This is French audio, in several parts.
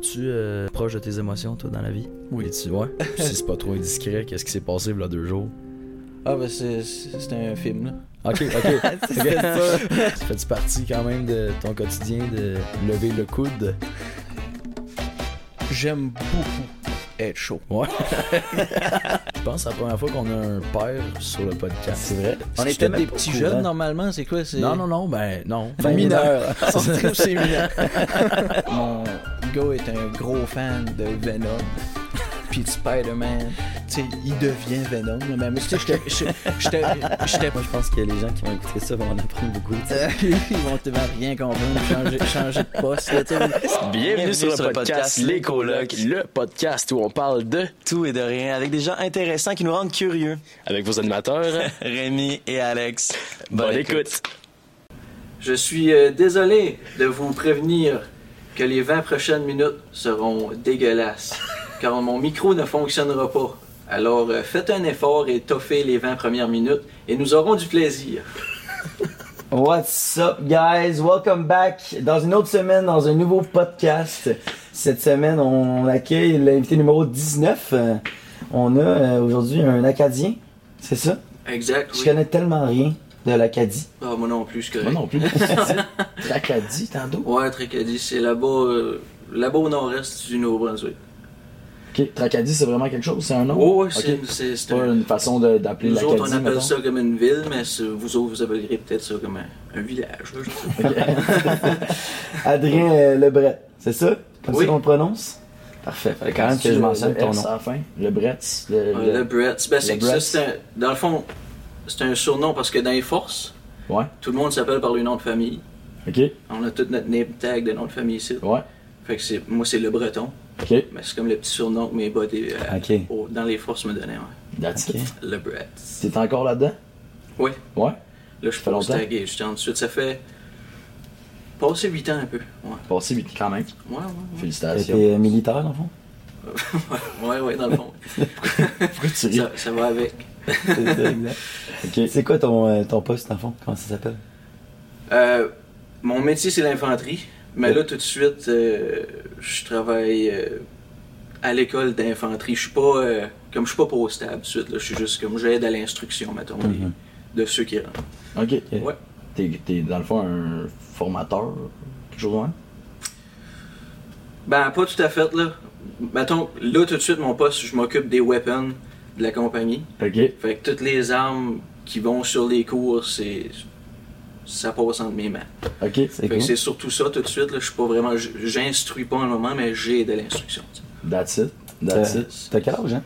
Es-tu euh, proche de tes émotions, toi, dans la vie? Oui. Es-tu, ouais? Si c'est pas trop indiscret, qu'est-ce qui s'est passé il y a deux jours? Ah, ben c'est c'est un film, là. Ok, ok. C'est ça. fait partie quand même de ton quotidien de lever le coude? J'aime beaucoup être chaud. Ouais. Je pense que c'est la première fois qu'on a un père sur le podcast. C'est vrai? On J'étais est peut-être même des petits courant. jeunes, normalement. C'est quoi? c'est- Non, non, non, ben non. Ben, mineur. C'est mineur. Mon gars est un gros fan de Venom. Puis de Spider-Man. Tu sais, il devient Venom. Mais moi, je pense que les gens qui vont écouter ça vont en apprendre beaucoup. Euh, Ils vont tellement rien comprendre. Changer, changer de poste. là. Bienvenue sur le podcast Les Colocs, le podcast où on parle de tout et de rien, avec des gens intéressants qui nous rendent curieux. avec vos animateurs. Rémi et Alex. Bonne écoute. Je suis euh, désolé de vous prévenir que les 20 prochaines minutes seront dégueulasses, car mon micro ne fonctionnera pas. Alors euh, faites un effort et toffez les 20 premières minutes et nous aurons du plaisir. What's up, guys? Welcome back dans une autre semaine, dans un nouveau podcast. Cette semaine, on accueille l'invité numéro 19. Euh, On a euh, aujourd'hui un Acadien, c'est ça? Exact, Je oui. connais tellement rien de l'Acadie. Ah, moi non plus, je Moi correct. non plus. L'Acadie, tantôt? Ouais, Tracadie, c'est là-bas, euh, là-bas au nord-est du Nouveau-Brunswick. Ok, Tracadie, c'est vraiment quelque chose? C'est un nom? Oh, ouais, c'est Ok. c'est- c'est pas un... une façon d'appeler Nous l'Acadie, autres, on appelle mettons? ça comme une ville, mais vous autres, vous appellerez peut-être ça comme un, un village. je sais. Adrien euh, Lebret, c'est ça? Comme Oui. ça qu'on le prononce? Parfait. Fallait quand même que je mentionne ton nom. Le, Ouais, le- Brett. Ben, c'est ça, Brett. c'est un- dans le fond, c'est un surnom parce que dans les forces, Ouais. tout le monde s'appelle par le nom de famille. Ok. On a tout notre name tag de nom de famille ici. Ouais. Fait que c'est, moi, c'est le breton. Ok. Mais c'est comme le petit surnom que mes bottes euh, au- dans les forces me donnaient. Ouais. That's Ok. it. Le Brett. T'es encore là-dedans? Oui. Ouais. Là, je suis longtemps? tagué. J'étais ensuite. Ça fait. Passé 8 ans un peu. Ouais. Passé vite quand même. Ouais, ouais, Félicitations. T'étais militaire, dans le fond? ouais. Ouais, ouais, dans le fond. Pourquoi tu ris? ça, ça va avec. ok. C'est quoi ton, euh, ton poste, dans le fond? Comment ça s'appelle? Euh, mon métier, c'est l'infanterie. Mais là, tout de suite, euh, je travaille euh, à l'école d'infanterie. Je suis pas. euh, comme je suis pas postable tout de suite. Là, je suis juste comme j'aide à l'instruction, mettons, Mhm. de ceux qui rentrent. Ok. Ouais. T'es, t'es, dans le fond, un formateur? De même? Ben, pas tout à fait, là. Mettons, là, tout de suite, mon poste, je m'occupe des weapons de la compagnie. Ok. Fait que toutes les armes qui vont sur les cours, c'est. Ça passe entre mes mains. Ok, c'est Fait que cool. c'est surtout ça tout de suite. Je suis pas vraiment. J'instruis pas en moment, mais j'ai de l'instruction. That's it. That's Euh, it. T'as quel âge, hein?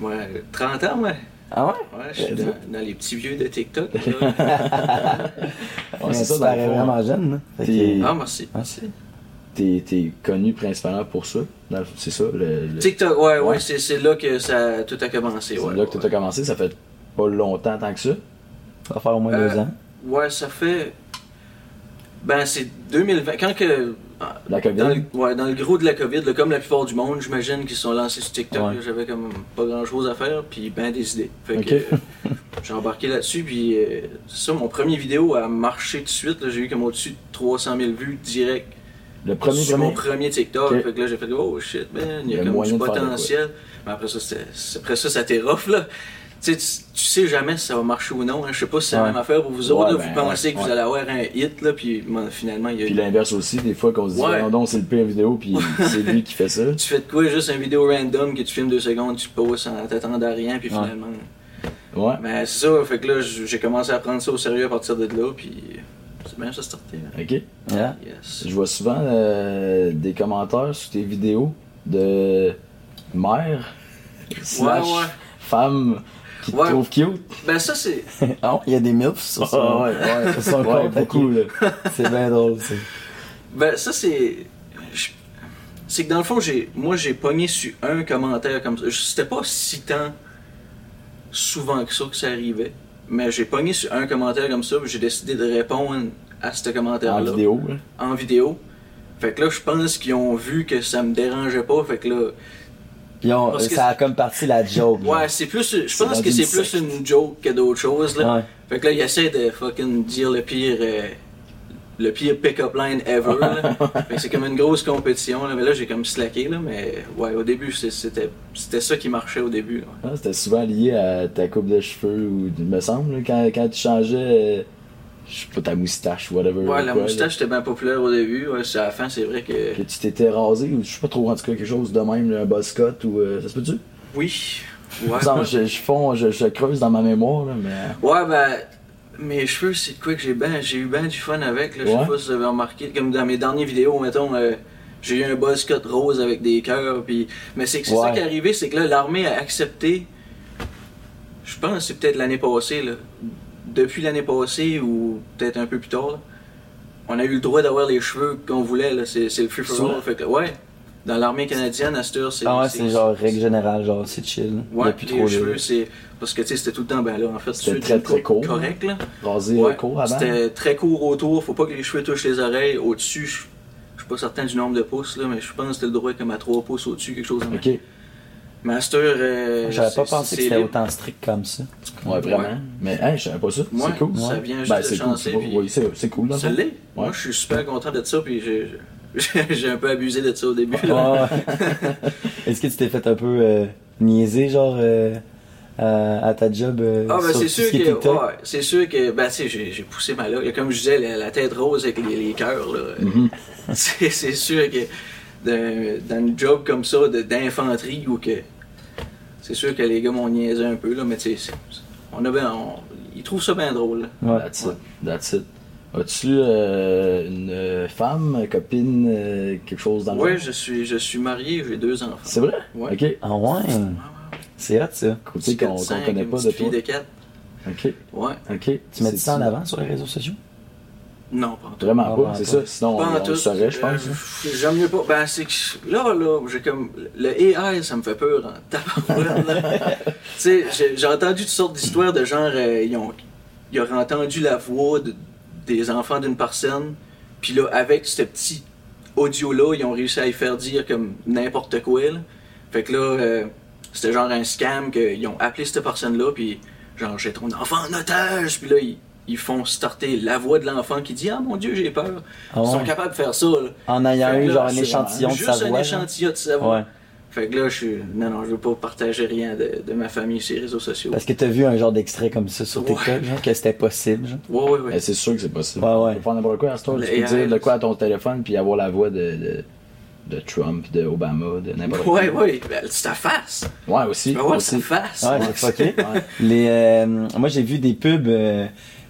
Ouais, 30 ans, ouais. Ah ouais? Ouais, je suis dans, dans les petits vieux de TikTok. là. Ouais, c'est ça, ça, vraiment jeune, que ah, merci. merci. T'es, t'es connu principalement pour ça. C'est ça, le... le- TikTok, ouais, ouais, Ouais. c'est là que ça tout a commencé. C'est Ouais, là que ouais. t'as commencé, ça fait pas longtemps tant que ça. Ça va faire au moins Euh, deux ans. Ouais, ça fait. Ben, c'est 2020. Quand que. La COVID. Dans le, ouais, dans le gros de la COVID, là, comme la plupart du monde, j'imagine qu'ils se sont lancés sur TikTok. Ouais. J'avais comme pas grand chose à faire, puis ben des idées. Fait que euh, j'ai embarqué là-dessus, puis euh, c'est ça, mon premier vidéo a marché tout de suite. J'ai eu comme au-dessus de 300 000 vues direct Le premier, sur mon premier. TikTok. Ok. Fait que là, j'ai fait oh shit, man, il y a, comme du potentiel. Mais après ça, après ça, ça t'est rough, là. Tu sais, tu, tu sais jamais si ça va marcher ou non. hein. Je sais pas si c'est la même affaire pour vous autres. Ouais, ben, vous pensez ouais, que vous allez avoir un hit, là, puis bon, finalement, il y a Puis l'inverse aussi, des fois qu'on se dit, non, non, c'est le pire vidéo, puis c'est lui qui fait ça. Tu fais de quoi Juste une vidéo random que tu filmes deux secondes, tu poses sans t'attendre à rien, puis finalement. Ouais. Mais c'est ça, fait que là, j'ai commencé à prendre ça au sérieux à partir de là, puis c'est bien ça starté. hein. Ok. Yeah. Yes. Je vois souvent euh, des commentaires sur tes vidéos de mères slash ouais. femmes qui te Ouais. trouvent cute. Ben ça, c'est. Ah, il y a des MILFs sur ça. Ah ouais, ouais. Ça Ouais, beaucoup, là. C'est bien drôle, ça. Ben ça, c'est. je- C'est que dans le fond, j'ai moi, j'ai pogné sur un commentaire comme ça. Je- C'était pas si tant souvent que ça que ça arrivait, mais j'ai pogné sur un commentaire comme ça, puis j'ai décidé de répondre à ce commentaire-là. En vidéo, là. en vidéo. Fait que là, je pense qu'ils ont vu que ça me dérangeait pas. Fait que là, Puis on- Parce que ça a comme parti la joke. ouais, c'est plus. Je pense que c'est plus une joke que d'autres choses, là. Ouais. Fait que là, ils essaient de fucking dire le pire. euh, le pire pick-up line ever. c'est comme une grosse compétition. Là. Mais là, j'ai comme slacké. Là. Mais ouais, au début, c'était ça qui marchait au début. Ah, C'était souvent lié à ta coupe de cheveux ou il me semble là, quand, quand tu changeais je sais pas ta moustache whatever. Ouais, la moustache était bien populaire au début. Ouais, c'est à la fin, c'est vrai que. Que tu t'étais rasé ou je sais pas trop en tout cas quelque chose de même, un buzz cut ou euh, ça se peut-tu? Oui. Ouais. Je, je, je creuse dans ma mémoire là, mais. Ouais, ben, mes cheveux, c'est de quoi que j'ai ben, j'ai eu ben du fun avec. Là, Je Ouais. sais pas si vous avez remarqué, comme dans mes dernières vidéos, mettons, euh, j'ai eu un buzz cut rose avec des cœurs. Puis... Mais c'est ça qui est arrivé, c'est que là, l'armée a accepté, je pense que c'est peut-être l'année passée, là, depuis l'année passée ou peut-être un peu plus tard, là, on a eu le droit d'avoir les cheveux qu'on voulait. C'est le free for all. Fait que, ouais, dans l'armée canadienne, à cette heure, c'est. Ah ouais, c'est genre règle générale, genre c'est chill. Ouais, plus les trop cheveux, c'est. Parce que tu sais, c'était tout le temps, ben là, en fait, C'était très, très court. correct, là. Rasé Ouais, euh, court avant. C'était très court autour, faut pas que les cheveux touchent les oreilles. Au-dessus, je je suis pas certain du nombre de pouces, là, mais je pense que c'était le droit comme à 3 pouces au-dessus, quelque chose comme ça. Ok. Master, euh, J'avais pas pensé que c'était autant strict comme ça. Ouais, vraiment. Ouais. Mais hein, je savais pas ça. Ouais, c'est cool. ça vient juste Ben, de c'est cool. chancer. Oui, c'est c'est cool. dans le ça l'est. Moi, je suis super content de ça, puis j'ai j'ai- un peu abusé de ça au début. là. Ouais, ouais. Est-ce que tu t'es fait un peu euh, niaiser, genre, euh, à, à ta job euh, Ah, ben sur c'est sûr ce qui est que, TikTok? ouais, c'est sûr que, ben tu sais, j'ai poussé ma loque. Comme je disais, la, la tête rose avec les, les cœurs, là. Mhm. C'est c'est sûr que dans, dans une job comme ça, de- d'infanterie, ou que. C'est sûr que les gars m'ont niaisé un peu, là, mais tu sais, on a ben, on- ils trouvent ça bien drôle, là. Ouais. That's it. That's it. As-tu euh, une euh, femme, copine, euh, quelque chose dans le Ouais, genre? je suis, je suis marié, j'ai deux enfants. C'est vrai? Ouais. Ok. Ah ouais, c'est hot ça. Côté qu'on qu'on Cinq, connaît pas de toi. fille de 4. Ok. Ouais. Ok. Tu mets ça en avant sur les réseaux sociaux? Non, pas en tout. Vraiment pas, c'est ça. Sinon, Pas on, en on le saurait, je pense. Euh, J'aime mieux pas. Ben, c'est que là, là, j'ai comme. Le AI, ça me fait peur en là. tu sais, j'ai- j'ai entendu toutes sortes d'histoires de genre, euh, ils, ont, ils auraient entendu la voix de- des enfants d'une personne, puis là, avec ce petit audio-là, ils ont réussi à y faire dire comme n'importe quoi, là. Fait que là, euh, c'était genre un scam qu'ils ont appelé cette personne-là, puis genre, j'ai ton enfant en otage, puis là, ils, ils font starter la voix de l'enfant qui dit Ah mon Dieu, j'ai peur. Ah Ils sont ouais. capables de faire ça, là. En ayant eu là, genre un échantillon de Juste sa un voix. genre. échantillon de sa voix. Fait que là, je suis. Non, non, je veux pas partager rien de, de ma famille sur les réseaux sociaux. Parce que t'as vu un genre d'extrait comme ça sur Ouais. TikTok, genre, que c'était possible, genre. Ouais, ouais, ouais. Eh, c'est sûr que c'est possible. Ouais, ouais. Tu peux faire n'importe quoi à ce. Tu Le peux dire de quoi à ton téléphone puis avoir la voix de, de, de Trump, de Obama, de n'importe Ouais, qui. ouais. Ben, c'est ta face. Ouais, aussi. Tu vas voir aussi. face. Ouais, c'est fucké. Ouais. Les, euh, moi, j'ai vu des pubs euh,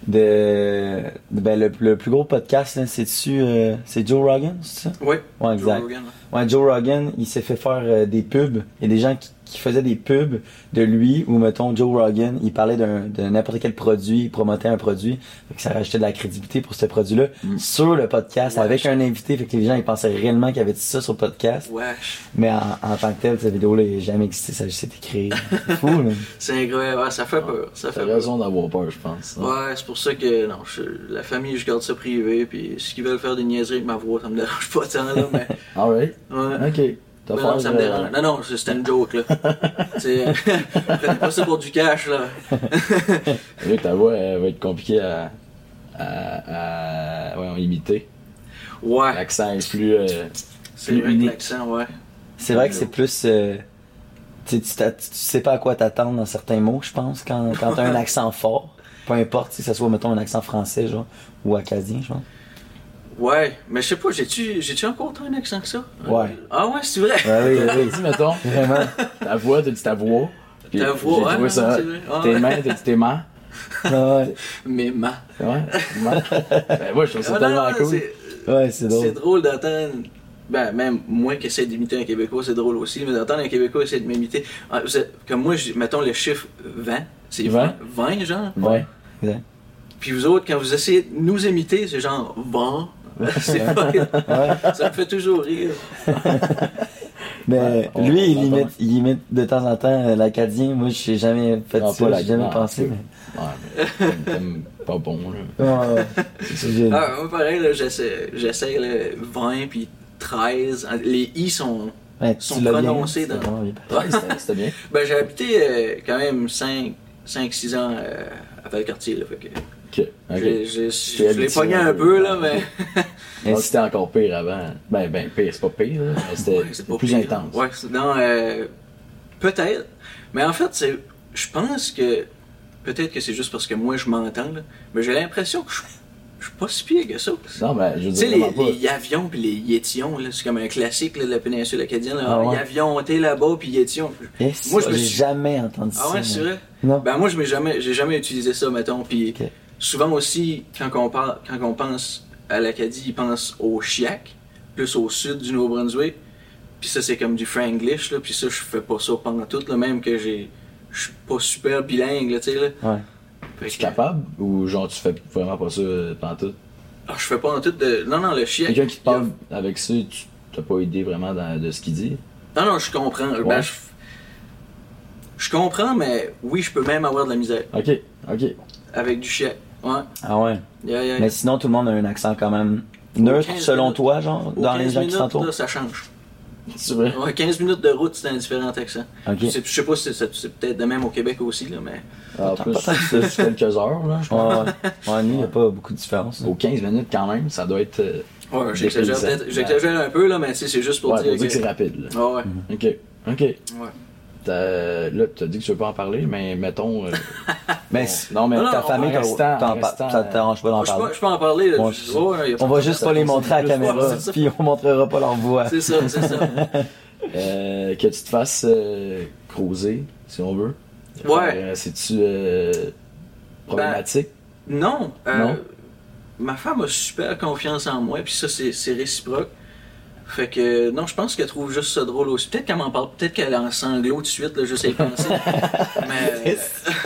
de, ben, le, le plus gros podcast, là, c'est dessus, euh, c'est Joe Rogan, c'est ça? Ouais. Ouais, Joe exact. Rogan, là. Ouais, Joe Rogan, il s'est fait faire euh, des pubs. Il y a des gens qui, qui faisaient des pubs de lui où, mettons, Joe Rogan, il parlait d'un, de n'importe quel produit, il promotait un produit. Fait que ça rajoutait de la crédibilité pour ce produit-là Mm. sur le podcast avec un invité. Fait que les gens, ils pensaient réellement qu'il avait dit ça sur le podcast. Wesh. Mais en, en tant que tel, cette vidéo-là, n'a jamais existé. Ça a juste été créé. C'est fou, là. C'est incroyable. Ouais, ça fait peur. Ça fait T'as raison d'avoir peur, je pense. Ouais, c'est pour ça que non, je- la famille, je garde ça privé. Puis ils veulent faire des niaiseries avec ma voix, ça me dérange pas tant, là. Mais, Alright. ouais. Ok. Peur non, ça me dérange. Non, non, c'était une joke, là. C'est. Prenez pas ça pour du cash, là. Là, ta voix elle va être compliquée à, à, à ouais, imiter. Ouais. L'accent est plus. euh, C'est plus vrai que unique. l'accent, ouais. C'est vrai que c'est plus. euh, tu sais pas à quoi t'attendre dans certains mots, je pense, quand, quand t'as un accent fort. Peu importe si ça soit, mettons, un accent français, genre, ou acadien, je pense. Ouais, mais je sais pas, j'ai-tu j'ai-tu encore tant un accent que ça? Ouais. Ah ouais, c'est vrai? Ouais, oui, oui. Dis, mettons, Vraiment. ta voix, t'as dit ta voix. Ta voix, j'ai ouais, trouvé ça. c'est vrai. Ah, tes mains, t'as dit tes mains. Ah ouais, Mais ma. Ouais. ouais. ben, moi, je trouve ça Ah, tellement non, cool. c'est- ouais, c'est C'est drôle. drôle d'entendre. Ben, même moi qui essaie d'imiter un Québécois, c'est drôle aussi, mais d'entendre un Québécois essayer de m'imiter. Comme moi, mettons le chiffre 20, c'est 20, 20? 20 genre? Ouais. Exact. Puis vous autres, quand vous essayez de nous imiter, c'est genre 20. C'est pas- Ouais. Ça me fait toujours rire. Mais Ouais, on- lui, il imite, il imite de temps en temps euh, l'acadien. Moi, je n'ai jamais fait Non, ça, j'ai jamais pensé. Mais... Ouais, mais pas bon, là. Ouais. C'est. Ah, moi, pareil, j'essaie j'essaie le 20 puis 13. Les i sont. Ouais, sont bien, prononcés dans- bien. Ouais, c'était c'était bien. Ben, j'ai habité euh, quand même 5-6 ans euh, à Valcartier, là, fait que J'ai- j'ai- Je l'ai pogné un peu. là, mais. Ah, c'était encore pire avant. Ben, ben, pire, c'est pas pire, là, mais c'était Ouais, c'est c'était pas plus pire. intense. Ouais, c'est- non, euh, peut-être. Mais en fait, c'est, je pense que peut-être que c'est juste parce que moi je m'entends, là, mais j'ai l'impression que je, je suis pas si pire que ça. Non, ben, je veux Tu sais, dire les, les avions puis les yétions, là, c'est comme un classique là, de la péninsule acadienne. Là. Ah ouais? T'es là-bas, puis yétion. Et Moi, je suis- jamais entendu Ah ça. ouais, c'est vrai? Non. Ben moi, je m'ai jamais, j'ai jamais utilisé ça, mettons. Puis Ok. Souvent aussi, quand on, parle, quand on pense à l'Acadie, ils pensent au Chiac, plus au sud du Nouveau-Brunswick. Puis ça, c'est comme du franglish, là. Puis ça, je fais pas ça pendant tout, là, même que j'ai... Je suis pas super bilingue, là, tu sais, là. Ouais. Tu es que- capable? Ou genre tu fais vraiment pas ça euh, pendant tout? Ah, je fais pas en tout de... Non, non, le Chiac... Quelqu'un qui te a- parle avec ça, tu t'as pas idée vraiment dans- de ce qu'il dit? Non, non, je comprends. Ben, je... je comprends, mais oui, je peux même avoir de la misère Ok, ok. avec du Chiac. Ouais. Ah ouais. Yeah, yeah. Mais sinon, tout le monde a un accent quand même neutre, 15 selon minutes. toi, genre, dans les 15 gens qui s'entourent? là, ça change. C'est vrai? Ouais, 15 minutes de route, c'est un différent accent. Ok. Je sais- Je sais pas si c'est c'est peut-être de même au Québec aussi, là, mais. En Pas plus, c'est quelques heures, là, je Ouais, pense. ouais. Ouais, il n'y a pas beaucoup de différence. Aux 15 minutes quand même, ça doit être. euh, Ouais, j'exagère un peu, là, mais tu sais, c'est juste pour ouais, dire pour dire que. que c'est rapide, là. Ah ouais. Ok, ok. T'as- Là, tu as dit que tu veux pas en parler, mais mettons. euh, Mais bon, non, mais Non, non, ta famille, restant- t'en- restant, ça te dérange pas d'en je, peux, parler. je peux en parler, là. Bon, Je- On va juste pas les montrer à la caméra, puis on montrera pas leur voix. C'est ça, c'est ça. euh, que tu te fasses euh, creuser, si on veut. Ouais. Euh, C'est-tu euh, problématique? Non, euh, Non? ma femme a super confiance en moi, puis ça, c'est réciproque. Fait que, non, je pense qu'elle trouve juste ça drôle aussi. Peut-être qu'elle m'en parle, peut-être qu'elle est en sanglots tout de suite, là, je sais y penser. mais,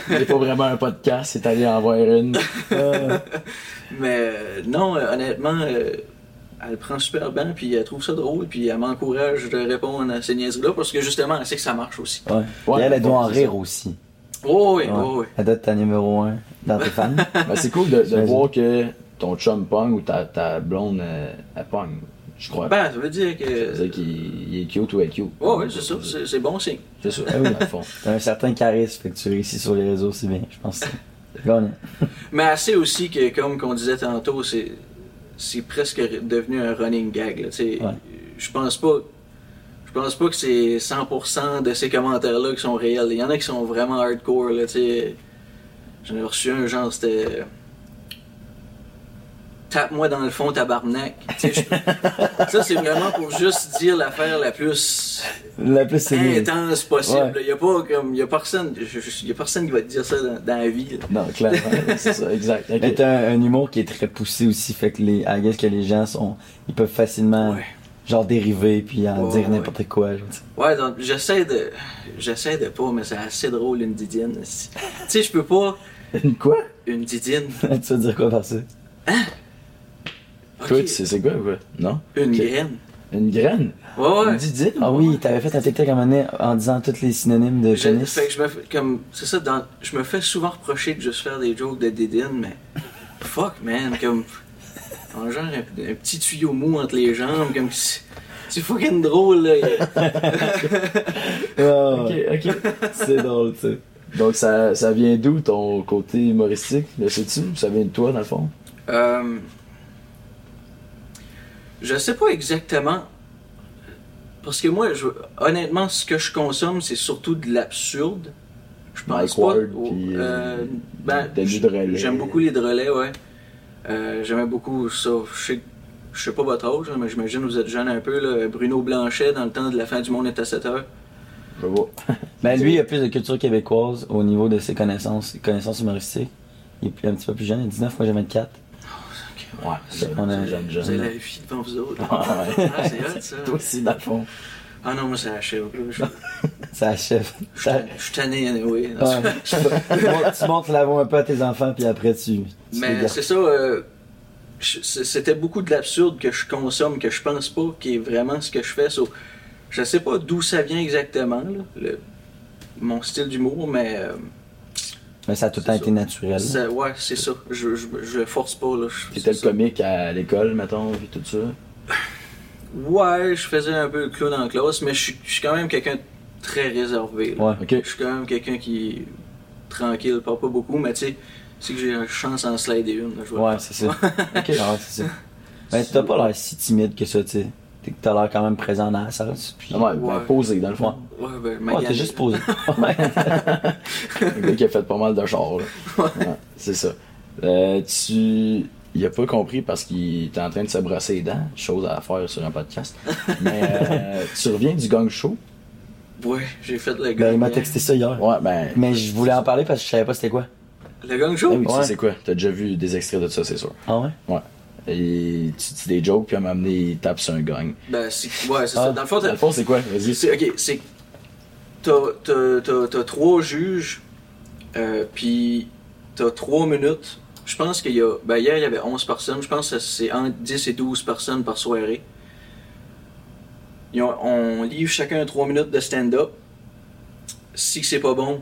C'est pas vraiment un podcast, c'est allé en voir une. mais euh, non, euh, honnêtement, euh, elle prend super bien, puis elle trouve ça drôle, puis elle m'encourage de répondre à ces niaiseries-là, parce que justement, elle sait que ça marche aussi. Ouais. Ouais, Et elle, elle doit en rire ça. aussi. Oh oui, Ouais. oh oui. Elle doit être ta numéro 1 dans tes fans. Ben, c'est cool de, voir que ton chum pogne ou ta, ta blonde euh, elle pogne. Je crois. Ben, ça veut dire Ça veut dire que. qu'il il est cute ou elle est cute. Oh oui, c'est ça, c'est bon signe. C'est ça, Ah oui. dans le fond. T'as un certain charisme, fait que tu réussis sur les réseaux, c'est bien, je pense. Mais assez aussi que, comme qu'on disait tantôt, c'est c'est presque devenu un running gag. Là, tu sais. Ouais. Je pense pas. Je pense pas que c'est 100% de ces commentaires-là qui sont réels. Il y en a qui sont vraiment hardcore. Là, tu sais. J'en ai reçu un genre, c'était. Tape-moi dans le fond, tabarnak. Je- Ça, c'est vraiment pour juste dire l'affaire la plus La plus c'est bien. intense possible. Ouais. Il y a pas comme. Y a personne. y a personne qui va te dire ça dans, dans la vie. là. Non, clairement, c'est ça, exact. T'as un, un humour qui est très poussé aussi, fait que les, guess que les gens sont, ils peuvent facilement, Ouais. genre dériver puis en Ouais, dire n'importe quoi. genre. Ouais, donc j'essaie de. J'essaie de pas, mais c'est assez drôle une didine. Tu sais, je peux pas. Quoi? Une didine. tu veux dire quoi par ça? Ok, Toi, tu sais c'est quoi, quoi? Non? Une Ok. graine. Une graine? Ouais, ouais. Une didine? Ah oui, t'avais fait un TikTok à un moment donné en disant tous les synonymes de Je, pénis. fait que je me fais, comme, c'est ça, dans, je me fais souvent reprocher de juste faire des jokes de didine, mais fuck, man, comme, en genre un, un petit tuyau mou entre les jambes, comme, c'est c'est fucking drôle, là. Ah, Ok, ok. C'est drôle, tu sais. Donc, ça, ça vient d'où ton côté humoristique? Le sais-tu? Ça vient de toi, dans le fond? Euh, je sais pas exactement. Parce que moi, je, honnêtement, ce que je consomme, c'est surtout de l'absurde. Je pense Mike pas. Puis, euh, ben. J'aime beaucoup les drôlets, ouais. Euh, J'aimais beaucoup ça. Je sais, je sais pas votre âge, mais j'imagine que vous êtes jeune un peu. Là. Bruno Blanchet, dans le temps de la fin du monde est à 7 heures. Je vois. Ben lui, il a plus de culture québécoise au niveau de ses connaissances, connaissances humoristiques. Il est un petit peu plus jeune, il a 19, moi j'ai 24. Ouais, c'est On a- jeune, jeune. la vie devant vous autres. Ah, ouais. Ah, c'est hot, ça. Toi aussi, dans le fond. Ah non, moi, c'est achève. Je Ça achève. je Ça- suis- tanné, anyway. Ouais. tu, montres, tu montres la voix un peu à tes enfants, puis après tu. Mais c'est ça, euh, c'est- c'était beaucoup de l'absurde que je consomme, que je pense pas qui est vraiment ce que je fais. So, je sais pas d'où ça vient exactement, là, le- mon style d'humour, mais euh, Mais ça a tout le temps été naturel. ça- ouais, c'est ça. Je, je, je force pas. Là. T'étais le comique à l'école, mettons, puis tout ça. Ouais, je faisais un peu le clown en classe, mais je suis- je suis quand même quelqu'un de très réservé. là. Ouais. Ok. Je suis quand même quelqu'un qui est tranquille, parle pas beaucoup, mais tu sais, C'est que j'ai la chance en slider une. Là, Ouais, c'est ça. ok, ouais, c'est ça. Ben, t'as pas l'air si timide que ça, tu sais. T'es- T'as l'air quand même présent dans la salle. Puis... Ah ouais, ben, Ouais. posé dans le fond. Ouais, ben, Ouais, t'es juste posé. Ouais. Un gars qui a fait pas mal de chars, là. Ouais, c'est ça. Euh, tu. Il a pas compris parce qu'il était en train de se brosser les dents, chose à faire sur un podcast. Mais euh, tu reviens du gang show? Ouais, j'ai fait le Ben, gang. il m'a texté ça hier. Ouais, ben. Mais je voulais en parler parce que je savais pas c'était quoi. Le gang show? Ah oui, tu sais quoi? T'as déjà vu des extraits de ça, c'est sûr. Ah ouais? Ouais. Et tu dis des jokes, puis à un moment donné, il tape sur un gang. Ben, c'est. Ouais, c'est Ah. ça. Dans le fond, Dans le fond, c'est quoi? Vas-y. C'est, ok, c'est. T'as, t'as, t'as, t'as trois juges, euh, puis t'as trois minutes. Je pense qu'il y a. Ben, hier, il y avait 11 personnes. Je pense que c'est entre 10 et 12 personnes par soirée. Ont- on livre chacun trois minutes de stand-up. Si c'est pas bon,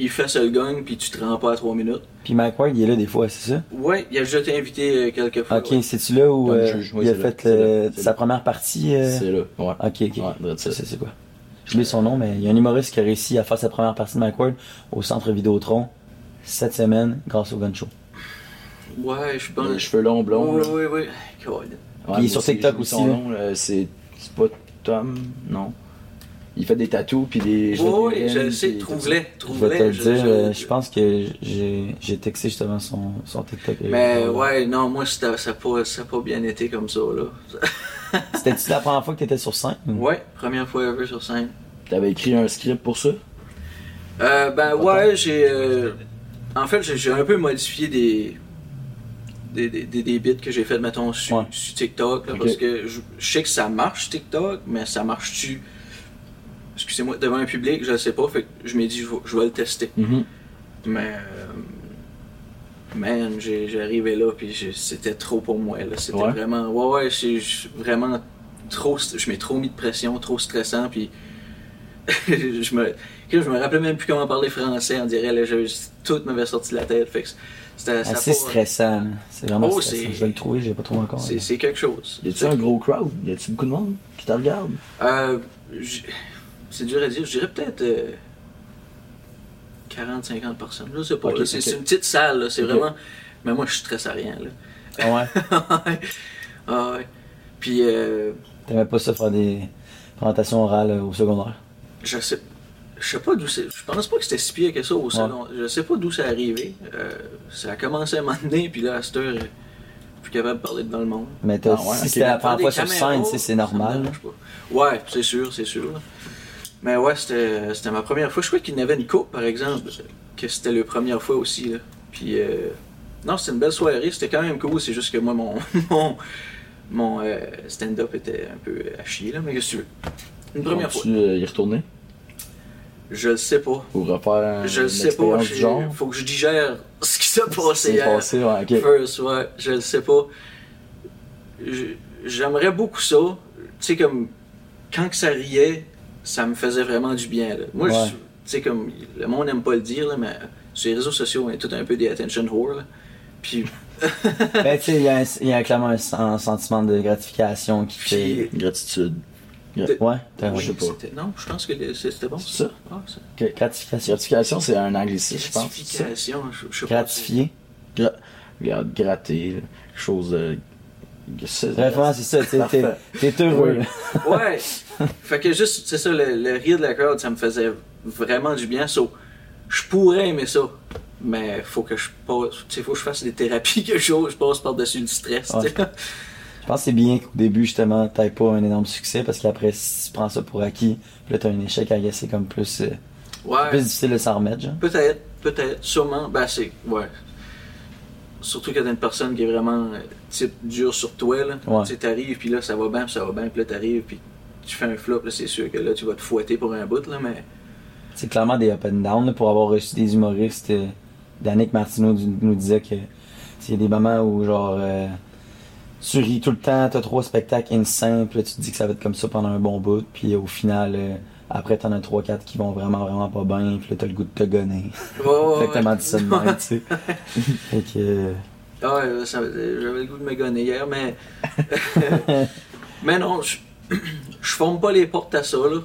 il fait ça le gang, puis tu te rends pas à trois minutes. Puis Mike Ward, il est là des fois, c'est ça? Ouais, il a déjà été invité euh, quelques fois. Ok, c'est-tu là où euh, juge, oui, il a là, fait le- là, sa là. première partie? euh, C'est là. Ouais. Ok, ok. Ouais, c'est quoi? Je oublié son nom, mais il y a un humoriste qui a réussi à faire sa première partie de Mike Ward au centre Vidéotron cette semaine grâce au Gun Show. Ouais, je pense. Les cheveux longs, blonds. Ouais. Colin. Ouais, il est sur TikTok j'ai aussi, son là. nom, là, c'est c'est pas Tom, non. Il fait des tatous puis des. Des je le sais, trouve-les, Je vais te le dire, je pense que j'ai texté justement son, son TikTok. Mais ouais, non, moi, ça n'a pas, ça pas bien été comme ça, là. C'était-tu la première fois que t'étais sur scène? ou- Ouais, première fois ever sur scène. T'avais écrit un script pour ça? Euh, ben ouais, j'ai... euh, en fait, j'ai- un peu modifié des... Des, des, des, des bits que j'ai fait, mettons, sur, Ouais. sur TikTok, là, parce que je, je sais que ça marche, TikTok, mais ça marche-tu, excusez-moi, devant un public, je le sais pas, fait que je m'ai dit, je vais, je vais le tester. Mhm. Mais, euh, man, arrivé là, puis c'était trop pour moi. C'était Ouais. vraiment, ouais, ouais, j'ai vraiment trop, je m'ai trop mis de pression, trop stressant, puis je me, je me rappelais même plus comment parler français, on dirait, là, tout m'avait sorti de la tête, fait que c'était Assez stressant. C'est vraiment Oh, stressant. c'est- Je vais le trouver, j'ai pas trouvé encore. C'est c'est quelque chose. Y a-tu un gros crowd? Y a-tu beaucoup de monde qui te regarde? Euh, c'est dur à dire, je dirais peut-être euh, 40-50 personnes, je sais pas. C'est une petite salle, là, c'est vraiment. Mais moi, je stresse à rien. Là. Ah ouais? ah ouais. Puis, euh, T'aimais pas ça faire des présentations orales euh, au secondaire? je sais. Je sais pas d'où c'est. Je pense pas que c'était si pire que ça au salon. Je sais pas d'où c'est arrivé. Euh, ça a commencé à m'emmener, puis là, à cette heure, euh, je suis plus capable de parler devant le monde. Mais t'as- Ah ouais, si c'était la première fois sur scène, c'est normal. pas. Ouais, c'est sûr, c'est sûr. Mais ouais, c'était ma première fois. Je crois qu'il y en avait une coupe, par exemple, que c'était la première fois aussi. Là. Puis, euh, non, c'était une belle soirée. C'était quand même cool. C'est juste que moi, mon, mon, mon euh, stand-up était un peu à chier, là. Mais qu'est-ce que tu veux? Une première fois. Tu euh, y retourner? Je le sais pas. pour refaire Je le sais pas. du genre? Faut que je digère ce qui s'est passé hier. passé, ouais, ok. First, ouais, je le sais pas. J'aimerais beaucoup ça. Tu sais, comme, quand que ça riait, ça me faisait vraiment du bien, là. Moi, Ouais. tu sais, comme, le monde n'aime pas le dire, là, mais sur les réseaux sociaux, on est tout un peu des attention whore, là. Puis, Ben, tu sais, il y, a y clairement un, sen- un sentiment de gratification qui fait. Gratitude. Ouais, t'as je sais pas. c'était- Non, je pense que c'était bon. C'est ça? Ah, ça. que- Gratification. Gratification, c'est un anglicisme, je pense. Gratification, je, je sais pas. Gratifié. Gra- Regarde, gratter, chose de. Ouais, c'est ça, t'es- heureux. Ouais. fait que juste, c'est ça, le, le rire de la crowd, ça me faisait vraiment du bien. So, je pourrais aimer ça, mais faut que je passe, faut que je fasse des thérapies, quelque chose, je passe par-dessus le stress. Je pense que c'est bien qu'au début, justement, t'aies pas un énorme succès parce qu'après, si tu prends ça pour acquis, là, t'as un échec à c'est comme plus, euh, Ouais. plus difficile de s'en remettre, genre. Peut-être, peut-être, sûrement. Ben, c'est. Ouais. Surtout quand t'as une personne qui est vraiment euh, type dur sur toi, là. Ouais. Tu t'arrives, puis là, ça va bien, puis ça va bien, puis là, t'arrives, puis tu fais un flop, là, c'est sûr que là, tu vas te fouetter pour un bout, là, mais. C'est clairement des up and down là, pour avoir reçu des humoristes. Euh, Danick Martineau nous disait que il y a des moments où genre euh, tu ris tout le temps, t'as trois spectacles insane, puis là tu te dis que ça va être comme ça pendant un bon bout, puis au final euh, après t'en as trois quatre qui vont vraiment vraiment pas bien, puis là t'as le goût de te gonner. Exactement ouais. dit ça de même, tu sais. fait que euh, Ah ouais, j'avais le goût de me gonner hier, mais. mais non, je, je forme pas les portes à ça, là.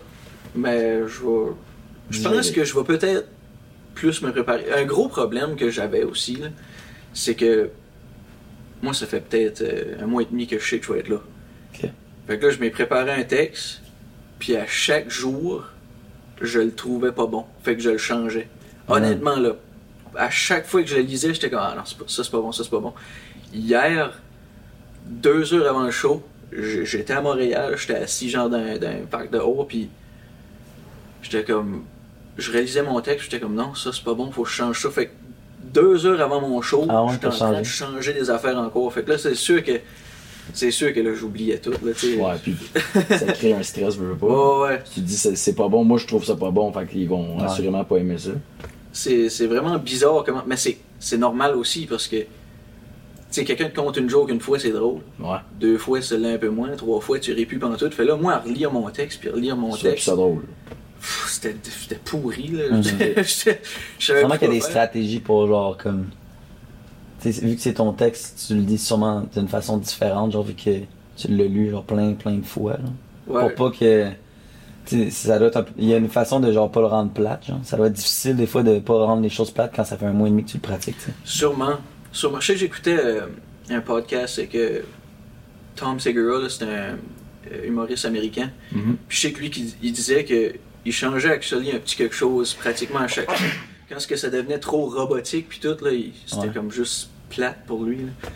Mais je vais. Je pense que je vais peut-être plus me préparer. Un gros problème que j'avais aussi, là, c'est que moi, ça fait peut-être euh, un mois et demi que je sais que je vais être là. Ok. Fait que là, je m'ai préparé un texte, puis à chaque jour, je le trouvais pas bon. Fait que je le changeais. Honnêtement, là, à chaque fois que je le lisais, j'étais comme, ah non, pas- ça c'est pas bon, ça c'est pas bon. Hier, deux heures avant le show, j'étais à Montréal, j'étais assis genre dans, dans un parc dehors, puis j'étais comme, je réalisais mon texte, j'étais comme, non, ça c'est pas bon, faut que je change ça. Fait que deux heures avant mon show, Ah j'étais en train de changer des affaires encore. Fait que là, c'est sûr que, c'est sûr que là, j'oubliais tout, là, tu sais. Ouais, puis ça crée un stress, veux veux pas. Ouais, ouais. Tu te dis c'est c'est pas bon, moi je trouve ça pas bon, fait qu'ils vont Ouais. assurément pas aimer ça. c'est c'est vraiment bizarre comment mais c'est c'est normal aussi parce que tu sais quelqu'un te compte une joke une fois c'est drôle Ouais. deux fois c'est un peu moins trois fois tu plus pendant tout fait là moi à relire mon texte puis relire mon texte ça drôle. c'était c'était pourri là. J'étais- j'étais- je savais qu'il y a des faire. stratégies pour genre comme. Vu que c'est ton texte, tu le dis sûrement d'une façon différente, genre vu que tu l'as lu genre plein plein de fois. là. Ouais. Pour pas que. ça doit être un peu- Il y a une façon de genre pas le rendre plate, genre. Ça doit être difficile des fois de pas rendre les choses plates quand ça fait un mois et demi que tu le pratiques, tu sais. sûrement sûrement je sais que j'écoutais euh, un podcast c'est que Tom Segura là, c'est un euh, humoriste américain Mhm. Puis je sais que lui, qui- il disait que il changeait actually un petit quelque chose pratiquement à chaque Quand ce que ça devenait trop robotique, puis tout, là, il- c'était Ouais. comme juste plate pour lui. là.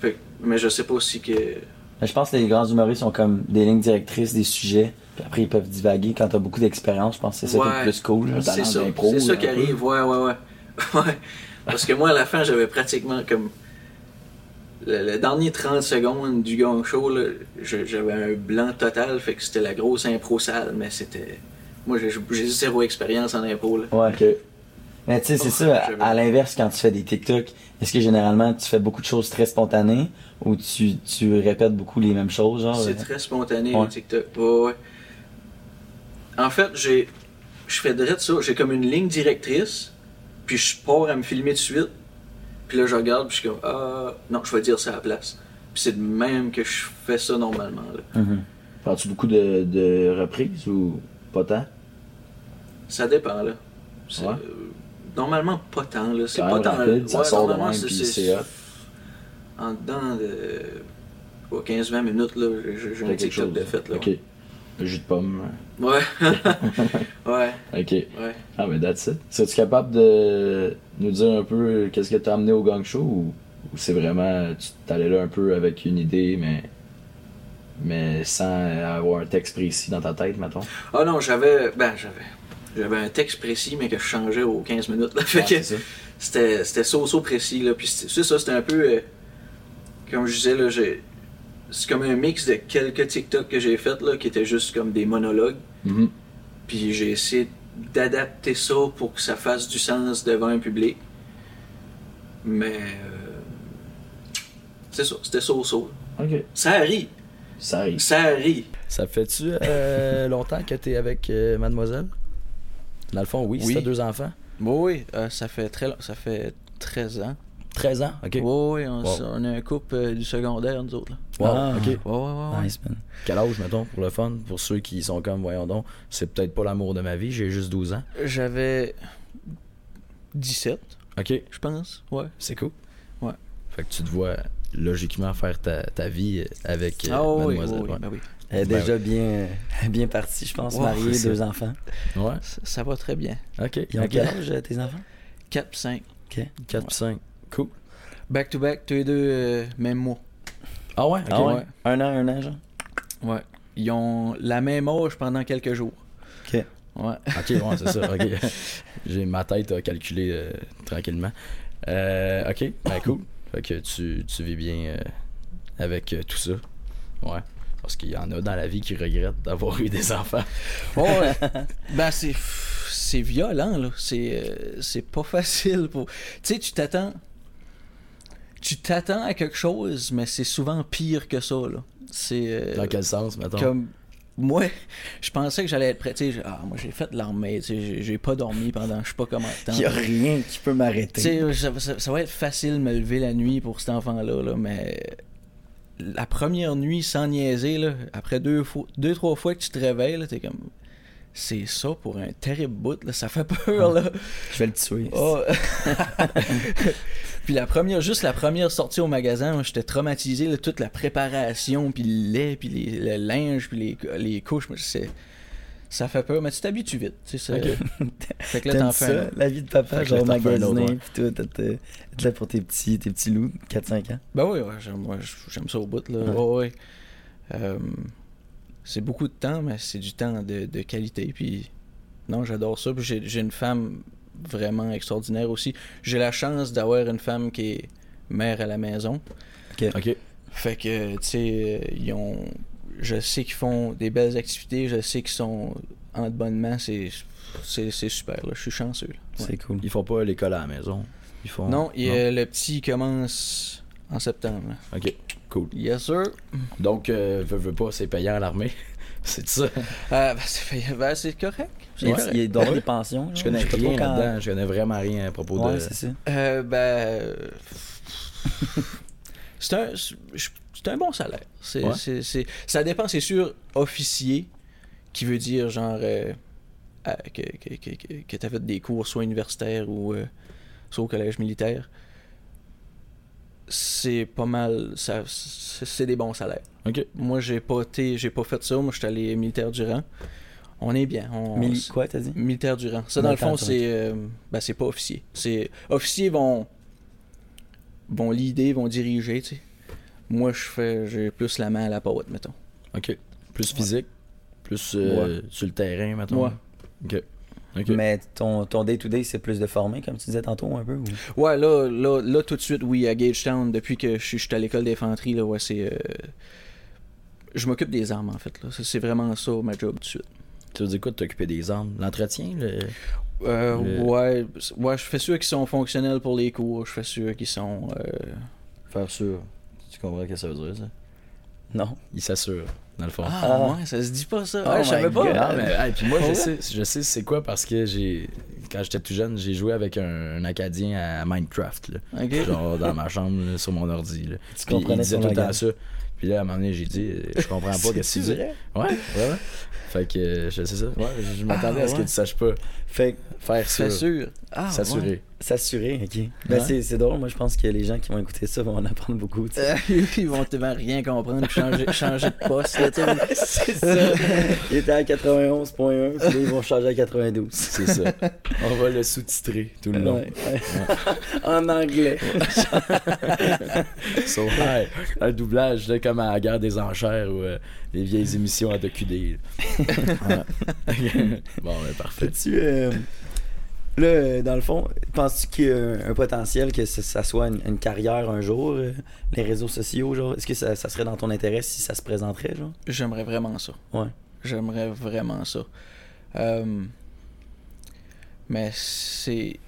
Fait que- mais je sais pas si que. Mais je pense que les grands humoristes ont comme des lignes directrices, des sujets, puis après ils peuvent divaguer quand t'as beaucoup d'expérience. Je pense que c'est ça qui est le plus cool. C'est ça, c'est ça qui arrive, ouais, ouais, ouais. ouais. Parce que moi, à la fin, j'avais pratiquement comme. Le, le dernier 30 secondes du gang show, j'avais un blanc total, fait que c'était la grosse impro sale, mais c'était. Moi, j'ai j'ai zéro expérience en impro, là. Ouais. Ok. Mais tu sais, c'est ça, à, l'inverse, quand tu fais des TikTok, est-ce que généralement tu fais beaucoup de choses très spontanées ou tu, tu répètes beaucoup les mêmes choses, genre? C'est euh, très spontané, Ouais. le TikTok. Ouais. En fait, j'ai. Je fais direct ça. J'ai comme une ligne directrice, puis je pars à me filmer de suite. Puis là, je regarde, puis je suis comme, ah, non, je vais dire ça à la place. Puis c'est de même que je fais ça normalement. Là. mhm. Fais-tu beaucoup de, de reprises ou pas tant? Ça dépend, là. C'est, Ouais. euh, normalement, pas tant, là. C'est pas tant. rapide, ça ouais, sort de même, puis c'est. En dedans de. ouais, 15-20 minutes, là, j'ai un TikTok chose. de fait, là. Ok. Le jus de pomme. Ouais. ouais, Ok. ouais. Ah, mais that's it. Serais-tu capable de nous dire un peu qu'est-ce que t'as amené au gang show ou, ou c'est vraiment. Tu t'allais là un peu avec une idée, mais. Mais sans avoir un texte précis dans ta tête, mettons? Ah non, j'avais. Ben, j'avais. J'avais un texte précis, mais que je changeais aux 15 minutes. Là. Fait Ouais, que c'est ça. c'était c'était so-so précis. Là. Puis c'est c'est ça, c'était un peu. euh, comme je disais, là, j'ai. C'est comme un mix de quelques TikTok que j'ai fait là, qui étaient juste comme des monologues. Mhm. Puis j'ai essayé d'adapter ça pour que ça fasse du sens devant un public. Mais. euh, c'est ça, c'était so-so. Ok. Ça arrive, Ça arrive. ça arrive. Ça fait-tu euh, longtemps que t'es avec euh, mademoiselle? Dans le fond, oui, Oui. si t'as deux enfants. Oui, oui, euh, ça fait très long- ça fait 13 ans. 13 ans, ok. Oui, oui, on, Wow. on est un couple euh, du secondaire, nous autres. Là. Wow, Ah. ok. Ouais, ouais, ouais. ouais. Nice, man. Quel âge, mettons, pour le fun? Pour ceux qui sont comme, voyons donc, c'est peut-être pas l'amour de ma vie, j'ai juste 12 ans. J'avais 17, Ok, je pense. Ouais. c'est cool. Ouais. Fait que tu te vois logiquement faire ta, ta vie avec euh, ah oui, oui, mademoiselle. oui, ouais. ben oui. Elle est Ben déjà bien, bien partie, je pense, Ouais, mariée, deux enfants. Ouais, Ça, ça va très bien. ok. Ils ont ok. quel âge, euh, tes enfants? 4 5. 4 puis 5. Cool. Back to back, tous les deux, euh, même mois. Ah ouais? Ok. Ah ouais? ouais. Un an, un an, genre? Ouais. Ils ont la même âge pendant quelques jours. Ok. Ouais. Ok, ouais, c'est ça. Ok. J'ai ma tête à calculer euh, tranquillement. Euh, ok, ben cool. Fait que tu, tu vis bien euh, avec euh, tout ça. Ouais. Parce qu'il y en a dans la vie qui regrettent d'avoir eu des enfants. Ouais. ben, c'est. C'est violent, là. C'est. euh, c'est pas facile pour. Tu sais, tu t'attends. Tu t'attends à quelque chose, mais c'est souvent pire que ça, là. C'est. euh, Dans quel sens, mettons? Comme. Moi, je pensais que j'allais être prêt. Tu sais, ah, moi, j'ai fait de l'armée. Tu sais, j'ai- j'ai pas dormi pendant je sais pas combien de temps. Il y a rien qui peut Tu m'arrêter. sais, ça, ça- ça va être facile de me lever la nuit pour cet enfant-là, là, mais la première nuit sans niaiser, là, après deux, fois, deux, trois fois que tu te réveilles, là, t'es comme. c'est ça pour un terrible bout, là. Ça fait peur, là. Je vais le tuer. Oh. puis la première, juste la première sortie au magasin, moi, j'étais traumatisé, là, toute la préparation, puis le lait, puis les- le linge, puis les, les couches, moi, c'est... Ça fait peur, mais tu t'habitues vite, tu sais, ça... fait que là, t'en fais un... la vie de papa, genre ouais. pis tout, être être là pour tes petits, tes petits loups, 4-5 ans. Ben oui, ouais, j'aime, moi, j'aime ça au bout, là. Ouais. Ouais, ouais. Euh, c'est beaucoup de temps, mais c'est du temps de, de qualité, puis... Non, j'adore ça, puis j'ai, j'ai une femme vraiment extraordinaire aussi. J'ai la chance d'avoir une femme qui est mère à la maison. Ok. Fait que, tu sais, euh, ils ont. Je sais qu'ils font des belles activités, je sais qu'ils sont en de bonnes mains, c'est, super, là. Je suis chanceux. Ouais. C'est cool. Ils font pas l'école à la maison? Ils font. Non, il le petit commence en septembre. là. Ok, cool. Yes, sir. Donc, euh, veux, veux pas, c'est payant à l'armée. c'est ça. Ah, ben, c'est, ben, c'est correct. Il, correct. il avoir des pensions. Je connais rien quand- là-dedans. Je connais vraiment rien à propos Ouais, de. c'est ça. Euh, ben. euh, C'est un, c'est un bon salaire. C'est, Ouais. c'est- c'est- ça dépend, c'est sûr, officier, qui veut dire genre euh, que, que, que, que, tu as fait des cours soit universitaires ou euh, soit au collège militaire. C'est pas mal, ça, c'est, des bons salaires. Moi, j'ai pas été, j'ai pas fait ça. Moi, je suis allé militaire du rang. On est bien. On, Mili- quoi, t'as dit? Militaire du rang. Ça, dans le fond, c'est euh, ben, c'est pas officier. C'est officiers vont vont leader, vont diriger, tu sais. Moi, je fais j'ai plus la main à la pâte, mettons. Ok. Plus physique. Plus euh, sur le terrain, maintenant. Ouais. Ok. Ok. Mais ton, ton day-to-day, c'est plus de former, comme tu disais tantôt, un peu ou... Ouais, là, là, là, tout de suite, oui, à Gagetown, depuis que je suis je suis à l'école d'infanterie, là, ouais, c'est. euh, Je m'occupe des armes, en fait, là. C'est vraiment ça, ma job, tout de suite. Tu veux dire quoi de t'occuper des armes? L'entretien le... Euh, Le- ouais, ouais, je fais sûr qu'ils sont fonctionnels pour les cours, je fais sûr qu'ils sont. euh, Faire sûr. Tu comprends ce que ça veut dire, ça Non. Il s'assure, dans le fond. Ah, Ah. ouais, ça se dit pas ça. Oh ouais, je savais pas. God. Ah, mais, hey, puis moi, Oh, je sais, je sais c'est quoi parce que j'ai. Quand j'étais tout jeune, j'ai joué avec un, un Acadien à Minecraft, là. Ok. Genre dans ma chambre, là, sur mon ordi. Là. Tu Puis il comprenais disait son tout le temps ça. Puis là, à un moment donné, j'ai dit, euh, je comprends pas ce que tu C'est? Ouais, ouais, ouais. Fait que, euh, je sais ça. Ouais, je, m'attendais Ah, à ce que ouais. tu saches pas. Fait que Faire sûr. sûr. Ah, S'assurer. ouais. S'assurer, ok. Ben Ouais. c'est, c'est drôle, moi je pense que les gens qui vont écouter ça vont en apprendre beaucoup. tu sais. Euh, Ils vont tellement rien comprendre puis changer, changer de poste. tu c'est ça. Il était à 91.1, puis là ils vont changer à 92. C'est ça. On va le sous-titrer tout le long. Ouais, ouais. en anglais. So, hey, un doublage, là, comme à la guerre des enchères ou euh, les vieilles émissions à. Ouais. bon, ben, parfait. Euh, là, euh, dans le fond, penses-tu qu'il y a un, potentiel que ça, soit une, une carrière un jour, euh, les réseaux sociaux, genre? Est-ce que ça, ça serait dans ton intérêt si ça se présenterait, genre? J'aimerais vraiment ça. Ouais. J'aimerais vraiment ça. Euh, mais c'est.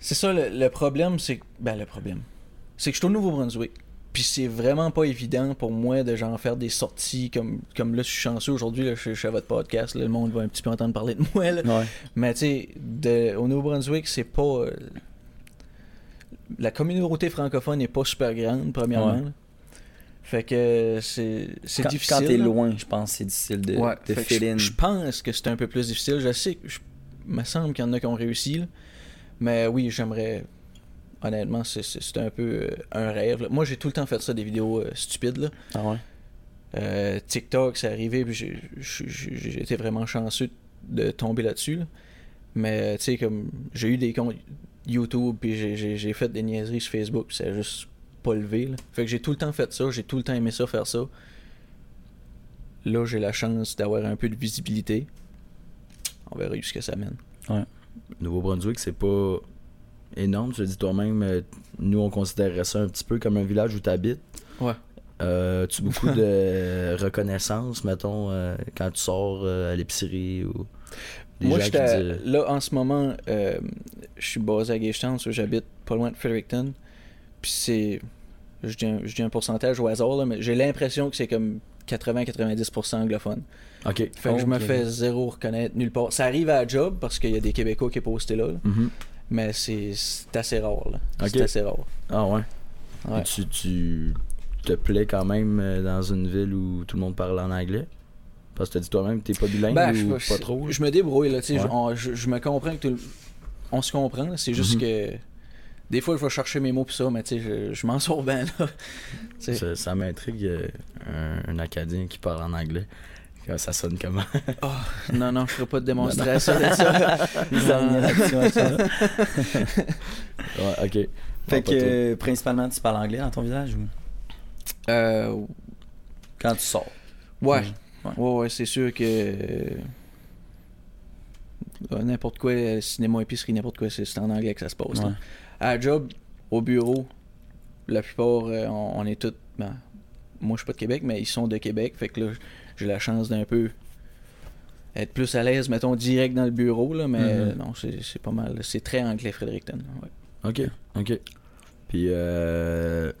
C'est ça le, le problème, c'est. que- Ben, le problème. C'est que je suis au Nouveau-Brunswick. Puis c'est vraiment pas évident pour moi de genre faire des sorties comme, comme là, je suis chanceux aujourd'hui, je, je suis à votre podcast, là, le monde va un petit peu entendre parler de moi. Là. Ouais. Mais tu sais, au Nouveau-Brunswick, c'est pas. euh, la communauté francophone n'est pas super grande, premièrement. Ouais. Fait que c'est c'est difficile. quand t'es loin, je pense que c'est difficile de, Ouais, je, pense que c'est un peu plus difficile. Je sais je me semble qu'il y en a qui ont réussi. là. Mais oui, j'aimerais. Honnêtement, c'est- un peu euh, un rêve. là. Moi, j'ai tout le temps fait ça, des vidéos euh, stupides. Là. Ah ouais? Euh, TikTok, c'est arrivé, puis j'ai- été vraiment chanceux de tomber là-dessus. là. Mais tu sais, comme j'ai eu des comptes YouTube, puis j'ai- fait des niaiseries sur Facebook, puis ça a juste pas levé. là. Fait que j'ai tout le temps fait ça, j'ai tout le temps aimé ça, faire ça. Là, j'ai la chance d'avoir un peu de visibilité. On verra où ce que ça mène. Nouveau-Brunswick, c'est pas énorme. Tu l'as dit toi-même, euh, nous, on considérerait ça un petit peu comme un village où tu habites. Ouais. Euh, tu beaucoup de reconnaissance, mettons, euh, quand tu sors euh, à l'épicerie ou des Moi, disent- là, en ce moment, je suis basé à Gagetown, j'habite pas loin de Fredericton. Puis c'est. Je dis, un, je dis un pourcentage au hasard, là, mais j'ai l'impression que c'est comme 80-90% anglophone. Ok. Fait que je me fais zéro reconnaître nulle part. Ça arrive à la job parce qu'il y a des Québécois qui est posté là, là, Mhm. Mais c'est assez rare. Là. C'est assez rare. Ah ouais. Ouais. Tu, tu te plais quand même euh, dans une ville où tout le monde parle en anglais? Parce que t'as dit toi-même que t'es pas bilingue Ben, ou je, pas trop. je me débrouille, là, tu sais, Ouais. je- je, je me comprends que tout on se comprend, c'est juste Mhm. que des fois, il faut chercher mes mots pis ça, mais tu sais, je, je m'en sors bien, là. Tu. Ça, ça m'intrigue euh, un, un Acadien qui parle en anglais. Ça sonne comment Non, non, je ferai pas de démonstration de ça. Ils ont mis l'action à ça. Ouais, ok. Fait que euh, principalement tu parles anglais dans ton village ou? Euh, quand tu sors? ouais. Ouais. Ouais, ouais, c'est sûr que. euh, n'importe quoi, euh, cinéma, épicerie, n'importe quoi, c'est en anglais que ça se passe. Ouais. À la job, au bureau, la plupart, euh, on, on est tous. ben, moi, je suis pas de Québec, mais ils sont de Québec. Fait que là, j'ai la chance d'un peu être plus à l'aise, mettons, direct dans le bureau. Là, mais Mhm. euh, non, c'est c'est pas mal. C'est très anglais, Fredericton. ouais. Ok, ok. Puis euh,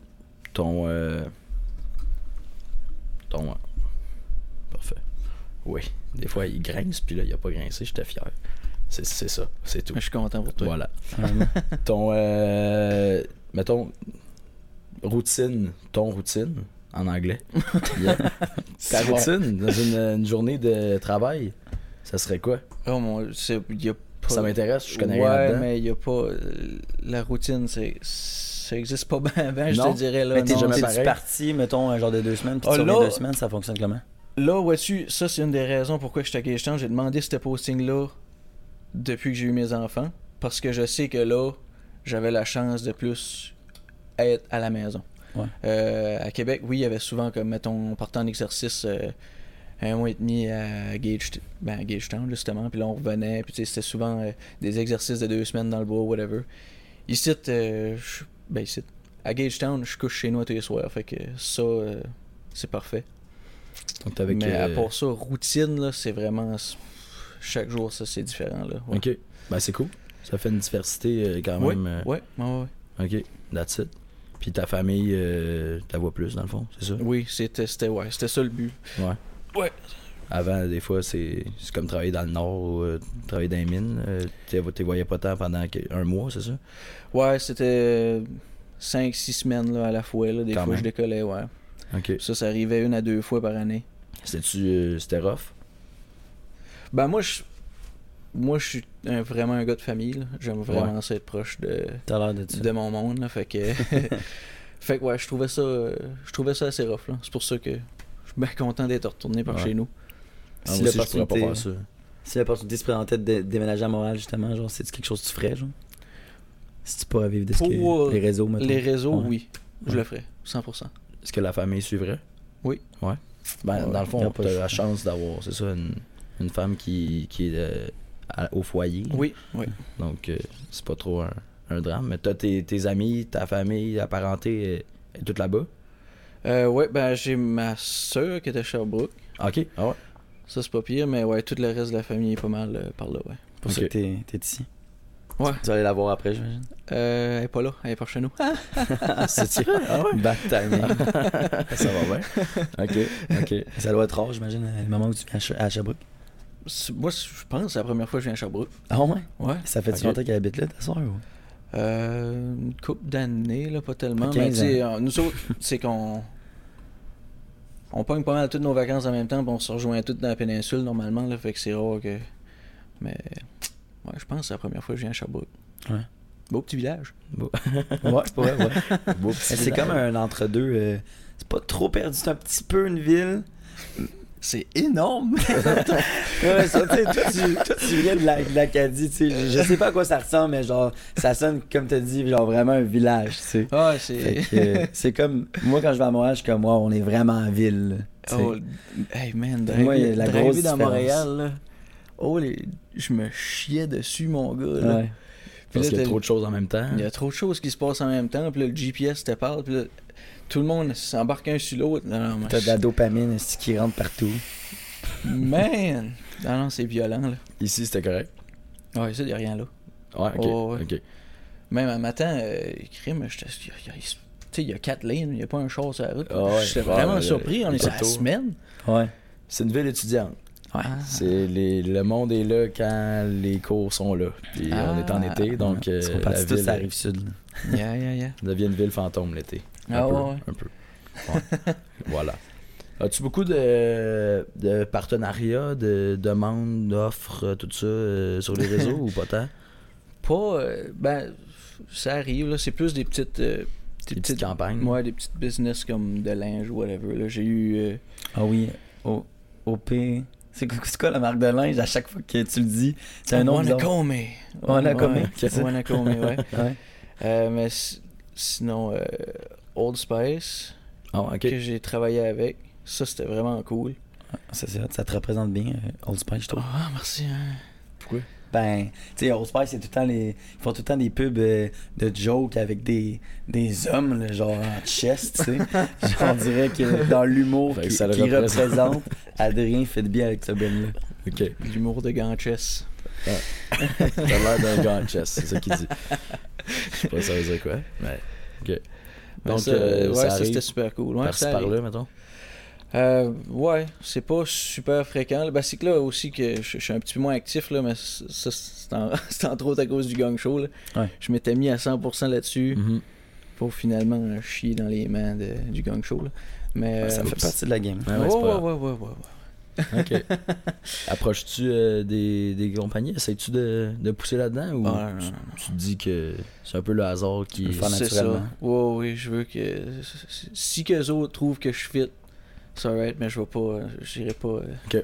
ton. euh, ton. euh, Parfait. Oui. Des fois, il grince, puis là, il a pas grincé, j'étais fier. C'est c'est ça, c'est tout. Mais Je suis content pour toi. Voilà. Vraiment. Ton. euh, mettons. Routine. Ton routine, en anglais. Yeah. Ta routine, dans une, une journée de travail, ça serait quoi? Oh mon, c'est- y a pas- Ça m'intéresse, je connais ouais, rien mais il y a pas. euh, La routine, c'est. Ça existe pas bien, ben, je te dirais là. Mais t'es jamais parti, mettons, un genre de deux semaines, puis Ah, tu là- deux semaines, ça fonctionne comment? Là, vois-tu, ça, c'est une des raisons pourquoi je suis à Gagetown. J'ai demandé ce posting-là depuis que j'ai eu mes enfants. Parce que je sais que là, j'avais la chance de plus être à la maison. Ouais. Euh, à Québec, oui, il y avait souvent, comme, mettons, on partait en exercice euh, un mois et demi à, Gage, ben, à Gagetown, justement. Puis là, on revenait. Puis, c'était souvent euh, des exercices de deux semaines dans le bois, whatever. Ici, euh, je- ben, ici, à Gagetown, je couche chez nous tous les soirs. Fait que ça, c'est parfait. Donc, avec. Mais à part ça, routine, là, c'est vraiment. Chaque jour, ça, c'est différent. Là. Ouais. Ok. Ben, c'est cool. Ça fait une diversité quand Oui, même. ouais, ouais, ouais. Ok, that's it. Puis ta famille, euh, tu la vois plus dans le fond, c'est ça? Oui, c'était ouais, ça le but. Ouais. Ouais. Avant, des fois, c'est c'est comme travailler dans le nord ou euh, travailler dans les mines. Euh, tu les voyais pas tant pendant un mois, c'est ça? Ouais, c'était 5-6 semaines là, à la fois. Là. Des Quand fois, même. je décollais, ouais. Ça, ça arrivait une à deux fois par année. C'était-tu euh, c'était rough? Ben, moi, je. Moi, je suis un- vraiment un gars de famille. J'aime vraiment ça être proche de, de mon monde. Là, fait que. fait que, ouais, je trouvais ça, je trouvais ça assez rough. là. C'est pour ça que je suis bien content d'être retourné par Ouais. chez nous. Ah, Si l'opportunité-. Si se présentait de dé- déménager à Montréal, justement, genre, c'est quelque chose que tu ferais, genre? Si tu pourrais vivre de ce que euh, les réseaux. Les réseaux, Ouais. oui. Je le ferais, 100%. Est-ce que la famille suivrait? Oui. Ouais. Ben, dans le fond, pas t'as le la chance d'avoir, c'est ça, une, une femme qui, qui est euh, à- au foyer. Oui, oui. Donc, euh, c'est pas trop un, un drame. Mais t'as tes, tes amis, ta famille, ta parenté, euh, est toute là-bas? Euh, ouais, ben j'ai ma soeur qui était à Sherbrooke. Ok. Ah ouais. Ça, c'est pas pire, mais ouais, tout le reste de la famille est pas mal euh, par là, ouais. pour ça Ok. que t'es t'es ici. Ouais. Tu vas aller la voir après, j'imagine? Euh, elle est pas là, elle est par chez nous. C'est tiré? Ah ouais? Bad timing. Ça va bien. Ok, ok. ça doit être rare, j'imagine, le moment où tu viens à Sherbrooke. Moi, je pense que c'est la première fois que je viens à Sherbrooke. Ah ouais? Ouais. Ça fait-tu Ok. longtemps qu'elle habite là, ta soeur? Ou... Euh, une couple d'années, là, pas tellement. Fait Mais 15 tu sais, euh, nous autres, c'est qu'on. On pogne pas mal toutes nos vacances en même temps, puis on se rejoint toutes dans la péninsule normalement, là, fait que c'est rare que. Mais. Ouais, je pense que c'est la première fois que je viens à Sherbrooke. Ouais. Beau petit village. Ouais, c'est pas vrai, ouais. Beau Mais petit c'est comme un entre-deux. euh, c'est pas trop perdu, c'est un petit peu une ville. C'est énorme! Ouais, ça, tu sais, toi, tu, toi, tu viens de la- de l'Acadie, tu sais. Je, je sais pas à quoi ça ressemble, mais genre, ça sonne, comme t'as dit, genre vraiment un village, tu sais. C'est. euh, c'est comme, moi quand je vais à Montréal, je suis comme, moi, on est vraiment en ville, tu. Oh, hey man, moi, la grosse dans. Montréal, là. Oh, les... je me chiais dessus, mon gars. Là. Ouais. Puis Parce qu'il y a trop de choses en même temps. Il y a trop de choses qui se passent en même temps. Puis là, le GPS te parle. Puis là, tout le monde s'embarque un sur l'autre. Non, non, T'as de la dopamine c'est qui rentre partout? Man! Non, non, c'est violent, là. Ici, c'était correct? Ouais, ça, il a rien là. Ouais, ok. Oh, ouais. ok. Même un matin, euh, crime, j'étais. il y a- il y a- Tu sais, il y a quatre lignes, il n'y a pas un char sur la route. Ah ouais. J'étais Ouais, vraiment ouais, surpris. On est sur la semaine. Ouais. C'est une ville étudiante. Ouais. C'est les, le monde est là quand les cours sont là. Puis Ah. on est en été, donc euh, la partis tous ville à la rive sud. Yeah, yeah, yeah. devient une ville fantôme l'été. Un Ah peu, ouais, ouais. un peu. Ouais. voilà. As-tu beaucoup de, de partenariats, de demandes, d'offres, euh, tout ça euh, sur les réseaux ou pas tant? Pas. euh, ben, ça arrive, là. C'est plus des petites. euh, Des petites campagnes? Ouais, des petites business comme de linge ou whatever. Là. J'ai eu. euh, Ah oui, OP. C'est quoi, c'est quoi la marque de linge à chaque fois que tu le dis? C'est un nom. Wanakome. Wanakome, Ouais? Wanakome, ouais. Ouais. Euh, mais si- sinon, euh, Old Spice, Ah, ok. que j'ai travaillé avec, ça c'était vraiment cool. Ça, c'est hot, ça te représente bien, euh, Old Spice, je trouve. Ah, merci. hein. Ben, tu sais, Old Spice, c'est tout le temps les. Ils font tout le temps des pubs euh, de jokes avec des, des hommes, là, genre en chest, tu sais. On dirait que dans l'humour que qui, ça le qui représente. représente, Adrien fait bien avec ce band-là. Ok. L'humour de Ganchess. T'as l'air d'un gars en chess, c'est ça qu'il dit. Je sais pas ça veut dire quoi, mais ok. Donc, ça, euh, ouais, ça c'était super cool. Ouais, arrive. par-là, mettons. Euh, ouais, c'est pas super fréquent. là. Ben, c'est que là aussi que je, je suis un petit peu moins actif, là, mais ça, c'est en- entre autres à cause du gang show. Là. Ouais. Je m'étais mis à 100% là-dessus Mhm. pour finalement chier dans les mains de- du gang show. Là. Mais, ça euh, fait partie de la game. Ouais, ouais, ouais, ouais, ouais, ouais. Ok. Approches-tu euh, des, des compagnies? Essayes-tu de, de pousser là-dedans ou Ah, non, tu, non, non. tu te dis que c'est un peu le hasard qui. Le. C'est ça. Ouais, ouais, je veux que. Si qu'eux autres trouvent que je fit, c'est alright, mais je vais pas. J'irai pas euh,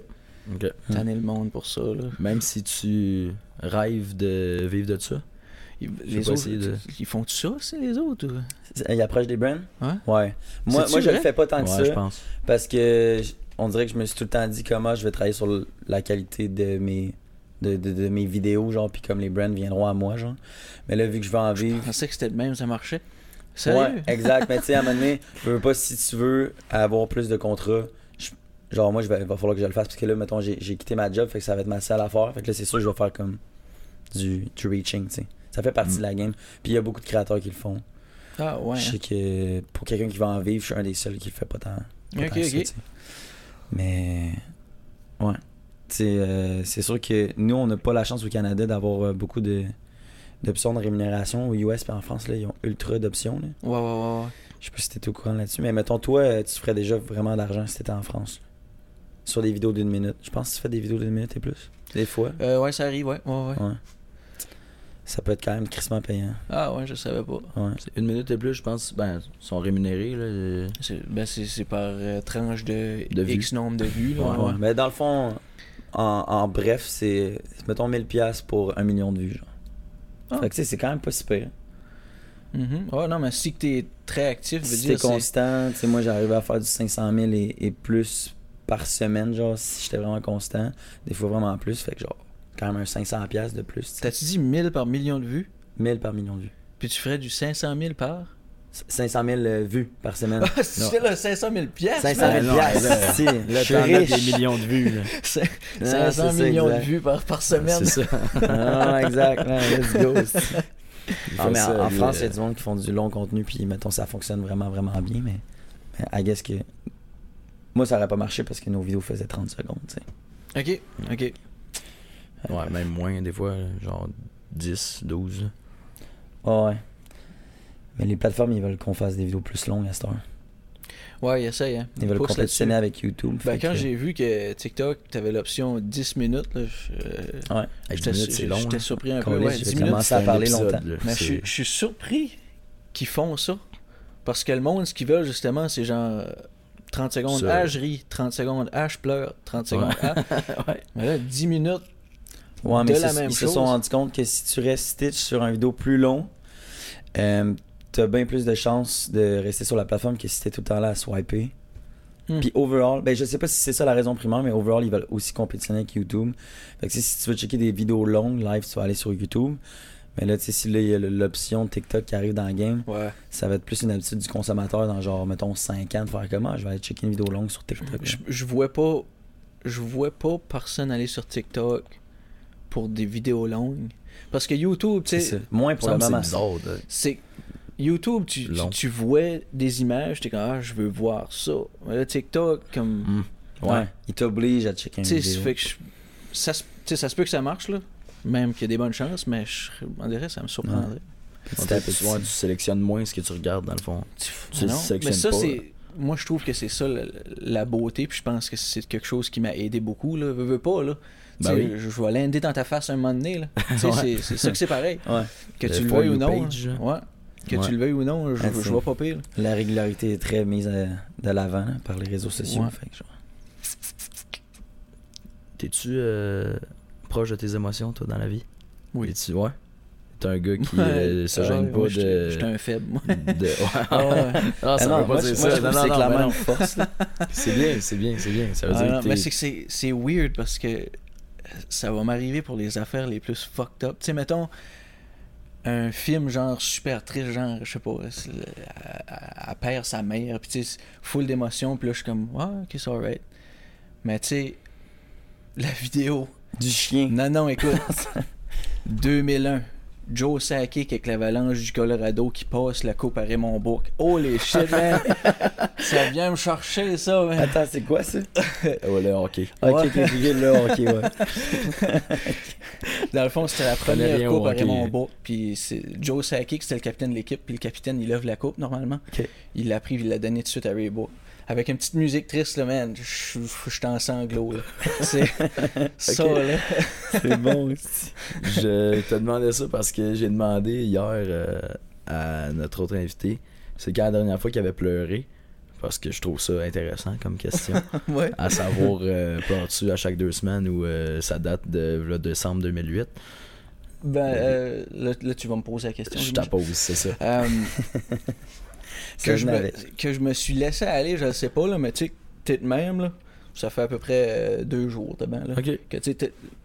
Ok. tanner le monde pour ça. Là. Même si tu rêves de vivre de ça? Ils, les pas autres, de- ils font tout ça, c'est les autres? ou? Il approche des brands? Ouais. Ouais. Moi, C'est-tu moi je le vrai? fais pas tant que ouais, je ça. pense. Parce que j- on dirait que je me suis tout le temps dit comment je vais travailler sur la qualité de mes de, de, de mes vidéos, genre, puis comme les brands viendront à moi, genre. Mais là, vu que je veux en Je vivre. pensais que c'était le même, ça marchait. Sérieux? Ouais, exact. Mais tu sais, à un moment donné, je veux pas, si tu veux avoir plus de contrats, je- genre, moi, je vais, il va falloir que je le fasse parce que là, mettons, j'ai quitté ma job, fait que ça va être ma seule affaire. Fait que là, c'est sûr, que je vais faire comme du, du reaching, tu sais. Ça fait partie Mm. de la game. Puis il y a beaucoup de créateurs qui le font. Ah ouais. Je hein. sais que pour quelqu'un qui va en vivre, je suis un des seuls qui le fait pas tant. pas Ok, tant ça, ok. sais. Mais ouais. Euh, c'est sûr que nous, on n'a pas la chance au Canada d'avoir euh, beaucoup de d'options de rémunération. Au US et en France, là, ils ont ultra d'options. Ouais, ouais, ouais. ouais. Je sais pas si t'étais au courant là-dessus. Mais mettons, toi, euh, tu ferais déjà vraiment d'argent si t'étais en France. Sur des vidéos d'une minute. Je pense que tu fais des vidéos d'une minute et plus. Des fois. Euh, ouais, ça arrive, ouais. ouais, ouais. Ouais. Ça peut être quand même crissement payant. Ah ouais, je savais pas. Ouais. Une minute et plus, je pense. Ben, ils sont rémunérés. Là. euh, C'est, ben, c'est, c'est par euh, tranche de, De vues. X nombre de vues. Là, Ouais, ouais. ouais. Mais dans le fond, en, en bref, c'est mettons 1000$ pour un million de vues. Genre. Ah. Fait que c'est quand même pas si pire. Mhm. Ouais, non, mais si que t'es très actif, Si dire, t'es c'est- constant, tu sais, moi j'arrivais à faire du 500 000 et, et plus par semaine, genre, si j'étais vraiment constant. Des fois vraiment plus, fait que genre, quand même un 500$ piastres de plus. T'as-tu dit 1000 par million de vues? 1000 par million de vues. Puis tu ferais du 500 000 par? 500 000 euh, vues par semaine. Ah, si tu fais là 500 000 piastres, 500 man. 000 non, piastres, là, si. Là, Je suis as des riche. millions de vues. Là. C'est- Ah, 500 c'est ça, millions exact. de vues par, par semaine. C'est ça. Ah, exact, let's go. Ah, mais en, ça, en lui, France, il y a du monde qui font du long contenu, puis mettons, ça fonctionne vraiment, vraiment bien, mais, mais I guess que. Moi, ça aurait pas marché parce que nos vidéos faisaient 30 secondes, tu sais. Ok, ok. Ouais, même moins des fois, genre 10, 12. Ah ouais. Mais les plateformes, ils veulent qu'on fasse des vidéos plus longues à cette heure. Ouais, il essaye, hein. Ils veulent Pousse compétitionner avec YouTube. Ben, quand que- j'ai vu que TikTok, t'avais l'option 10 minutes, là, je- euh, Ouais. Hey, 10 j'étais minutes, c'est long. j'étais hein. surpris un peu. Caliste, Ouais, j'ai 10 commencé minutes. à parler épisode, longtemps. là. Mais je je suis surpris qu'ils font ça. Parce que le monde, ce qu'ils veulent, justement, c'est genre euh, 30 secondes, Ça. ah, je ris, 30 secondes, ah, je pleure, 30 secondes, ah. Ouais. Mais là, 10 minutes, Ouais, mais de c'est- la même ils se sont rendus compte que si tu restes stitch sur un vidéo plus long, euh, t'as bien plus de chances de rester sur la plateforme que si t'es tout le temps là à swiper. Hmm. Puis overall, ben je sais pas si c'est ça la raison primaire, mais overall, ils veulent aussi compétitionner avec YouTube. Fait que si tu veux checker des vidéos longues, live, tu vas aller sur YouTube. Mais là, tu sais, si là, il y a l'option TikTok qui arrive dans le game, ouais. ça va être plus une habitude du consommateur dans genre, mettons, 5 ans de faire comment je vais aller checker une vidéo longue sur TikTok. Je, je vois pas je vois pas personne aller sur TikTok pour des vidéos longues. Parce que YouTube, tu C'est sais. Moins pour le moment. c'est YouTube, tu, tu, tu vois des images, t'es comme ah, je veux voir ça. Mais là, TikTok, comme Ouais. Il t'oblige à checker une tu sais, ça vidéo. fait que je- ça, se- tu sais, ça se peut que ça marche là, même qu'il y a des bonnes chances, mais je on dirait ça me surprendrait. Petit On à dirait petit. tu, ouais, tu sélectionnes moins ce que tu regardes dans le fond. Tu Mais non, sélectionnes mais ça pas, c'est moi, je trouve que c'est ça la, la beauté, puis je pense que c'est quelque chose qui m'a aidé beaucoup, là. Veux, veux pas, là. Tu Ben oui. je, je vais l'ender dans ta face un moment donné, là. Tu sais, Ouais. c'est- ça que c'est pareil. Ouais. Que Le tu le veuilles ou non. page, hein. Ouais. Que Ouais. tu le veuilles ou non, je, Ah, je vois pas pire. La régularité est très mise à- de l'avant par les réseaux sociaux. Ouais. fait que genre- T'es-tu euh, proche de tes émotions, toi, dans la vie? Oui. Es-tu, ouais? T'es un gars qui euh, se gêne ouais, pas j'étais- de... J'étais un faible, moi. de... Ouais. Ah ouais. Ah, ça Ah non, veut pas moi, dire moi, ça. Non, non, c'est clairement une force. C'est bien, c'est bien, c'est bien. Ça veut Ah dire non, que mais t'es- c'est que c'est c'est weird parce que ça va m'arriver pour les affaires les plus fucked up. Tu sais, mettons, un film genre super triste, genre, je sais pas, elle, perd sa mère, puis tu sais, full d'émotions, puis là, je suis comme, ouais, ok, c'est alright. Mais tu sais, la vidéo. Du chien. Non, non, écoute. 2001. Joe Sakic avec l'avalanche du Colorado qui passe la coupe à Raymond Bourque. Holy shit, man! ça vient me chercher, ça, man. Attends, c'est quoi ça? Ouais, le hockey. Ok, Ouais. ok, ok, là, ok, ouais. Dans le fond, c'était la première coupe à hockey. Raymond Bourque. Puis Joe Sakic, c'était le capitaine de l'équipe. Puis le capitaine, il lève la coupe normalement. Il l'a pris, il l'a donné tout de suite à Ray Bourque. Avec une petite musique triste, là, man. Je suis en sanglots, là. C'est ça, là. C'est bon aussi. Je te demandais ça parce que j'ai demandé hier euh, à notre autre invité, c'est quand la dernière fois qu'il avait pleuré, parce que je trouve ça intéressant comme question, Ouais. à savoir euh, pleures-tu à chaque deux semaines ou euh, ça date de là, décembre 2008. Ben, euh, là, là, tu vas me poser la question. Je j'imagine. t'appose, c'est ça. Que, je me, avec. que je me suis laissé aller, je sais pas, là, mais tu sais, t'es de même, là. Ça fait à peu près euh, deux jours, bien, là. Que,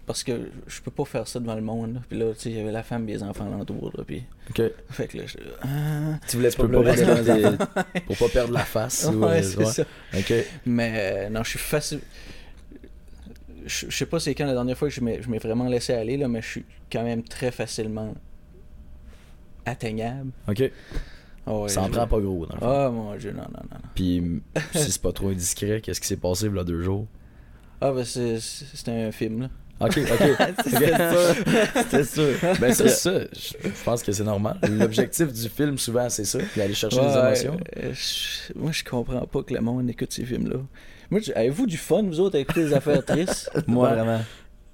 parce que je peux pas faire ça devant le monde, là. Puis là, tu sais, il y avait la femme et les enfants alentour, là. Puis, Ok. fait que là, je. Ah. Tu voulais Tu pas dans des- pour pas perdre la face. ou, Ouais, c'est ouais. ça. Mais euh, non, je suis facile. Je sais pas c'est quand la dernière fois que je m'ai je m'ai vraiment laissé aller, là, mais je suis quand même très facilement atteignable. Ok. Ah ouais, ça en prend pas gros dans le. Ah mon dieu, non, non, non. non. Puis si c'est pas trop indiscret, qu'est-ce qui s'est passé là deux jours? Ah, ben c'est- un film, là. Ok, ok. C'était sûr. C'était sûr. Ben c'est ça, je pense que c'est normal. L'objectif du film, souvent, c'est ça, d'aller chercher Ouais, les émotions. euh, je- moi, je comprends pas que le monde écoute ces films-là. Moi, je- avez-vous du fun, vous autres, à écouter des affaires tristes? Moi, vraiment.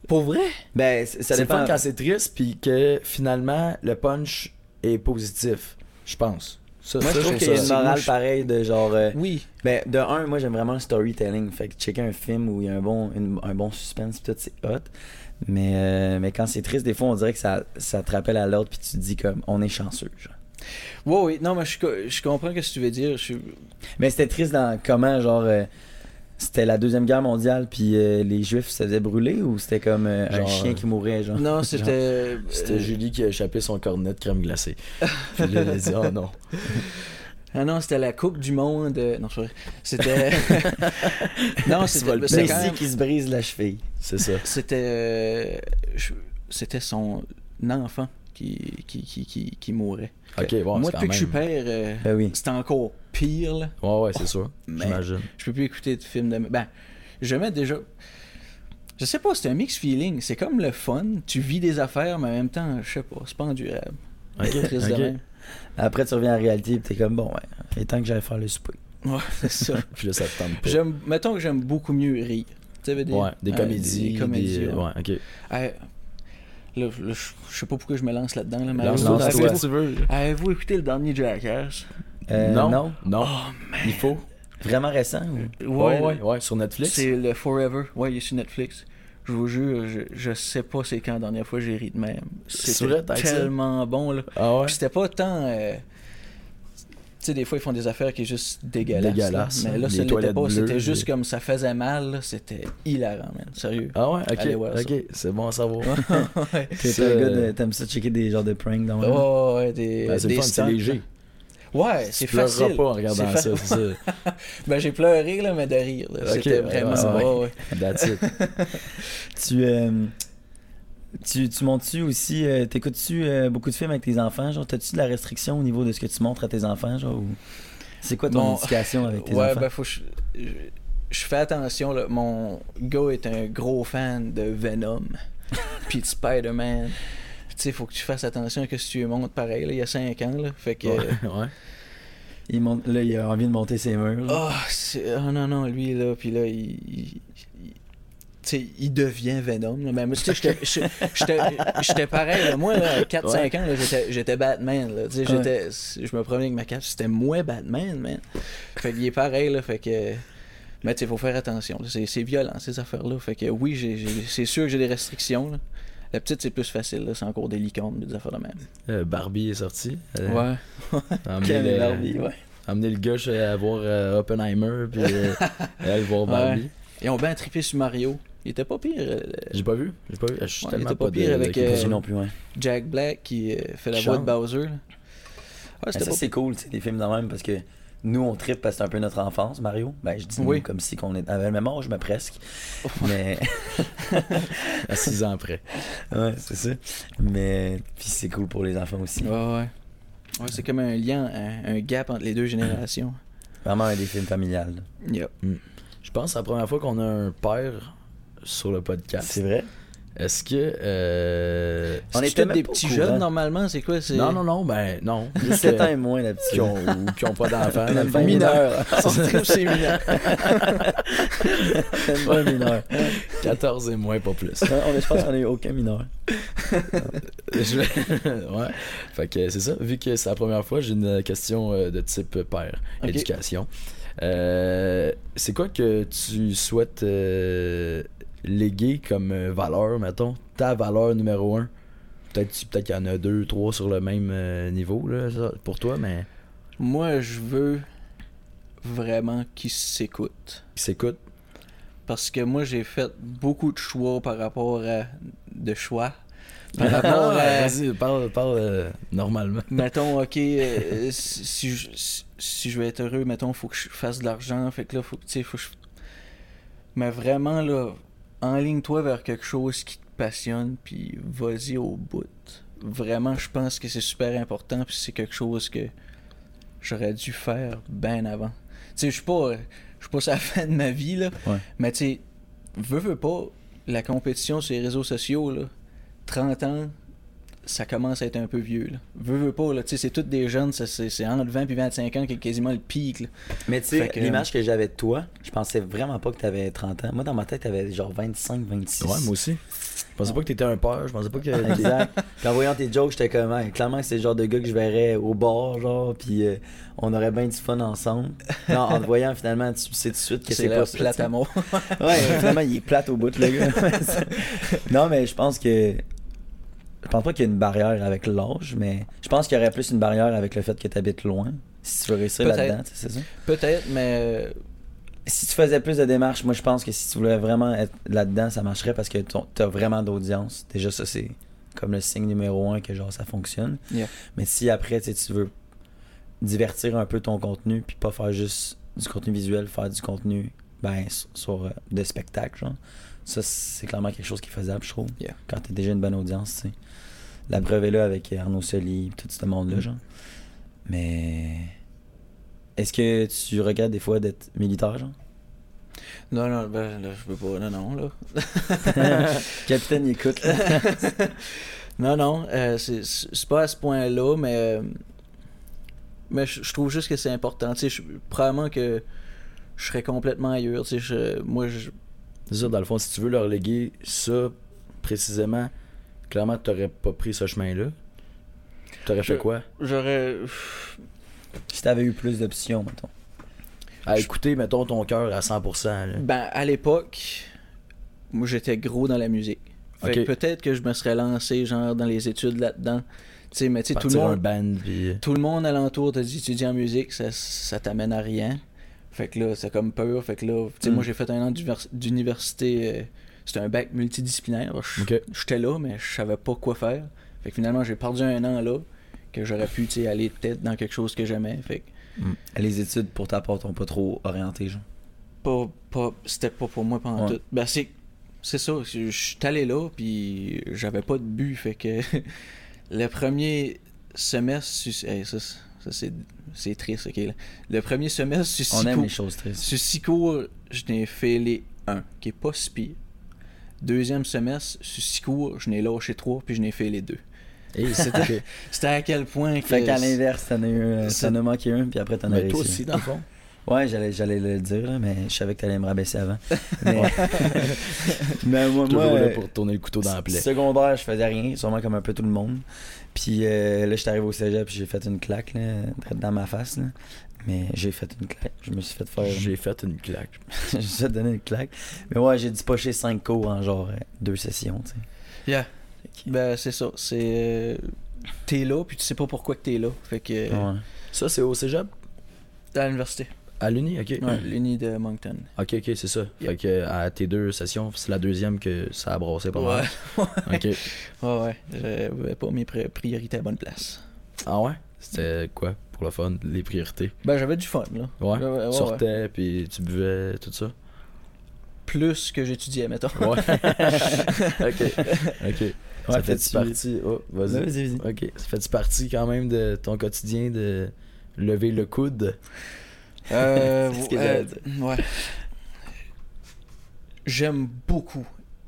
Pour vrai? Ben, c- ça C'est le dépend. fun quand c'est triste, puis que finalement, le punch est positif, je pense. Ça, Moi, ça, je trouve qu'il y a une morale pareille de genre. euh, Oui. Ben, de un, moi j'aime vraiment le storytelling. Fait que checker un film où il y a un bon, une- un bon suspense, tout, c'est hot. Mais, euh, mais quand c'est triste, des fois, on dirait que ça, ça te rappelle à l'autre, puis tu te dis comme, on est chanceux. Genre. Ouais, oui. Non, mais je, je comprends ce que tu veux dire. Je Mais c'était triste dans comment, genre, euh, c'était la Deuxième Guerre mondiale, puis euh, les Juifs se faisaient brûler, ou c'était comme euh, un chien euh, qui mourait, genre? Non, c'était. C'était euh, Julie qui a échappé son cornet de crème glacée. Puis là, elle a dit, oh non. Ah non, c'était la Coupe du Monde. Non, vrai. C'était. non, c'était. le c'était Messi même- qui se brise la cheville. C'est ça. C'était. euh, je- C'était son enfant qui, qui, qui, qui, bon, Moi, depuis que je suis père, euh, Ben oui. c'était encore pire, là. Ouais, ouais, c'est sûr. Mais- J'imagine. Je peux plus écouter de films de. Ben, je mets déjà. Je sais pas, c'est un mix feeling. C'est comme le fun. Tu vis des affaires, mais en même temps, je sais pas, c'est pas endurable. Ok, Triste de ok. même. Après, tu reviens à la réalité, puis t'es comme, bon, ouais, il est temps que j'aille faire le souper. Ouais, c'est ça. Puis là, ça te tente pas. J'aime, mettons que j'aime beaucoup mieux rire. Tu sais, dire? Ouais, des comédies. Des, comédies. des- ouais. Ok. Là, là, je sais pas pourquoi je me lance là-dedans, là, mais Lance-toi si avez-vous, tu veux. avez-vous écouté le dernier Jackass? Euh, non, non. non. Il faut. Vraiment récent, ou? Ouais, ouais, ouais, sur Netflix. C'est le Forever. Ouais, il est sur Netflix. Je vous jure, je, je sais pas c'est quand la dernière fois j'ai ri de même. C'est vrai, C'était tellement bon, là. Ah ouais? C'était pas tant. euh, sais, des fois, ils font des affaires qui est juste dégueulasse. Dégueulasse, là. Mais hein. là, ça l'était toilettes pas. C'était juste comme ça faisait mal. C'était hilarant, man. Sérieux. Ah ouais, ok. Ok, c'est bon à savoir. T'es Ça, un gars euh, de- T'aimes ça checker des genres de pranks dans le Oh, ouais, des. Ben, c'est des le fun, c'est léger. Ouais, c'est Tu pleureras facile. pas en regardant ça, fa- c'est ça. Ben, j'ai pleuré, là, mais de rire. C'était vraiment. ouais, ouais. That's it. Tu, euh, tu, tu montes-tu aussi, euh, t'écoutes-tu euh, beaucoup de films avec tes enfants? Genre, t'as-tu de la restriction au niveau de ce que tu montres à tes enfants? Genre, ou... C'est quoi ton éducation avec tes ouais, enfants? ben, faut que je... je- je fais attention, là. Mon gars est un gros fan de Venom, puis de Spider-Man. Tu sais, faut que tu fasses attention à ce que tu lui montres pareil, là. Il y a 5 ans, là. Fait que. Ouais, ouais. Il monte, là, il a envie de monter ses murs. là. Oh, oh non, non, lui, là, puis là, il. il- il- il devient Venom. Là. Mais moi, tu sais, j'étais- j'étais j'étais- j'étais pareil. là. Moi, là, à 4-5 ans, là, j'étais- j'étais Batman. Là. Je me promenais avec ma cape. C'était moi, Batman, man. Fait qu'il est pareil. Là, fait que. Mais sais, faut faire attention. C'est c'est violent, ces affaires-là. Fait que oui, c'est sûr que j'ai des restrictions. là. La petite, c'est plus facile. C'est encore des licornes, des affaires de même. Euh, Barbie est sorti. Euh, Ouais. et le- Barbie, ouais. gars à voir euh, Oppenheimer, puis euh, aller voir Barbie. Ils ont bien trippé sur Mario. Il était pas pire. euh, J'ai pas vu. J'ai pas vu. Je suis Ouais, il était pas pas, pire de- avec, euh, non plus, ouais. Jack Black qui euh, fait la voix de. Bowser. Ouais, c'était ça, pas c'est cool, des films de même, parce que nous, on trippe parce que c'est un peu notre enfance, Mario. Ben, je dis nous, Oui. comme si on est- avait le même âge, mais presque. mais, à 6 ans après. ouais, c'est ça. Mais, puis c'est cool pour les enfants aussi. Ouais, ouais. Ouais, c'est comme un lien, un, un gap entre les deux générations. Vraiment un des films familiales. Yep. Je pense que c'est la première fois qu'on a un père sur le podcast. C'est vrai? Est-ce que. euh, On On était des petits jeunes normalement, c'est quoi c'est... Non, non, non, ben non. Juste 7 euh, ans et moins, la petite. qui ont, ou qui ont pas d'enfants. dans le fond. mineur. c'est mineur. Pas mineur. 14 et moins, pas plus. On, je pense qu'on a eu aucun mineur. Je vais- ouais. Fait que c'est ça. Vu que c'est la première fois, j'ai une question euh, de type père, éducation. Euh, c'est quoi que tu souhaites euh, léguer comme euh, valeur, mettons, ta valeur numéro un? Peut-être peut-être qu'il y en a deux, trois sur le même euh, niveau là, pour toi, mais Moi, je veux vraiment qu'ils s'écoutent. qui s'écoute. Parce que moi, j'ai fait beaucoup de choix par rapport à... de choix. Par rapport à... Vas-y, parle, parle euh, normalement. Mettons, ok, euh, si, si je, si- je veux être heureux, mettons, faut que je fasse de l'argent. Fait que là, faut que, tu sais, faut que je. Mais vraiment, là, enligne-toi vers quelque chose qui te passionne, puis vas-y au bout. Vraiment, je pense que c'est super important, puis c'est quelque chose que j'aurais dû faire bien avant. Tu sais, je suis pas. Je suis pas sur la fin de ma vie, là. Ouais. Mais tu sais, veux, veux pas, la compétition sur les réseaux sociaux, là, 30 ans, ça commence à être un peu vieux. Là. Veux, veux pas, là, tu sais, c'est tous des jeunes, ça, c'est, c'est entre 20 et 25 ans qui est quasiment le pic. Là. Mais tu sais, que, l'image que j'avais de toi, je pensais vraiment pas que t'avais 30 ans. Moi, dans ma tête, t'avais genre 25, 26. Ouais, moi aussi. Je pensais pas que t'étais un père, je pensais pas que. Exact. Puis en voyant tes jokes, j'étais comme, Hey, clairement c'est le genre de gars que je verrais au bar, genre, puis euh, on aurait bien du fun ensemble. Non, en te voyant, finalement, tu sais tout de suite que C'est, pas plate à mort. Ouais, finalement, il est plate au bout, le gars. non, mais je pense que. Je pense pas qu'il y a une barrière avec l'âge, mais je pense qu'il y aurait plus une barrière avec le fait que tu habites loin. Si tu veux réussir là-dedans, tu c'est ça? Peut-être, mais euh, Si tu faisais plus de démarches, moi je pense que si tu voulais vraiment être là-dedans, ça marcherait parce que ton- t'as vraiment d'audience. Déjà, ça c'est comme le signe numéro un que genre ça fonctionne. Yeah. Mais si après tu tu veux divertir un peu ton contenu puis pas faire juste du contenu visuel, faire du contenu ben sur, sur, euh, de spectacle, genre. Ça c'est clairement quelque chose qui est faisable, je trouve. Yeah. Quand t'as déjà une bonne audience, tu sais. La preuve est là avec Arnaud Soli, tout ce monde-là, Mm. genre. Mais est-ce que tu regardes des fois d'être militaire, genre? non, non, ben, là, je peux pas. Non, non, là. Capitaine, il écoute. là. Non, non, euh, c'est, pas à ce point-là, mais. euh, mais je, trouve juste que c'est important. Tu sais, probablement que je serais complètement ailleurs. Tu sais, je- moi, je, C'est dans le fond, si tu veux leur léguer ça précisément, clairement, t'aurais pas pris ce chemin-là. T'aurais Je- fait quoi? j'aurais. si t'avais eu plus d'options, mettons. À écouter, mettons, ton cœur à 100%. là. Ben, à l'époque, moi, j'étais gros dans la musique. Fait Ok. que peut-être que je me serais lancé, genre, dans les études là-dedans. Tu sais, mais tu sais, tout le monde. band, puis. Tout le monde alentour t'a dit étudier en musique, ça, ça t'amène à rien. Fait que là, c'est comme peur. Fait que là, tu sais, Mm. moi j'ai fait un an d'univers- d'université. C'était un bac multidisciplinaire. J'étais là, mais je savais pas quoi faire. Fait que finalement, j'ai perdu un an là, que j'aurais pu aller peut-être dans quelque chose que j'aimais. Fait que Les études, pour ta part, t'ont pas trop orienté, genre? pas, pas, c'était pas pour moi pendant Ouais. tout. Ben, c'est, c'est ça. Je suis allé là, puis j'avais pas de but. Fait que le premier semestre. su- hey, ça, c'est- ça, c'est, c'est triste, ok. là. Le premier semestre, sur On six aime cours- les choses tristes. sur six cours, je n'ai fait les 1, qui est pas si pire. Deuxième semestre, sur six cours, je n'ai lâché trois, puis je n'ai fait les deux. Et C'était- à quel point que. Fait qu'à l'inverse, t'en as, eu, t'en as manqué un, puis après t'en as Mais réussi. toi aussi, dans le fond? Ouais, j'allais, j'allais le dire, là, mais je savais que t'allais me rabaisser avant. Mais, mais moi, Toujours moi, là euh, pour tourner le couteau dans la plaie. Secondaire, je faisais rien, sûrement comme un peu tout le monde. Puis euh, là, j'étais arrivé au cégep, puis j'ai fait une claque, là, dans ma face. Là. Mais j'ai fait une claque. Je me suis fait faire. J'ai fait une claque. j'ai fait donner une claque. Mais ouais, j'ai dû pocher 5 cours en genre euh, deux sessions, tu sais. Yeah. Ben, c'est ça. C'est. euh, T'es là, puis tu sais pas pourquoi que t'es là. Fait que. Ouais. Ça, c'est au cégep? À l'université. À l'Uni, ok. Ouais, l'Uni de Moncton. Ok, ok, c'est ça. Fait que à tes deux sessions, c'est la deuxième que ça a brassé pas mal. Ouais. Ok. Ouais, ouais. J'avais pas mes pri- priorités à bonne place. Ah ouais? C'était quoi? Pour le fun, les priorités? Ben, j'avais du fun, là. Ouais. Ouais, sortais, puis tu buvais, tout ça? Plus que j'étudiais, mettons. Ouais. ok. Ok. Ouais, ça fait fais-tu- partie? Oh, vas-y. Vas-y, vas-y. Ok. Ça fait partie quand même de ton quotidien de lever le coude? Euh, ce qu'il euh, ouais. J'aime beaucoup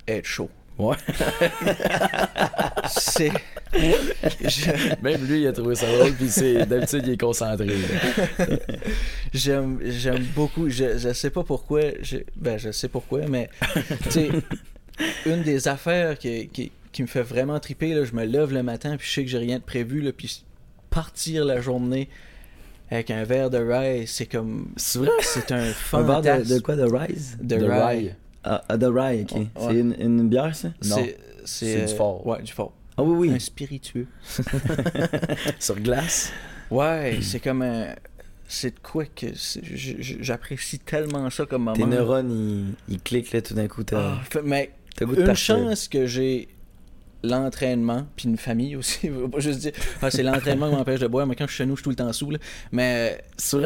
être chaud. Ouais. C'est. je- Même lui, il a trouvé ça drôle, puis c'est d'habitude, il est concentré. J'aime, j'aime beaucoup. Je, je sais pas pourquoi. Je, ben, je sais pourquoi, mais tu sais, une des affaires qui, qui, qui me fait vraiment triper, là, je me lève le matin, puis je sais que j'ai rien de prévu, là, puis partir la journée avec un verre de rye, c'est comme. C'est vrai? C'est un Un verre fantasme. de, de quoi De Rise de De rye. Rye. Ah, ah, ok. Ouais. C'est une, une bière, ça? Non. C'est, du euh, fort. Ouais, du fort. Ah oui, Un oui. spiritueux. Sur glace? Ouais, c'est comme un. C'est de quoi que. J'apprécie tellement ça comme moment. Tes neurones, ils, ils cliquent, là, tout d'un coup. T'as Ah, fait- mais t'as le goût de une partir. chance que j'ai l'entraînement, puis une famille aussi. Je veux pas juste dire, ah, c'est l'entraînement qui m'empêche de boire, mais quand je suis chez nous, je suis tout le temps sous. Là. Mais. Vrai?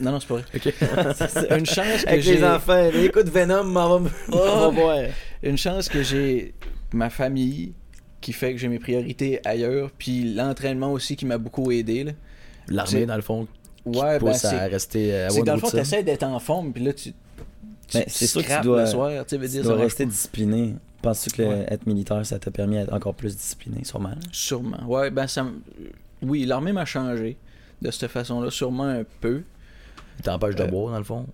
Non, non, c'est pas vrai. une chance que Avec j'ai. les enfants, écoute Venom, m'en va, Oh. boire. Une chance que j'ai ma famille qui fait que j'ai mes priorités ailleurs, puis l'entraînement aussi qui m'a beaucoup aidé. Là. L'armée, dans le fond, Ouais, ben, pousse à c'est. rester à C'est que dans le fond, routine. t'essaies d'être en forme, puis là, tu. tu Ben, c'est sûr que tu dois- le soir, tu veux Tu dire, dois ça marche rester discipliné. Penses-tu que le- être militaire, ça t'a permis d'être encore plus discipliné, sûrement? Sûrement. Ouais, ben ça. m- Oui, l'armée m'a changé de cette façon-là, sûrement un peu. Il t'empêche de Euh, boire, dans le fond?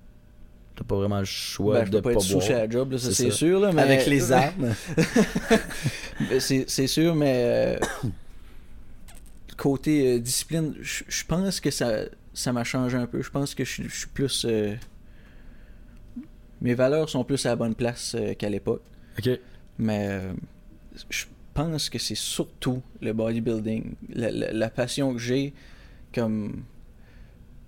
T'as pas vraiment le choix ben, je de peux pas pas être boire. chez la job, là, ça C'est sûr. Là, mais... Avec les armes. Ben, c'est c'est sûr, mais. euh, Côté euh, discipline, je je pense que ça ça m'a changé un peu. Je pense que je suis- je suis plus. euh, Mes valeurs sont plus à la bonne place euh, qu'à l'époque. Ok. Mais euh, je pense que c'est surtout le bodybuilding, la, la- la passion que j'ai, comme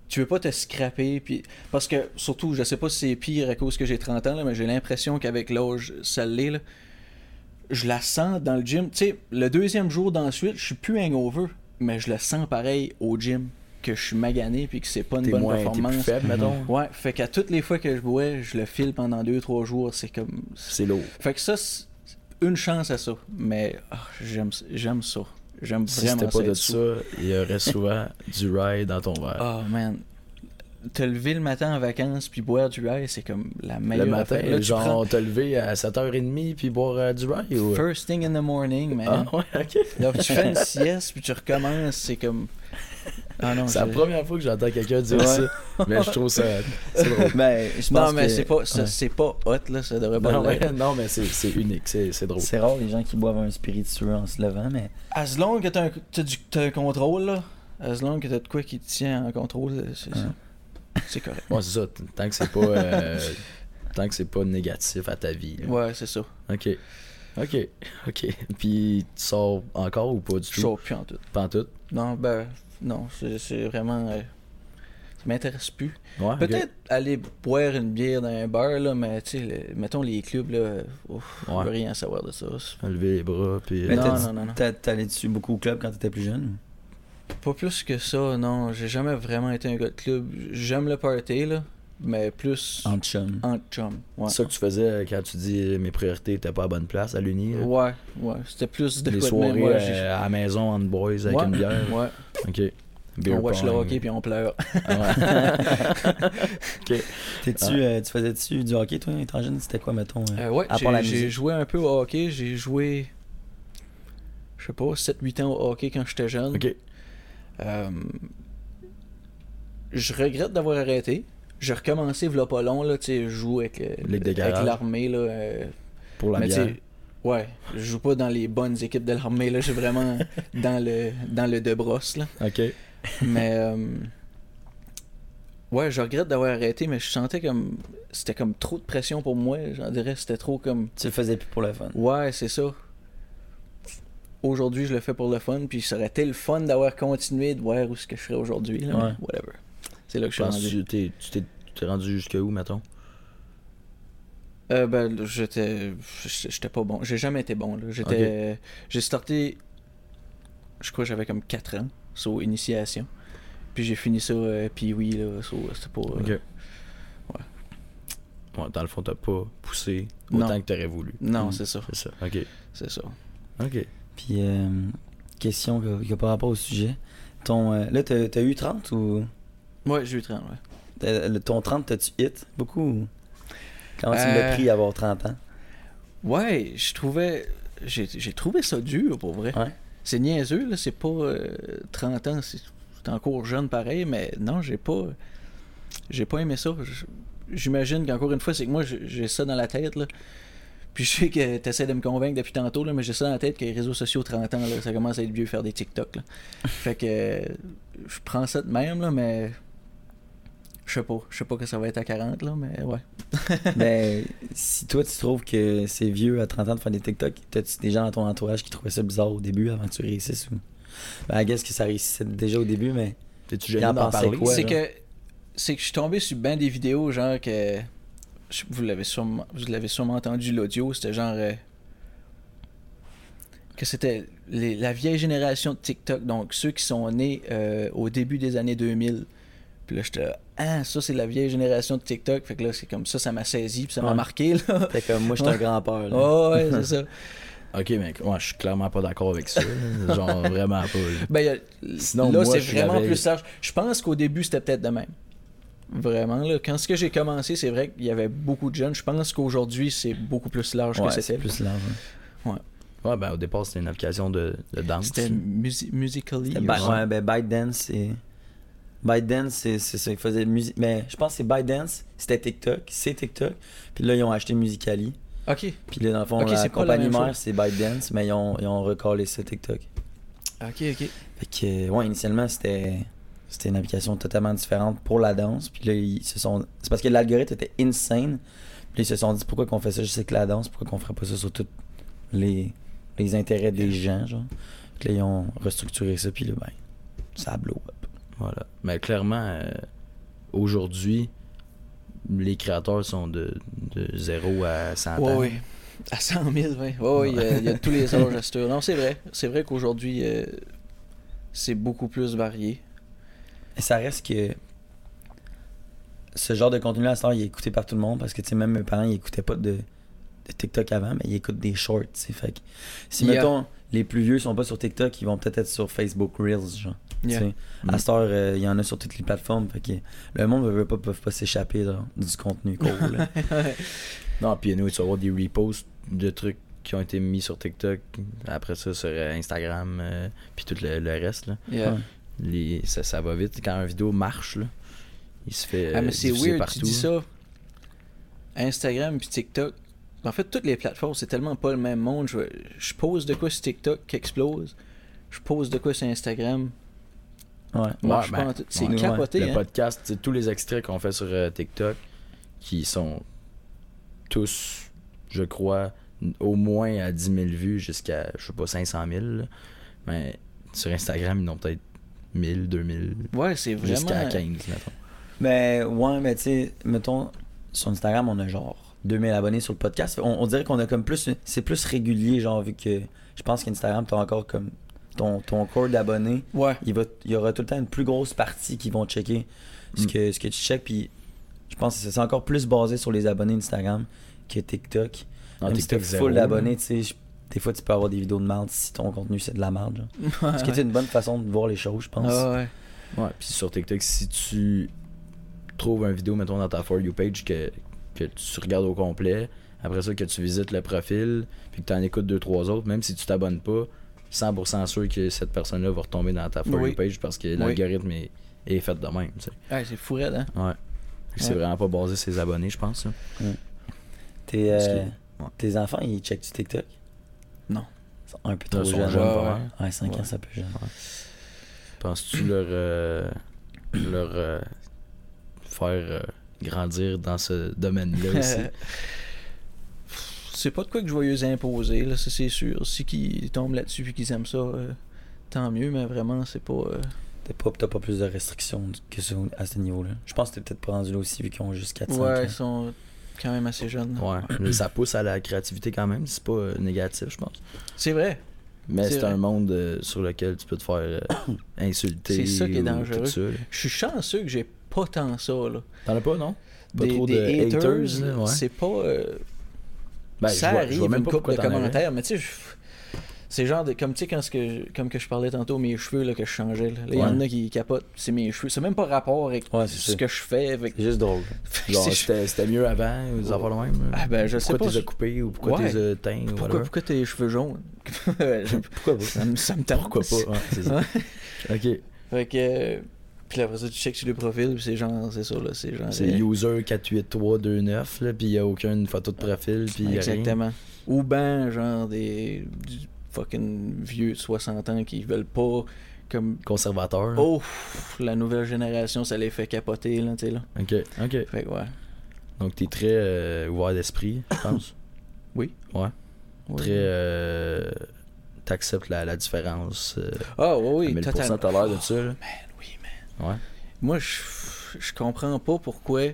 tu veux pas te scraper, puis parce que surtout, je sais pas si c'est pire à cause que j'ai 30 ans, là, mais j'ai l'impression qu'avec l'âge, ça l'est. là. Je la sens dans le gym. Tu sais, le deuxième jour d'ensuite, je suis plus hangover, mais je le sens pareil au gym, que je suis magané, puis que c'est pas une bonne moins t'es plus performance. faible, mettons. Ouais, fait qu'à toutes les fois que je bois, je le file pendant 2-3 jours, c'est comme C'est lourd. fait que ça, une chance à ça. Mais ah, j'aime j'aime ça. J'aime Si vraiment c'était pas de ça, il y aurait souvent du rye dans ton verre. Oh man. Te lever le matin en vacances puis boire du rye, c'est comme la meilleure le matin, affaire. Là, genre, t'as levé à 7h30 puis boire euh, du ou... prends First thing in the morning, man. Ah ouais, ok. Là, tu fais une sieste puis tu recommences, c'est comme. Ah C'est la je- première fois que j'entends quelqu'un dire Ouais. ça. Mais je trouve ça... C'est drôle. Ben, je pense Non, mais que- c'est pas, ça- ouais. pas hot, là, ça devrait pas Non, ouais, non, mais c'est c'est unique, c'est c'est drôle. C'est rare les gens qui boivent un spiritueux en se levant, mais As long que t'as un, t'as du- t'as un contrôle, là, as long que t'as de quoi qui te tient en contrôle, c'est Ouais. c'est correct. Ouais, c'est ça. Tant que c'est pas... euh, tant que c'est pas négatif à ta vie. là. Ouais, c'est ça. Ok. Ok. Ok. Puis tu sors encore ou pas du Je tout? sors plus en tout. Pas en tout? Non, ben, non, c'est vraiment. euh, ça m'intéresse plus. Ouais. Peut-être aller boire une bière dans un bar, là, mais tu sais, le- mettons les clubs, là, ouf, je Ouais. veux rien savoir de ça. Lever les bras, puis... Mais non, non, non, non. t'as- t'allais-tu beaucoup au club quand t'étais plus jeune? Pas plus que ça, non. J'ai jamais vraiment été un gars de club. J'aime le party, là, mais plus En chum. en chum. Ouais. C'est ça que tu faisais quand tu dis euh, mes priorités étaient pas à bonne place à l'Uni. là? Ouais, ouais. C'était plus de même. soirées euh, à la maison entre boys avec Ouais, une bière. Ouais. Ok. Beer on watch le hockey puis on pleure. Ah ouais. T'es-tu, euh, tu faisais-tu du hockey, toi, étant jeune? C'était quoi, mettons? euh, Euh, ouais, à part la j'ai- joué un peu au hockey. J'ai joué. je sais pas, 7-8 ans au hockey quand j'étais jeune. Ok. Euh, je regrette d'avoir arrêté. J'ai recommencé v'là pas long, là, tu sais, je joue avec, euh, avec l'armée, là. euh, Pour la mais bière. ouais, je joue pas dans les bonnes équipes de l'armée, là, j'ai vraiment dans le dans le de brosse, là. Ok. Mais euh, ouais, je regrette d'avoir arrêté, mais je sentais comme c'était comme trop de pression pour moi, j'en dirais c'était trop comme Tu le faisais plus pour le fun. ouais, c'est ça. Aujourd'hui, je le fais pour le fun, puis ça aurait été le fun d'avoir continué de voir où ce que je serais aujourd'hui, là, Ouais. whatever. C'est là que je suis rendu. Tu t'es tu t'es rendu jusqu'à où, mettons? Euh, ben, j'étais. J'étais pas bon. J'ai jamais été bon. là. J'étais. J'ai starté. Je crois que j'avais comme 4 ans. sur initiation. Puis j'ai fini ça, euh, puis oui, là. so, C'était pas. euh, Ok. Ouais, dans le fond, t'as pas poussé Non. autant que t'aurais voulu. Non, Mm. c'est ça. C'est ça. Ok. C'est ça. Ok. Puis, euh, question qui a par rapport au sujet. Ton, euh, là, t'as t'as eu 30 ou? Ouais, j'ai eu 30, ouais. t'as- le- Ton 30, t'as-tu hit beaucoup ou- Comment tu Euh, l'as pris d'avoir 30 ans? Ouais, je trouvais. J'ai trouvé ça dur pour vrai. Ouais. C'est niaiseux, là. C'est pas euh, 30 ans, c'est encore jeune pareil, mais non, j'ai pas. J'ai pas aimé ça. J'imagine qu'encore une fois, c'est que moi, j'ai ça dans la tête, là. Puis je sais que t'essaies de me convaincre depuis tantôt, là, mais j'ai ça dans la tête que les réseaux sociaux 30 ans, là, ça commence à être vieux faire des TikTok, là. Fait que euh, je prends ça de même, là, mais. Je sais pas. Je sais pas que ça va être à 40, là, mais ouais. Ben, si toi, tu trouves que c'est vieux à 30 ans de faire des TikTok, t'as-tu des gens dans ton entourage qui trouvaient ça bizarre au début avant que tu réussisses ou? Ben, I guess que ça réussissait déjà au début, mais. T'es-tu gêné en d'en parler? quoi? c'est que c'est que je suis tombé sur bien des vidéos genre que vous l'avez sûrement vous l'avez sûrement entendu l'audio c'était genre euh, que c'était les- la vieille génération de TikTok donc ceux qui sont nés euh, au début des années 2000 puis là j'étais ah ça c'est la vieille génération de TikTok fait que là c'est comme ça ça m'a saisi puis ça m'a Ouais. marqué là Fait comme moi, j'étais un oh, ouais c'est ça Ok, mec, moi, je suis clairement pas d'accord avec ça. Genre, vraiment pas. Ben, a- Sinon, là, c'est vraiment plus large. Je pense qu'au début, c'était peut-être de même. Vraiment, là. Quand ce que j'ai commencé, c'est vrai qu'il y avait beaucoup de jeunes. Je pense qu'aujourd'hui, c'est beaucoup plus large Ouais, que c'est c'était. plus large. hein. Ouais, ben au départ, c'était une application de, de danse. C'était musi- Musically. Ouais, ben ByteDance, c'est. ByteDance, c'est ça. Ils faisaient musique. Mais je pense que c'est ByteDance, c'était TikTok, c'est TikTok. Puis là, ils ont acheté Musicali. Ok. Puis là, dans le fond, Ok, la compagnie mère, c'est ByteDance, mais ils ont, ils ont ça TikTok. Ok, ok. Fait que, ouais, initialement, c'était. C'était une application totalement différente pour la danse. Puis là, ils se sont. C'est parce que l'algorithme était insane. Puis là, ils se sont dit pourquoi qu'on fait ça juste avec la danse, pourquoi qu'on ferait pas ça sur tous les, les intérêts des gens, genre. Puis là, ils ont restructuré ça, puis là, ben, ça a blow up. Voilà. Mais clairement, euh, aujourd'hui, les créateurs sont de, de 0 à 100 Ouais, ans. ouais. À 100 000, ouais. Ouais, ouais, il y a- il y, a tous les âges à. Non, c'est vrai. C'est vrai qu'aujourd'hui, euh, c'est beaucoup plus varié. Et ça reste que ce genre de contenu-là, à ce temps, il est écouté par tout le monde parce que, tu sais, même mes parents, ils écoutaient pas de, de TikTok avant, mais ils écoutent des shorts, tu sais. Fait que si, Yeah. mettons, les plus vieux sont pas sur TikTok, ils vont peut-être être sur Facebook Reels, genre. Yeah. À cette heure, euh, il y en a sur toutes les plateformes. Fait que le monde ne veut pas, peuvent pas s'échapper du contenu cool. Non, puis nous, tu vas avoir des reposts de trucs qui ont été mis sur TikTok. Après ça, sur euh, Instagram, euh, puis tout le, le reste. Là. Yeah. Ouais. Les, ça, ça va vite. Quand une vidéo marche, là, il se fait Ah, mais c'est weird, partout. tu dis ça. Instagram puis TikTok. En fait, toutes les plateformes, c'est tellement pas le même monde. Je, je pose de quoi sur TikTok qui explose. Je pose de quoi sur Instagram. Ouais. Ben, en tout. C'est ouais. capoté, Le hein. podcast, tous les extraits qu'on fait sur euh, TikTok, qui sont tous, je crois, au moins à 10 000 vues jusqu'à, je sais pas, 500 000. là. Mais sur Instagram, ils en ont peut-être 1000, 2000, Ouais, c'est vraiment. jusqu'à 15, mettons. Mais ouais, mais tu sais, mettons, sur Instagram, on a genre 2000 abonnés sur le podcast. On, on dirait qu'on a comme plus. C'est plus régulier, genre, vu que je pense qu'Instagram, t'as encore comme ton, ton corps d'abonnés. Ouais. Il, va, il y aura tout le temps une plus grosse partie qui vont checker ce, Mm. que, ce que tu checkes. Puis je pense que c'est encore plus basé sur les abonnés Instagram que TikTok. Non, Même si t'as full d'abonnés, tu sais, des fois tu peux avoir des vidéos de merde si ton contenu c'est de la merde. Ce qui est une bonne façon de voir les choses, je pense. Ah ouais. Ouais, puis sur TikTok, si tu trouves une vidéo, mettons, dans ta For You page que, que tu regardes au complet, après ça, que tu visites le profil, puis que tu en écoutes deux, trois autres, même si tu t'abonnes pas, 100% sûr que cette personne-là va retomber dans ta For Oui. You page parce que l'algorithme est, est fait de même. tu sais. Ouais, c'est fou raide, hein? Ouais. C'est Ouais. vraiment pas basé sur ses abonnés, je pense. Tes, euh, ouais. tes enfants, ils checkent du TikTok? Non. Ils sont un peu trop Ils sont jeunes. jeunes, Ouais, pas ouais. mal. Ouais, 5 ans, ça peut jeune. Penses-tu leur, euh, leur euh, faire euh, grandir dans ce domaine-là aussi? c'est pas de quoi que je vais les imposer, là, ça c'est sûr. Si qu'ils tombent là-dessus et qu'ils aiment ça, euh, tant mieux, mais vraiment, c'est pas. euh, T'as pas, t'as pas plus de restrictions que ça à ce niveau-là. Je pense que t'es peut-être pas rendu là aussi vu qu'ils ont juste 4 Ouais, ans. ils sont quand même assez jeunes. Ouais, mais ça pousse à la créativité quand même, c'est pas euh, négatif, je pense. C'est vrai. Mais C'est un monde euh, sur lequel tu peux te faire euh, insulter. C'est ça qui est dangereux. ça. Je suis chanceux que j'ai pas tant ça, là. T'en as pas, non? Pas des, trop des de haters, haters, là, ouais. c'est pas. euh, Ben, ça je vois- je arrive vois même une couple de pourquoi commentaires, mais tu sais, je- c'est genre de, comme tu sais quand que comme que je parlais tantôt mes cheveux là que je changeais il y en a qui capotent, c'est mes cheveux, c'est même pas rapport avec Ouais, ce ça. que je fais avec C'est juste drôle. C'était mieux avant, ou des affaires même. là? Ah, ben, je sais pourquoi pas, t'es je- coupé ou pourquoi Ouais. t'es teints ou pourquoi whatever. pourquoi t'as les cheveux jaunes? Pourquoi pas? ça, me- tente. Pourquoi pas, c'est ça. ok. Fait que euh, puis après ça tu checkes sur les profils, puis c'est genre c'est ça là, c'est genre C'est user 48329, là, puis il n'y a aucune photo de profil, puis rien. Exactement. Ou ben genre des du fucking vieux de 60 ans qui veulent pas comme Conservateur. oh la nouvelle génération ça les fait capoter là, tu sais là. Ok, ok. Fait que ouais. Donc t'es très euh, ouvert d'esprit, je pense. Oui. Ouais. Très. Euh, T'acceptes la, la différence. Euh, Ah oui, oui, à 1000% totalement. t'as l'air de ça, là. Oui, man. Ouais. Moi, je, je comprends pas pourquoi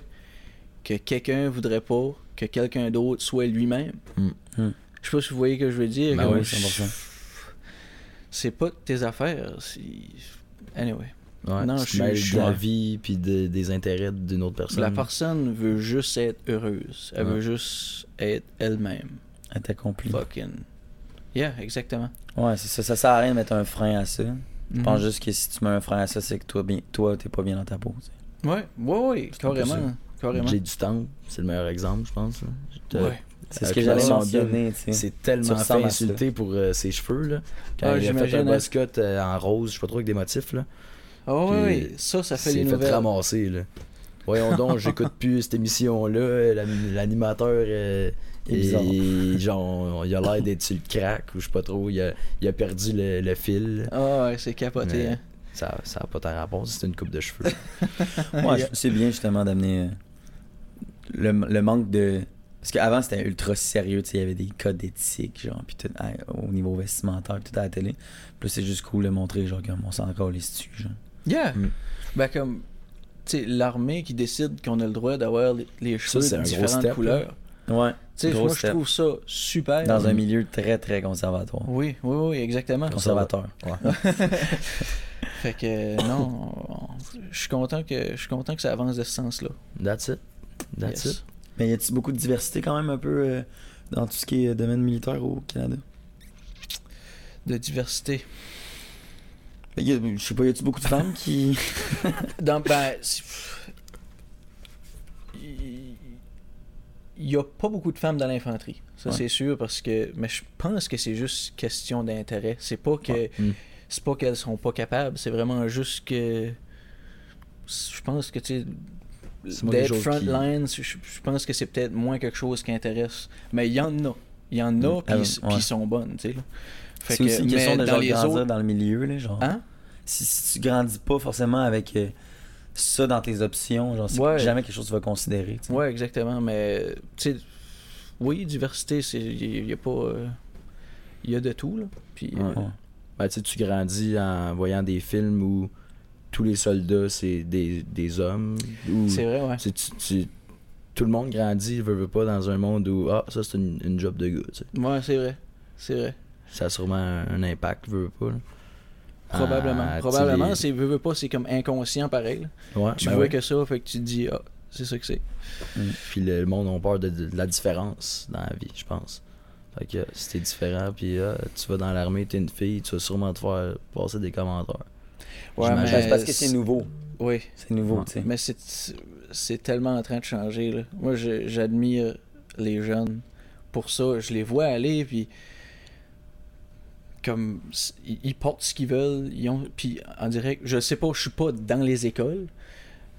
que quelqu'un voudrait pas que quelqu'un d'autre soit lui-même. Mm. Mm. Je sais pas si vous voyez ce que je veux dire. Ben oui, je- 100%. C'est pas de tes affaires. c'est- Anyway. Ouais, Non, je suis- de la vie puis de- des intérêts d'une autre personne. La personne veut juste être heureuse. Elle Ouais. veut juste être elle-même. Elle t'accomplit. Fucking. Yeah, exactement. Ouais, c'est ça. Ça sert à rien de mettre un frein à ça. Je Mhm. pense juste que si tu mets un frein à ça, c'est que toi, bien, toi, t'es pas bien dans ta peau. tu sais. Ouais, ouais, carrément. Carrément. J'ai du temps, c'est le meilleur exemple, je pense. Ouais. C'est ce Avec que la j'allais mentionner. C'est Tu tellement fait insulter pour euh, ses cheveux. Là. Quand Ah, il a fait j'imagine, un hein. buzz cut euh, en rose, je sais pas trop avec des motifs. Là. Ah ouais, ça, ça fait s'est les fait nouvelles. ramasser. Là. Voyons donc, j'écoute plus cette émission-là. l'ani- L'animateur euh, Il est genre, il a l'air d'être sur le crack ou je sais pas trop. Il a, il a perdu le, le fil. Ah ouais, c'est capoté. Mais hein. Ça ça a pas tant rapport, c'est une coupe de cheveux. Ouais, je- c'est bien justement d'amener euh, le, le manque de. Parce qu'avant c'était ultra sérieux, tu sais, il y avait des codes d'éthique, genre, puis tout, au niveau vestimentaire, tout à la télé. Puis là, c'est juste cool de montrer, genre, comme on s'en encore les dessus, genre. Yeah. Mm. Ben comme, l'armée qui décide qu'on a le droit d'avoir les, les cheveux c'est de différentes step, couleurs. Ouais. Sais, Gros moi je trouve ça super. Dans un milieu très, très conservatoire. Oui, oui, oui, exactement. Conservateur. Fait que non, on- je suis content que je suis content que ça avance de ce sens-là. That's it. That's Yes. it. Mais y a-t-il beaucoup de diversité quand même un peu euh, dans tout ce qui est euh, domaine militaire au Canada? De diversité. Y a- je sais pas, y a-t-il beaucoup de femmes qui. Dans, ben, il il y a pas beaucoup de femmes dans l'infanterie, ça Ouais. c'est sûr parce que mais je pense que c'est juste question d'intérêt. C'est pas que Ouais. Mm. c'est pas qu'elles sont pas capables, c'est vraiment juste que je pense que tu sais d'être qui- frontline, je, je pense que c'est peut-être moins quelque chose qui intéresse, mais il y en a, il y en Mm. a puis ils ouais. puis ils sont bonnes, tu sais. C'est aussi une question de dans genre les grandir autres, dans le milieu, là, genre. hein? Si, si tu grandis pas forcément avec euh, ça dans tes options, genre, c'est Ouais. jamais quelque chose que tu vas considérer. sais. Ouais, exactement. Mais, tu sais, oui, diversité, c'est. Il y, a pas. euh, Il y a de tout, là. Puis, Ouais. euh, Ouais. Ben, tu sais, tu grandis en voyant des films où tous les soldats, c'est des, des hommes. C'est vrai, ouais. tu tout le monde grandit, veut, veut pas, dans un monde où, ah, ça, c'est une, une job de gars. tu sais. Ouais, c'est vrai. C'est vrai. Ça a sûrement un, impact, veut, veut pas. là. Probablement. Ah, Probablement, tu c'est. Veux, veux pas, c'est comme inconscient pareil. Ouais, Tu ben vois ouais. que ça, fait que tu te dis, ah, c'est ça que c'est. Puis le monde a peur de, de la différence dans la vie, je pense. Fait que si t'es différent, puis ah, tu vas dans l'armée, t'es une fille, tu vas sûrement te faire passer des commentaires. Ouais, J'imagine. Ben, c'est parce que c'est nouveau. Oui. C'est nouveau, Ouais. tu sais. Mais c'est. C'est tellement en train de changer, là. Moi, je- j'admire les jeunes pour ça. Je les vois aller, puis. Comme s- ils, portent ce qu'ils veulent, ils ont puis en direct, je sais pas, je suis pas dans les écoles,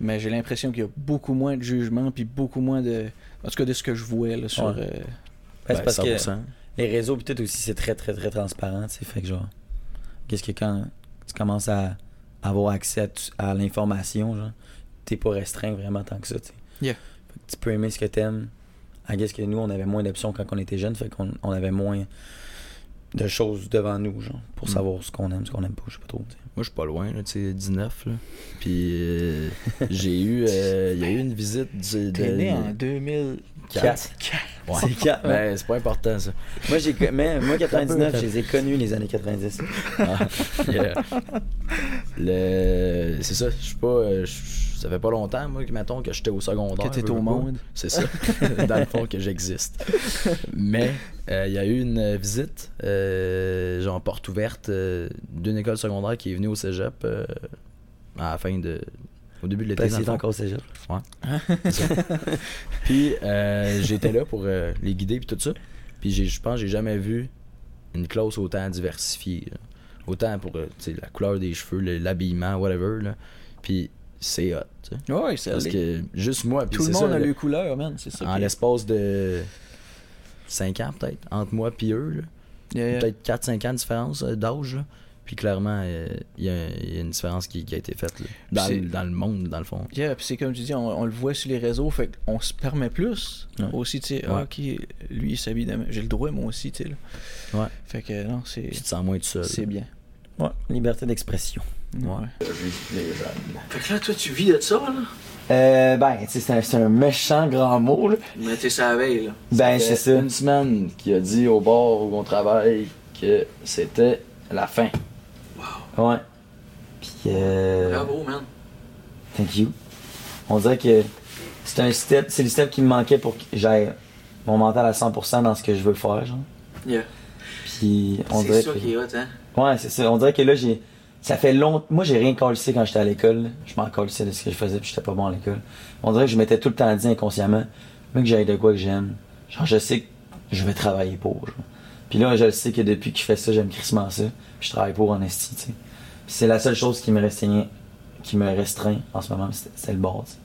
mais j'ai l'impression qu'il y a beaucoup moins de jugement puis beaucoup moins de en tout cas de ce que je vois là sur Ouais. euh, Ben, c'est Ben, parce que 100%. les réseaux tout aussi c'est très très très transparent, sais, fait que genre qu'est-ce que quand tu commences à avoir accès à, l'information, genre t'es pas restreint vraiment tant que ça, tu sais. Yeah. Fait que tu peux aimer ce que t'aimes. I guess que nous on avait moins d'options quand on était jeunes, fait qu'on on avait moins de choses devant nous, genre, pour Mm. savoir ce qu'on aime, ce qu'on aime pas, je sais pas trop. Moi, je suis pas loin, là, tu sais, 19, là. Puis, euh, j'ai eu, euh, il y a eu une visite du, de... t'es né en 2000 Quatre. Ouais. C'est quatre, ouais. Ben, c'est pas important, ça. Moi, j'ai, mais moi, 99, je les ai connus les années 90. Ah, yeah. Le... C'est ça, je suis pas... euh, Ça fait pas longtemps, moi, que, mettons, que j'étais au secondaire. que veux au monde. C'est ça, dans le fond, que j'existe. Mais euh, il y a eu une visite, euh, genre porte ouverte, euh, d'une école secondaire qui est venue au cégep à la fin de. Au début de l'été. Fond. encore au cégep. C'est ça. Puis euh, j'étais là pour les guider puis tout ça. Puis je pense que j'ai jamais vu une classe autant diversifiée. là. Autant pour la couleur des cheveux, le- l'habillement, whatever. Là. Puis c'est hot. tu sais. Ouais, c'est Parce que juste moi, puis tout le monde ça, a le- les couleurs, man, c'est ça. en qui- l'espace de 5 ans peut-être, entre moi puis eux. là. Yeah, yeah. Peut-être 4-5 ans de différence euh, d'âge. là. Puis clairement, euh, il y, a il y a une différence qui, qui a été faite là. dans, le, dans le monde, dans le fond. Yeah, puis c'est comme tu dis, on, on le voit sur les réseaux, fait qu'on se permet plus. Ouais. Aussi, tu sais, Ouais. ah, ok, lui il s'habille de même. J'ai le droit, moi aussi, tu sais. là. Ouais. Fait que non, c'est tu te sens moins tout seul. c'est bien. Ouais, liberté d'expression. Ouais. Les jeunes. Fait que là, toi, tu vis de ça, là? Euh, ben, tu sais, c'est un, c'est un méchant grand mot, là. Mais t'es ça la veille, là. Ben, Ça c'est ça. une semaine qu'il a dit au bar où on travaille que c'était la fin. Ouais. Puis, euh. Bravo, man. Thank you. On dirait que c'est un step, c'est le step qui me manquait pour que j'aille mon mental à 100% dans ce que je veux faire, genre. Yeah. Puis, on C'est dirait ça que. qui est hot, hein? Ouais, c'est ça. On dirait que là, j'ai. Ça fait longtemps. Moi, j'ai rien calissé quand j'étais à l'école. Je m'en calissais de ce que je faisais, puis j'étais pas bon à l'école. On dirait que je m'étais tout le temps dit inconsciemment, mais que j'aille de quoi que j'aime. Genre, je sais que je vais travailler pour. Genre. Puis là, je le sais que depuis que je fais ça, j'aime crissement ça. Puis je travaille pour en esti, tu sais. C'est la seule chose qui me restreint, qui me restreint en ce moment, c'est le sais.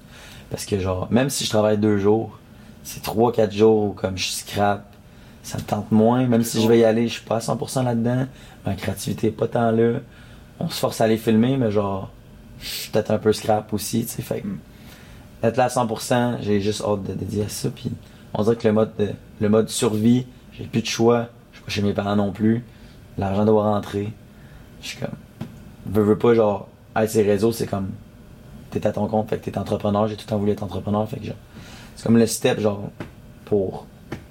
Parce que, genre, même si je travaille deux jours, c'est trois, quatre jours comme je scrap, ça me tente moins. Même si je vais y aller, je suis pas à 100% là-dedans. Ma créativité est pas tant là. On se force à aller filmer, mais genre, je suis peut-être un peu scrap aussi, tu sais. Fait être là à 100%, j'ai juste hâte de dédier à ça. Puis on dirait que le mode, de- le mode survie, j'ai plus de choix. Je suis pas chez mes parents non plus. L'argent doit rentrer. Je suis comme, veux, veux pas, genre, être ces réseaux, c'est comme, t'es à ton compte, fait que t'es entrepreneur. J'ai tout le temps voulu être entrepreneur, fait que genre, c'est comme le step, genre, pour,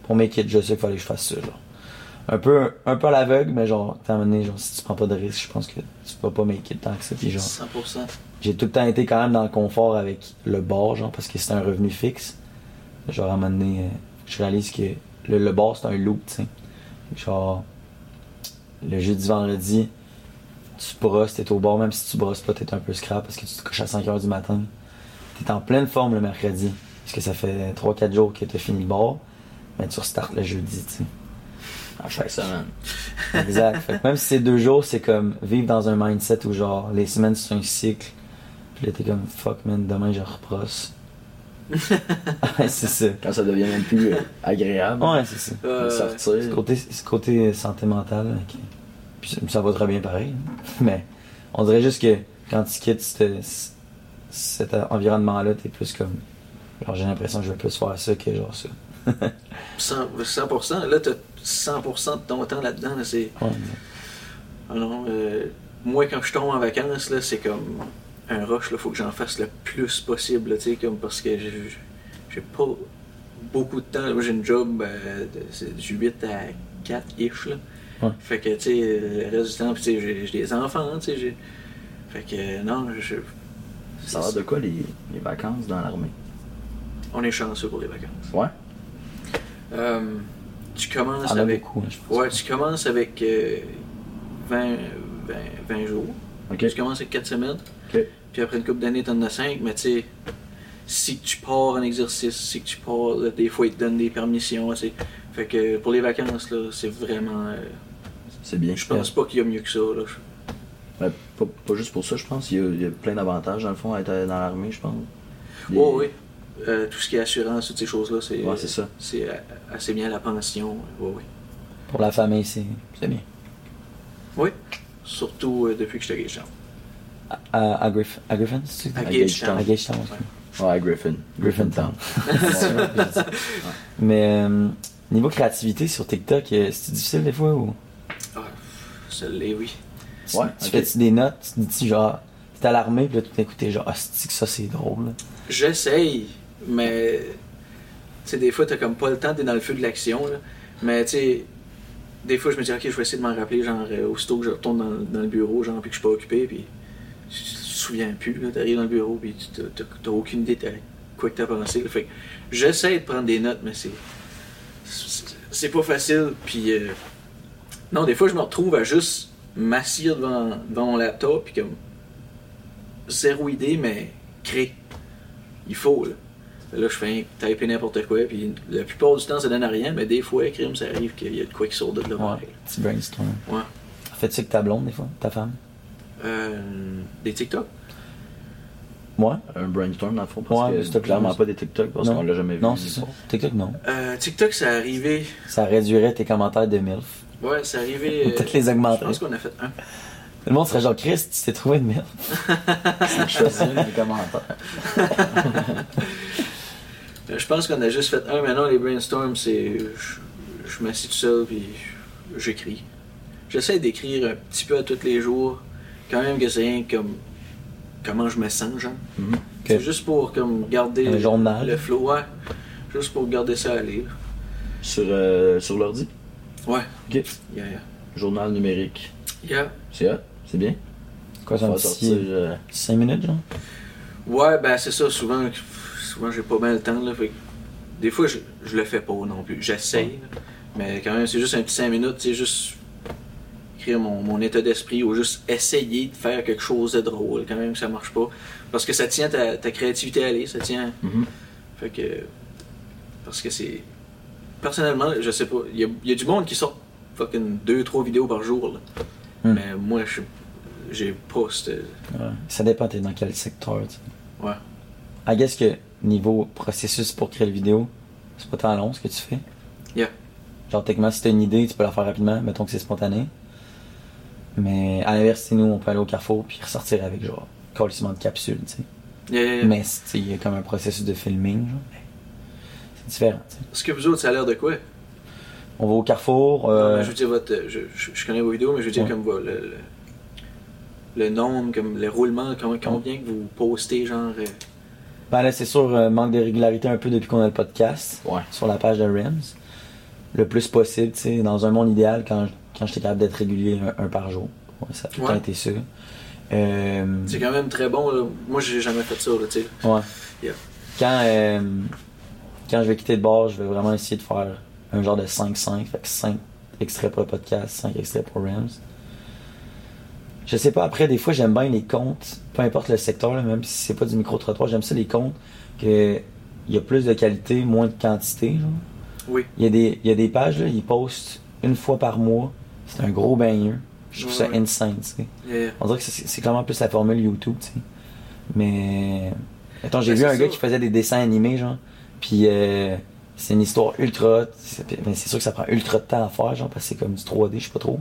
pour mes kids, je sais qu'il fallait que je fasse ça, genre. Un peu, un peu à l'aveugle, mais genre, t'as amené, genre, si tu prends pas de risque, je pense que tu peux pas make it tant que ça. Puis genre, 100%. j'ai tout le temps été quand même dans le confort avec le bar, genre, parce que c'est un revenu fixe. Genre, à un moment donné, euh, je réalise que le, le bar, c'est un loop, tu sais. Genre, le jeudi, vendredi, tu brosses, t'es au bar, même si tu brosses pas, t'es un peu scrap parce que tu te couches à 5h du matin. T'es en pleine forme le mercredi, parce que ça fait 3-4 jours que t'as fini le bar, mais tu restartes le jeudi, tu sais. À chaque semaine. Exact. Fait que même si c'est deux jours, c'est comme vivre dans un mindset où genre les semaines c'est un cycle. Puis là t'es comme fuck man, demain je reprosse. ouais, c'est ça. Quand ça devient même plus euh, agréable Ouais, c'est ça. de Euh, Ce sortir. côté, ce côté santé mentale, qui- puis ça, ça va très bien pareil. hein. Mais on dirait juste que quand tu quittes cette- cet environnement-là, t'es plus comme. Genre j'ai l'impression que je vais plus faire ça que genre ça. 100%, 100%. Là, t'as 100% de ton temps là-dedans. Là, c'est... Ouais, non, euh, moi, quand je tombe en vacances, là, c'est comme un rush. Il faut que j'en fasse le plus possible. là, tu sais, comme parce que j'ai, j'ai pas beaucoup de temps. Moi, j'ai une job euh, de, c'est du 8 à 4-ish. Là. Ouais. Fait que, tu sais, le reste du temps, puis, tu sais, j'ai, j'ai des enfants. tu sais, j'ai... Fait que, non, je, Ça a l'air de quoi les, les vacances dans l'armée? on est chanceux pour les vacances. Ouais. Euh, tu commences avec. beaucoup, hein. Ouais, tu commences avec euh, 20, 20, 20 jours. Tu commences avec 4 semaines. Puis après une couple d'années, t'en as 5. Mais tu sais, si tu pars en exercice, si tu pars, là, des fois, ils te donnent des permissions. tu. Fait que pour les vacances, là, c'est vraiment. euh, C'est bien. Je pense pas qu'il y a mieux que ça. Là. Pas, pas juste pour ça, je pense. Il y, a, il y a plein d'avantages, dans le fond, à être dans l'armée, je pense. Des- Ouais, oui. Euh, tout ce qui est assurance, toutes ces choses-là, c'est Ouais, c'est ça. c'est, euh, assez bien la pension. Oui, oui. Pour la famille, c'est c'est bien. Oui. Surtout euh, depuis que je suis à Gagetown. À, à, Griff- à Griffin, À À Gagetown. À Gagetown, ok. Ouais, Griffin. Griffintown. Mais euh, niveau créativité sur TikTok, c'est difficile des fois ou? Ah, celle-là, oui. tu, Ouais, tu ok. fais-tu des notes, tu dis genre t'es à l'armée puis là tout d'un coup t'es genre ah c'est que ça c'est drôle. J'essaye, mais tu des fois, t'as comme pas le temps d'être dans le feu de l'action. Mais tu sais, des fois, je me dis, ok, je vais essayer de m'en rappeler, genre, euh, aussitôt que je retourne dans, le bureau, genre, puis que je suis pas occupé, puis tu te souviens plus, là, t'arrives dans le bureau, puis t'as- aucune idée de quoi que t'as pensé. là. Fait que j'essaie de prendre des notes, mais c'est. c'est- C'est pas facile, puis. euh, non, des fois, je me retrouve à juste m'assire devant, devant mon laptop, puis comme. Zéro idée, mais créer. Il faut, là. Là, je fais un typer n'importe quoi, puis la plupart du temps, ça donne à rien, mais des fois, crime, ça arrive qu'il y a de quoi qui sort de là. Ouais, petit brainstorm. Ouais. Fais-tu avec ta blonde des fois, ta femme? Euh, des TikTok? Moi? Un brainstorm, dans le fond, parce Ouais, que clairement pas des TikTok, parce qu'on l'a jamais vu. Non, c'est ça. TikTok non. Euh, TikTok, ça arrivé. Ça réduirait tes commentaires de MILF. Ouais, c'est arrivé. euh, Peut-être les Je augmenter. pense qu'on a fait un. Le monde serait genre Chris, tu t'es trouvé une MILF? Choisir les commentaires. Euh, Je pense qu'on a juste fait un. Maintenant, les brainstorms, c'est. Je, je m'assieds tout seul, puis j'écris. J'essaie d'écrire un petit peu à tous les jours. Quand même que c'est rien comme. Comment je me sens, genre. Mhm. C'est juste pour comme garder Un journal. le flow, ouais. Juste pour garder ça à lire. Sur, euh, sur l'ordi? Ouais. Ok. Yeah, yeah. Journal numérique. Yeah. C'est hot, c'est bien. Quoi, un va sortir. euh, 5 minutes, genre? Ouais, ben c'est ça. Souvent, souvent j'ai pas mal le temps. Là, fait que des fois, je, je le fais pas non plus. J'essaye. Mais quand même, c'est juste un petit 5 minutes. C'est juste écrire mon, mon état d'esprit ou juste essayer de faire quelque chose de drôle. Quand même, que ça marche pas. Parce que ça tient ta, ta créativité à aller. Ça tient. mhm. Fait que. Parce que c'est. Personnellement, je sais pas. Il y a, il y a du monde qui sort fucking 2-3 vidéos par jour. là. Hmm. Mais moi, je j'ai pas cette. Ouais. Ça dépend, t'es dans quel secteur, tu sais. Ouais. I guess que niveau processus pour créer le vidéo, c'est pas tant long ce que tu fais. Yeah. Genre, techniquement, si t'as une idée, tu peux la faire rapidement, mettons que c'est spontané. Mais à l'inverse, nous, on peut aller au carrefour puis ressortir avec genre colissement de capsules, tu sais. Yeah, yeah, yeah. Mais tu sais, il y a comme un processus de filming, genre. C'est différent, tu sais. Est-ce que vous autres, ça a l'air de quoi? On va au carrefour, Non, euh, mais je veux dire, votre, je, je, je connais vos vidéos, mais je veux dire, Ouais. comme le, le, le nombre, comme le roulement, com- combien que vous postez, genre. euh, ben là, c'est sûr, euh, manque de régularité un peu depuis qu'on a le podcast. Ouais. sur la page de Rims le plus possible, tu sais, dans un monde idéal, quand, quand j'étais capable d'être régulier un, un par jour. Ouais, ça a tout le temps été ça. Euh, C'est quand même très bon, là. Moi, j'ai jamais fait ça, tu sais. ouais. Yeah. Quand, euh, quand je vais quitter le bar, je vais vraiment essayer de faire un genre de 5-5, fait que 5 extraits pour le podcast, 5 extraits pour Rims. Je sais pas, après, des fois, j'aime bien les comptes, peu importe le secteur, là, même si c'est pas du micro-trottoir, j'aime ça les comptes, que il y a plus de qualité, moins de quantité, genre. Oui. Il y a des, il y a des pages, là, ils postent une fois par mois. C'est un gros baigneux. Je trouve ça insane, tu sais. Yeah. On dirait que c'est clairement plus la formule YouTube, tu sais. Mais. Attends, j'ai Ben, vu un gars qui faisait des dessins animés, genre. Puis euh, c'est une histoire ultra. Mais c'est sûr que ça prend ultra de temps à faire, genre, parce que c'est comme du 3D, je sais pas trop.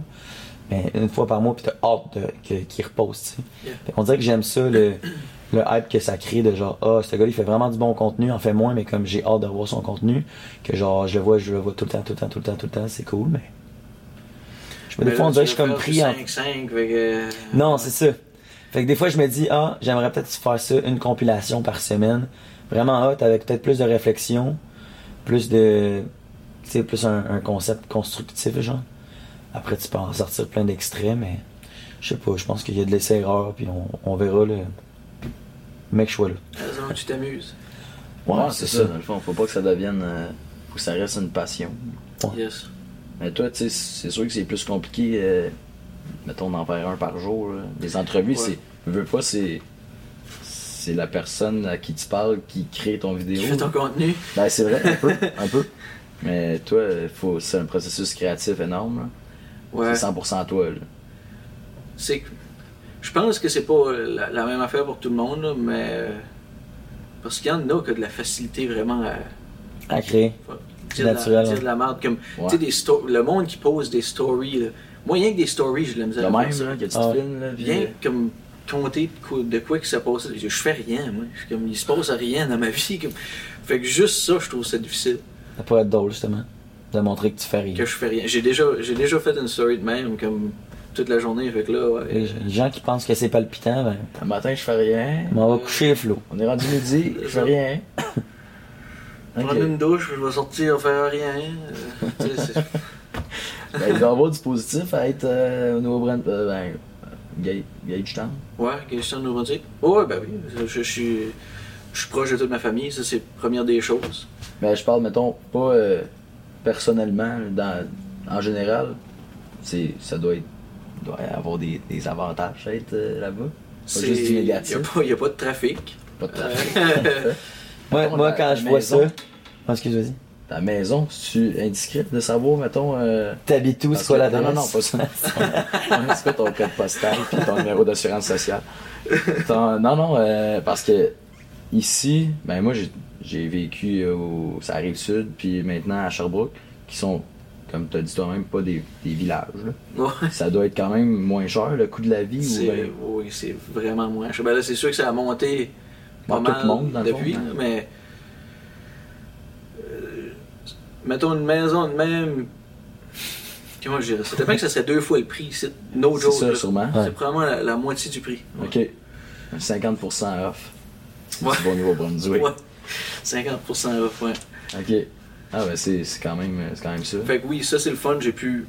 Mais une fois par mois, puis t'as hâte de, que- qu'il repose, tu sais. Yeah. Qu'on dirait que j'aime ça, le, le hype que ça crée de genre, ah, ce gars il fait vraiment du bon contenu, en fait moins, mais comme j'ai hâte de revoir son contenu, que genre, je le vois, je le vois tout le temps, tout le temps, tout le temps, tout le temps, c'est cool, mais. Je me des fois, on dirait que je suis comme pris en. du 5-5, fait que. Non, c'est ça. Fait que des fois, je me dis, ah, j'aimerais peut-être faire ça, une compilation par semaine. Vraiment hot, avec peut-être plus de réflexion, plus de. Tu sais, plus un, un concept constructif, genre. Après, tu peux en sortir plein d'extraits, mais. Je sais pas, je pense qu'il y a de l'essai-erreur, puis on, on verra le. Mec, sois là. Raison, tu t'amuses? Ouais, c'est ça. Dans le fond, faut pas que ça devienne. euh, faut que ça reste une passion. Yes. Mais toi, tu sais, c'est sûr que c'est plus compliqué. euh, mettons d'en faire un par jour. là. Les entrevues, Ouais. c'est. Veux pas, c'est. C'est la personne à qui tu parles qui crée ton vidéo. Fais ton contenu. Ben, c'est vrai, un peu. un peu. Mais toi, faut, c'est un processus créatif énorme. là. Ouais. C'est 100% toi, là. C'est que- Je pense que c'est pas la, la même affaire pour tout le monde, là, mais. euh, Parce qu'il y en a qui ont de la facilité vraiment à À créer. dire, de Naturel, la, dire ouais. de la merde. Comme, Ouais. des le monde qui pose des stories. Là. Moi, rien que des stories, je l'aime Le même, là, que tu te Ah filmes, là. puis, Rien euh, que comme compter de quoi, de que ça passe. Je, fais rien, moi. Je comme, il se passe rien dans ma vie. Comme... Fait que juste ça, je trouve ça difficile. Ça pourrait être drôle, justement. De montrer que tu fais rien. Que je fais rien. J'ai déjà, j'ai déjà fait une story de même, comme toute la journée. Fait que là, ouais. Les gens qui pensent que c'est palpitant, ben, Un matin, je fais rien. on va coucher, Flo. On est rendu midi, je fais rien. Ok. Prendre une douche, je vais sortir faire rien. Euh, Ben, il y avoir du positif à être euh, au Nouveau-Brunswick. Euh, ben, Gage Gagetown. ouais, de Nouveau-Brunswick. Oh, ouais, ben oui. Je, suis, je suis proche de toute ma famille. Ça, c'est la première des choses. Mais je parle, mettons, pas euh, personnellement, dans, en général. C'est, ça doit, être, doit avoir des, des avantages à être euh, là-bas. C'est- juste du Il n'y a, pas- y a pas de trafic. Pas de trafic. Euh, Moi, Mettons, moi la- quand je vois ça. maison. Ah, excuse, vas-y. Ta maison, c'est indiscret de savoir, mettons. Euh, T'habites où, parce c'est quoi que- l'adresse? Non, non, non, pas ça. c'est quoi ton code postal puis ton numéro d'assurance sociale? Ton- non, non, euh, parce que ici, ben moi, j'ai, vécu au, ça arrive sud, puis maintenant à Sherbrooke, qui sont, comme tu as dit toi-même, pas des, des villages. là. ouais. Ça doit être quand même moins cher, le coût de la vie. ou C'est, ben- oui, c'est vraiment moins cher. Ben là, c'est sûr que ça a monté pas Dans tout mal le monde, dans le depuis, fond, là, mais euh, mettons une maison de même. Comment je dirais ça? Peut-être que ça serait deux fois le prix. C'est no c'est joke. ça, là. sûrement. C'est probablement la, la moitié du prix. Ok. 50% off. Ouais. tu vas au Nouveau-Brunswick. Ouais. 50% off, ouais. Ok. Ah, ben c'est, c'est quand, même, c'est quand même ça. Fait que oui, ça c'est le fun. J'ai pu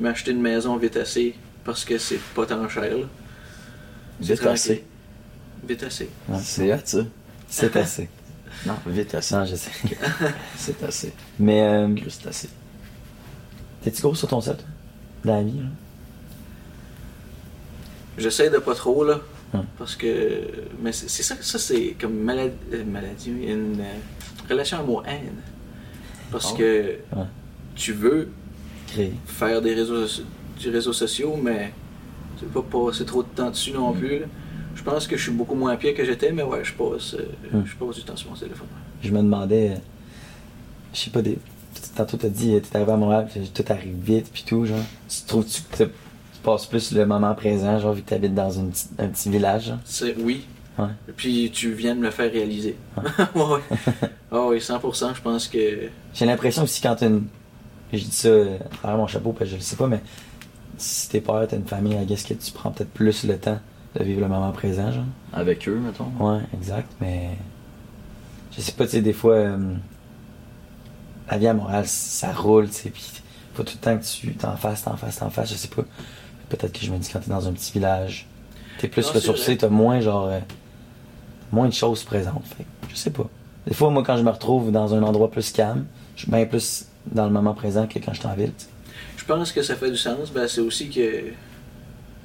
m'acheter une maison vite assez parce que c'est pas tant cher. Là. Vite assez. Vite assez. C'est hot, ça. C'est assez. Non, vite assez. Non, je sais. C'est assez. Mais, euh, C'est assez. t'es-tu gros sur ton set? toi? Dans la vie, là? J'essaie de pas trop, là. Parce que. Mais c'est ça, ça c'est comme maladi- euh, maladie, une euh, relation amour-haine. Parce Ah que Ouais? tu veux Créer. faire des réseaux, du réseaux sociaux, mais tu veux pas passer trop de temps dessus non Mm. plus. là. Je pense que je suis beaucoup moins pire que j'étais, mais ouais, je passe, euh, Hum. je passe du temps sur mon téléphone. Je me demandais, je sais pas, des, tantôt t'as dit, t'es arrivé à Montréal, tout arrive vite, puis tout, genre. Tu trouves-tu que t'as- tu passes plus le moment présent, genre, vu que t'habites dans une un petit village? C'est oui. Ouais. Et puis tu viens de me le faire réaliser. ouais, ouais. Ah oui, 100%, je pense que. J'ai l'impression aussi quand t'as une. Je dis ça euh, à travers mon chapeau, parce que je le sais pas, mais si t'es père, t'as une famille, I guess que tu prends peut-être plus le temps de vivre le moment présent, genre. Avec eux, mettons. Ouais, exact, mais. Je sais pas, tu sais, des fois. euh, la vie à Montréal, ça roule, tu sais, pis faut tout le temps que tu t'en fasses, t'en fasses, t'en fasses, je sais pas. Peut-être que je me dis quand t'es dans un petit village, t'es plus Non, ressourcé, t'as moins, genre. euh, moins de choses présentes, fait je sais pas. Des fois, moi, quand je me retrouve dans un endroit plus calme, je suis bien plus dans le moment présent que quand je suis en ville. Je pense que ça fait du sens. Ben, c'est aussi que.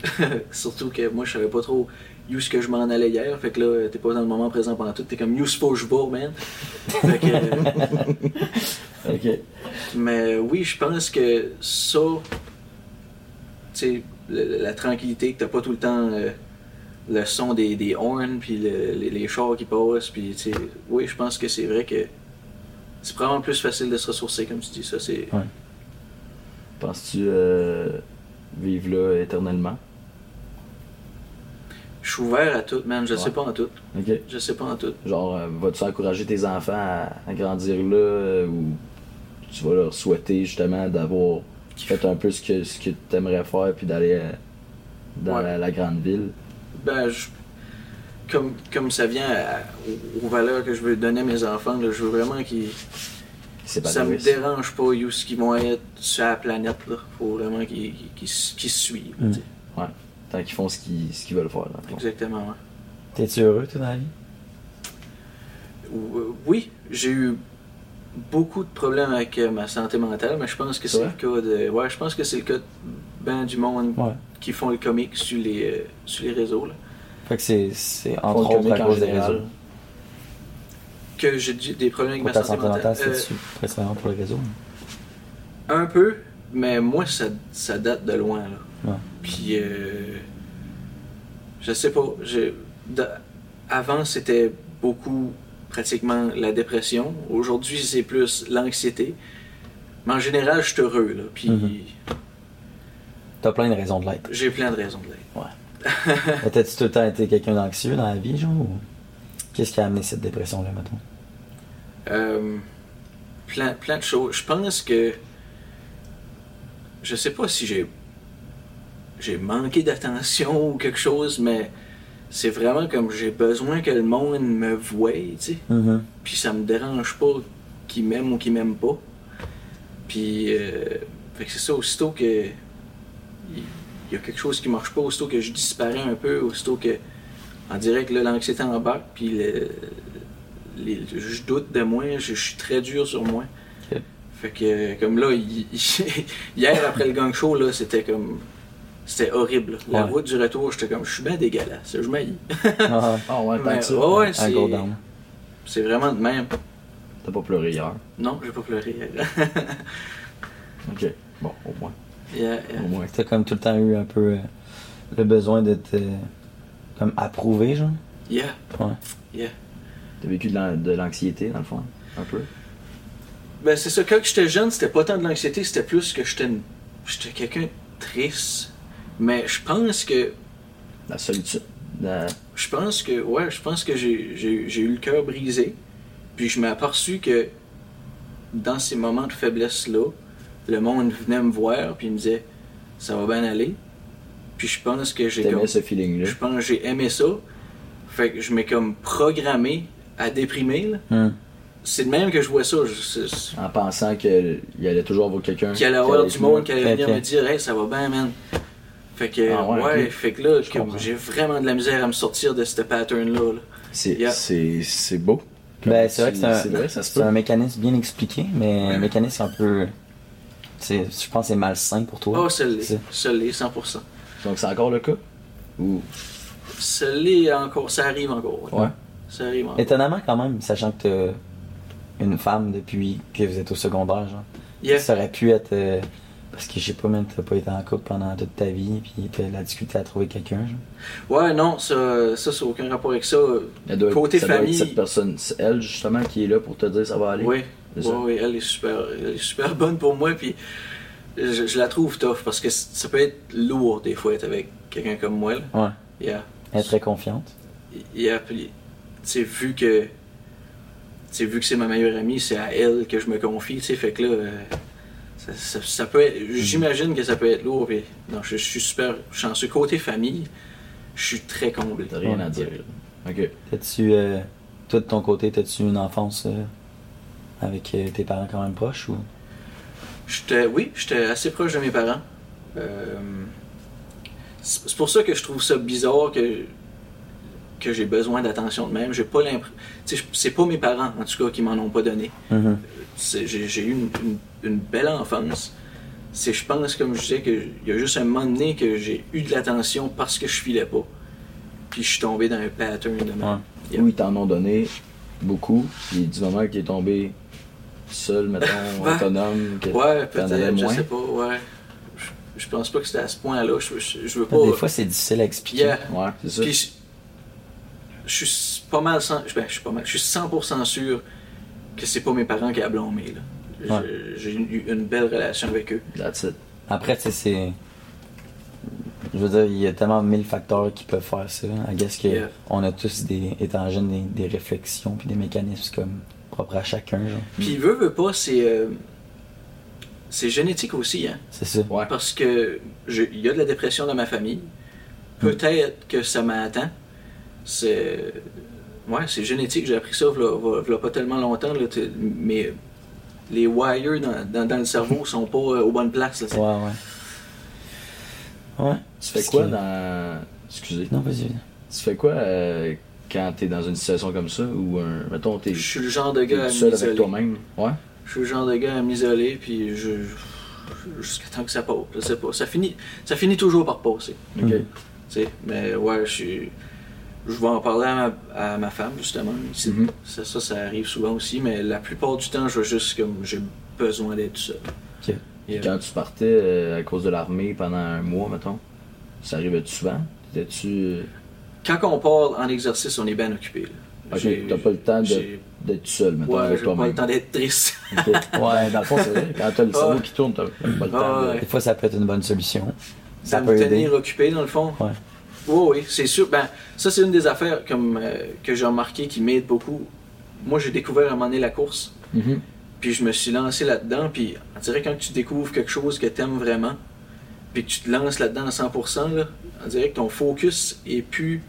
Surtout que moi, je savais pas trop où ce que je m'en allais hier. Fait que là, t'es pas dans le moment présent pendant tout. T'es comme you suppose pas, man? Fait que, euh, Ok. mais oui, je pense que ça. Tu le- la tranquillité, que t'as pas tout le temps euh, le son des, des horns, puis le- les, les chars qui passent. Puis, tu sais, oui, je pense que c'est vrai que c'est probablement plus facile de se ressourcer, comme tu dis. Ça, c'est. Penses-tu euh, vivre là éternellement? Je suis ouvert à tout, man. Je sais Ouais. pas en tout. Ok. Je sais pas en tout. Genre, euh, vas-tu encourager tes enfants à, à grandir là euh, ou tu vas leur souhaiter justement d'avoir fait un peu ce que, ce que tu aimerais faire puis d'aller euh, dans Ouais. la, la grande ville? Ben, je- comme, comme ça vient à- aux, valeurs que je veux donner à mes enfants, là, je veux vraiment qu'ils. Ça me dérange pas où ce qu'ils vont être sur la planète. Là. Faut vraiment qu'ils se suivent. Mm. tu sais. Tant qu'ils font ce qu'ils ce qu'ils veulent faire. Exactement. ouais. T'es-tu heureux, toi, dans la vie? Euh, Oui, j'ai eu beaucoup de problèmes avec euh, ma santé mentale, mais je pense que C'est c'est le cas de. Ouais, je pense que c'est le cas de ben du monde Ouais. qui font le comique sur les, euh, sur les réseaux. là. Fait que c'est, c'est entre autres comique à en cause des réseaux. Que j'ai des problèmes avec ma ta santé santé mentale, mentale. Euh, c'est-tu principalement pour les réseaux? Un peu, mais moi, ça, ça date de loin, là. Ouais. Puis, euh, je sais pas. je- de- avant, c'était beaucoup, pratiquement, la dépression. Aujourd'hui, c'est plus l'anxiété. Mais en général, je suis heureux, là. Puis, Mhm. T'as plein de raisons de l'être. j'ai plein de raisons de l'être. Mais T'as-tu tout le temps été quelqu'un d'anxieux dans la vie, genre? ou Qu'est-ce qui a amené cette dépression-là, mettons? Euh, plein, plein de choses. Je pense que. Je sais pas si j'ai. J'ai manqué d'attention ou quelque chose, mais c'est vraiment comme j'ai besoin que le monde me voie, tu sais. Mhm. Puis ça me dérange pas qu'il m'aime ou qu'il m'aime pas. Puis. euh, fait que c'est ça, aussitôt que. Il y a quelque chose qui marche pas, aussitôt que je disparais un peu, aussitôt que. On dirait que là, l'anxiété embarque, puis le, les- je doute de moi, je, je suis très dur sur moi. Fait que, comme là, hi- hi- hier après le gang show, là, c'était comme. C'était horrible. La Ouais. route du retour, j'étais comme, je suis bien dégueulasse, je m'haïs. Ah, Ah ouais, tant Mais, que ça. ouais, c'est c'est vraiment de même. T'as pas pleuré hier? Non, j'ai pas pleuré. Ok. Bon, au moins. Yeah, yeah. Au moins. T'as comme tout le temps eu un peu euh, le besoin de te. comme approuver, genre? Yeah. Ouais. T'as vécu de l'an- de l'anxiété, dans le fond, un peu? Ben, c'est ça. Quand j'étais jeune, c'était pas tant de l'anxiété, c'était plus que j'étais une- j'étais quelqu'un de triste. Mais je pense que. La solitude. La- Je pense que. Ouais, je pense que j'ai eu le cœur brisé. Puis je m'ai aperçu que dans ces moments de faiblesse-là, le monde venait me voir, puis il me disait Ça va bien aller. Puis je pense que j'ai comme. ce feeling-là. Je pense que j'ai aimé ça. Fait que je m'ai comme programmé à déprimer. Hum. C'est de même que je vois ça. Je- En pensant qu'il allait toujours avoir quelqu'un. qu'il allait avoir du monde qui allait venir me dire Hey, ça va bien, man. Fait que, Ah ouais, fait que là, j'ai vraiment de la misère à me sortir de ce pattern-là. là. C'est Yeah. c'est- c'est beau. Ben, c'est vrai que c'est un, C'est vrai, ça se c'est peut. un mécanisme bien expliqué, mais un mécanisme un peu. c'est- Je pense que c'est malsain pour toi. Oh, ça l'est. C'est- Ça l'est, 100%. Donc c'est encore le cas? Ou? Ça l'est encore. Ça arrive encore. Ouais. Ça arrive encore. Étonnamment quand même, sachant que t'as une femme depuis que vous êtes au secondaire, genre. Yeah. Ça aurait pu être. euh, parce que je sais pas, même t'as pas été en couple pendant toute ta vie, puis t'as la difficulté à trouver quelqu'un, genre. Ouais, non, ça, ça, ça n'a aucun rapport avec ça. Elle doit être- Côté ça doit être famille. cette personne, c'est elle justement qui est là pour te dire ça va aller. Oui, ouais, elle est super, elle est super bonne pour moi, puis je, je la trouve tough parce que ça peut être lourd des fois être avec quelqu'un comme moi. Là. Ouais. Yeah. Elle est très confiante. Yeah, puis, tu sais, vu que, tu sais, vu que c'est ma meilleure amie, c'est à elle que je me confie, tu sais, fait que là, euh, ça, ça- ça peut être, j'imagine que ça peut être lourd, puis non, je, je suis super chanceux. Côté famille, je suis très comblé. T'as rien à dire. Ok. T'as-tu. Euh, toi, de ton côté, t'as-tu une enfance euh, avec euh, tes parents quand même proches ou? J'étais, oui, j'étais assez proche de mes parents. Euh, c'est pour ça que je trouve ça bizarre que, que j'ai besoin d'attention de même. J'ai pas l'impression. C'est pas mes parents, en tout cas, qui m'en ont pas donné. Mhm. C'est- J'ai j'ai eu une, une- une belle enfance. C'est, je pense, comme je disais, qu'il y a juste un moment donné que j'ai eu de l'attention parce que je filais pas. Puis je suis tombé dans un pattern de même. Yeah. Ou ils t'en ont donné beaucoup, puis du moment qu'il est tombé seul, mettons, Ouais. autonome, que Ouais, peut-être, je sais pas, ouais. Je, je pense pas que c'était à ce point-là. Je, je, je veux Des pas. fois, c'est difficile à expliquer. Yeah. Ouais, c'est ça. Puis je, suis pas mal, cent- ben, je suis pas mal, je suis 100% sûr que c'est pas mes parents qui a blâmé là. Ouais. J'ai eu une belle relation avec eux. That's it. Après, c'est. Je veux dire, il y a tellement mille facteurs qui peuvent faire ça. I guess que Yeah. on a tous des, étant jeunes, des, des réflexions puis des mécanismes comme propres à chacun, genre. Puis veut, veut pas, c'est euh, c'est génétique aussi, hein. C'est ça. Ouais. Parce que il y a de la dépression dans ma famille. Peut-être que ça m'attend. C'est ouais, c'est génétique. J'ai appris ça il y a pas tellement longtemps. Là, mais les wires dans, dans- dans le cerveau sont pas euh, aux bonnes places. là. Ouais, ouais. Ouais. Tu fais quoi que- dans. Excusez. Non, vas-y. Tu fais quoi euh, quand t'es dans une situation comme ça, ou un. Mettons, t'es Je suis le genre de gars à seul avec m'isoler. toi-même? Ouais. Je suis le genre de gars à m'isoler, puis je. Jusqu'à temps que ça passe. Je sais pas. Ça finit, ça finit toujours par passer. Ok. Mhm. Tu sais, mais ouais, je suis. Je vais en parler à ma, à ma femme, justement. C'est- Mhm. ça, ça, ça arrive souvent aussi, mais la plupart du temps, je vais juste comme. J'ai besoin d'être seul. Ok. Yeah. Quand tu partais euh, à cause de l'armée pendant un mois, mettons, ça arrivait-tu souvent? Étais-tu. euh, Quand on part en exercice, on est bien occupé. là. Ok, t'as pas le temps d'être seul, mettons, Ouais, avec j'ai pas le toi-même. temps d'être triste. Ouais, dans le fond, c'est vrai. Quand t'as le cerveau Ouais. qui tourne, t'as pas le temps Ah, de. ouais. Des fois, ça peut être une bonne solution. Ça de peut me aider. tenir occupé dans le fond. Ouais. Oui, oui, c'est sûr. Ben, ça, c'est une des affaires comme, euh, que j'ai remarqué qui m'aide beaucoup. Moi, j'ai découvert à un moment donné la course, Mhm. puis je me suis lancé là-dedans. Puis, on dirait quand tu découvres quelque chose que t'aimes vraiment, puis que tu te lances là-dedans à 100%, là, on dirait que ton focus est plus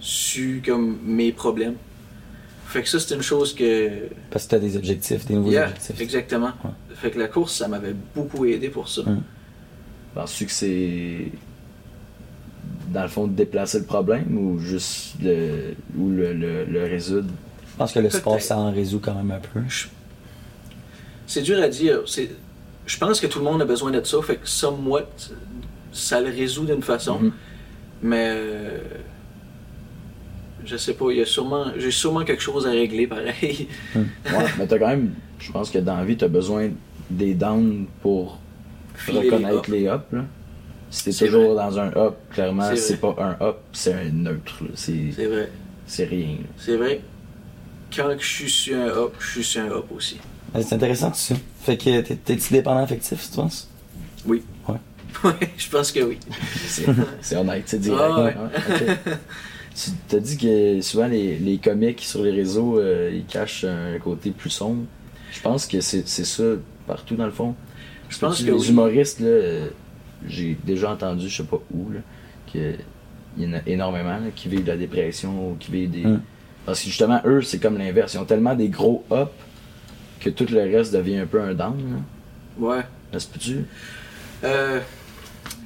sur comme mes problèmes. Fait que ça, c'est une chose que. Parce que t'as des objectifs, des nouveaux Yeah, objectifs. exactement. Ouais. Fait que la course, ça m'avait beaucoup aidé pour ça. Mm. Penses-tu que c'est. Dans le fond, de déplacer le problème ou juste le. ou le, le, le résoudre? Je pense que le sport, ça en résout quand même un peu. C'est dur à dire. C'est, je pense que tout le monde a besoin de ça. Fait que somewhat, ça le résout d'une façon. Mhm. Mais euh, je sais pas. Il y a sûrement, j'ai sûrement quelque chose à régler pareil. Ouais, mais t'as quand même. Je pense que dans la vie, t'as besoin des downs pour Filer les reconnaître ups. les ups. Là. Si t'es toujours dans un up, clairement, C'est pas un up, c'est un neutre. C'est C'est vrai. c'est rien. C'est vrai. Quand je suis sur un up, je suis sur un up aussi. Ouais, C'est intéressant tout ça. Fait que t'es- t'es-tu dépendant affectif, tu penses? Oui. Ouais. Ouais, je pense que oui. C'est honnête, c'est direct. Ah ouais. ok. Tu t'as dit que souvent les, les comiques sur les réseaux, euh, ils cachent un côté plus sombre. Je pense que c'est c'est ça partout dans le fond. Je pense que les oui. humoristes, là, euh, j'ai déjà entendu, je sais pas où, là, qu'il y en a énormément là, qui vivent de la dépression ou qui vivent des. Mm. Parce que justement, eux, c'est comme l'inverse. Ils ont tellement des gros ups que tout le reste devient un peu un down. là. Ouais. Est-ce que tu Euh,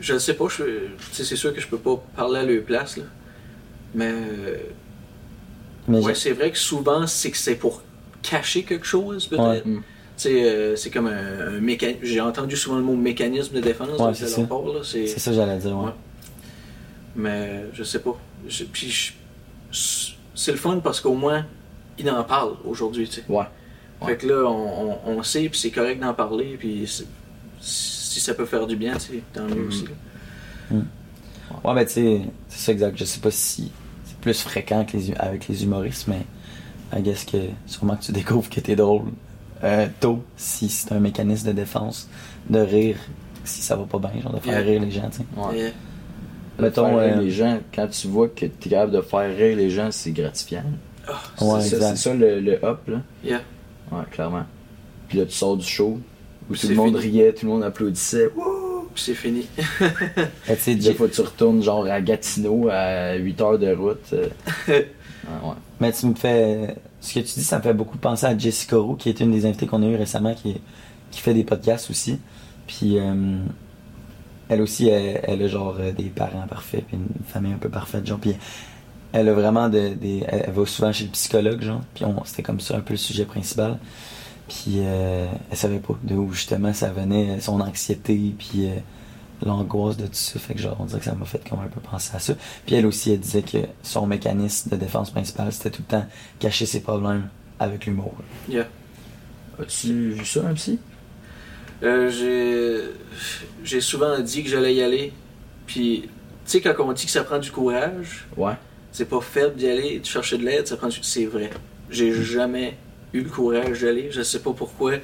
je ne sais pas, je, tu sais, c'est sûr que je peux pas parler à leur place, là. mais Mais ouais, c'est vrai que souvent c'est que c'est pour cacher quelque chose peut-être. Ouais. Mm. Euh, c'est comme un, un mécanisme. J'ai entendu souvent le mot mécanisme de défense Ouais, c'est ça. C'est- c'est ça que j'allais dire, ouais. Ouais. Mais je sais pas. Je- puis je- c'est le fun parce qu'au moins il en parle aujourd'hui, tu sais. Ouais. Fait que là, on, on, on sait, puis c'est correct d'en parler, puis c'est- si ça peut faire du bien, sais, tant mieux Mhm. aussi. là. Ouais, ben tu sais, c'est ça exact. Je sais pas si c'est plus fréquent que les, avec les humoristes, mais I guess que sûrement que tu découvres que t'es drôle euh, tôt si c'est un mécanisme de défense, de rire si ça va pas bien, genre de faire Yeah. rire les gens, tu sais. Ouais. Et- Mettons, faire rire euh, les gens, quand tu vois que tu es capable de faire rire les gens, c'est gratifiant. ah, Ouais, c'est ça, ça le, le up, là. Yeah. Ouais, clairement. Puis là, tu sors du show où tout le monde fini. riait, tout le monde applaudissait. Puis c'est fini. Tu sais, Des fois, tu retournes genre à Gatineau à 8 heures de route. euh. Ah, ouais. Mais tu me fais. Ce que tu dis, ça me fait beaucoup penser à Jessica Roux, qui est une des invitées qu'on a eues récemment, qui, qui fait des podcasts aussi. Puis euh, elle aussi, elle, a genre euh, des parents parfaits, puis une famille un peu parfaite, genre. Puis elle a vraiment de- des. Elle, elle va souvent chez le psychologue, genre. Puis c'était comme ça un peu le sujet principal. Puis euh, elle savait pas de où justement ça venait, son anxiété, puis euh, l'angoisse de tout ça. Fait que genre, on dirait que ça m'a fait comme un peu penser à ça. Puis elle aussi, elle disait que son mécanisme de défense principal, c'était tout le temps cacher ses problèmes avec l'humour. Yeah. As-tu vu ça, un psy? Euh, j'ai, j'ai souvent dit que j'allais y aller. Puis, tu sais, quand on dit que ça prend du courage, Ouais. c'est pas faible d'y aller, de chercher de l'aide, ça prend du... C'est vrai. J'ai jamais eu le courage d'aller, je sais pas pourquoi.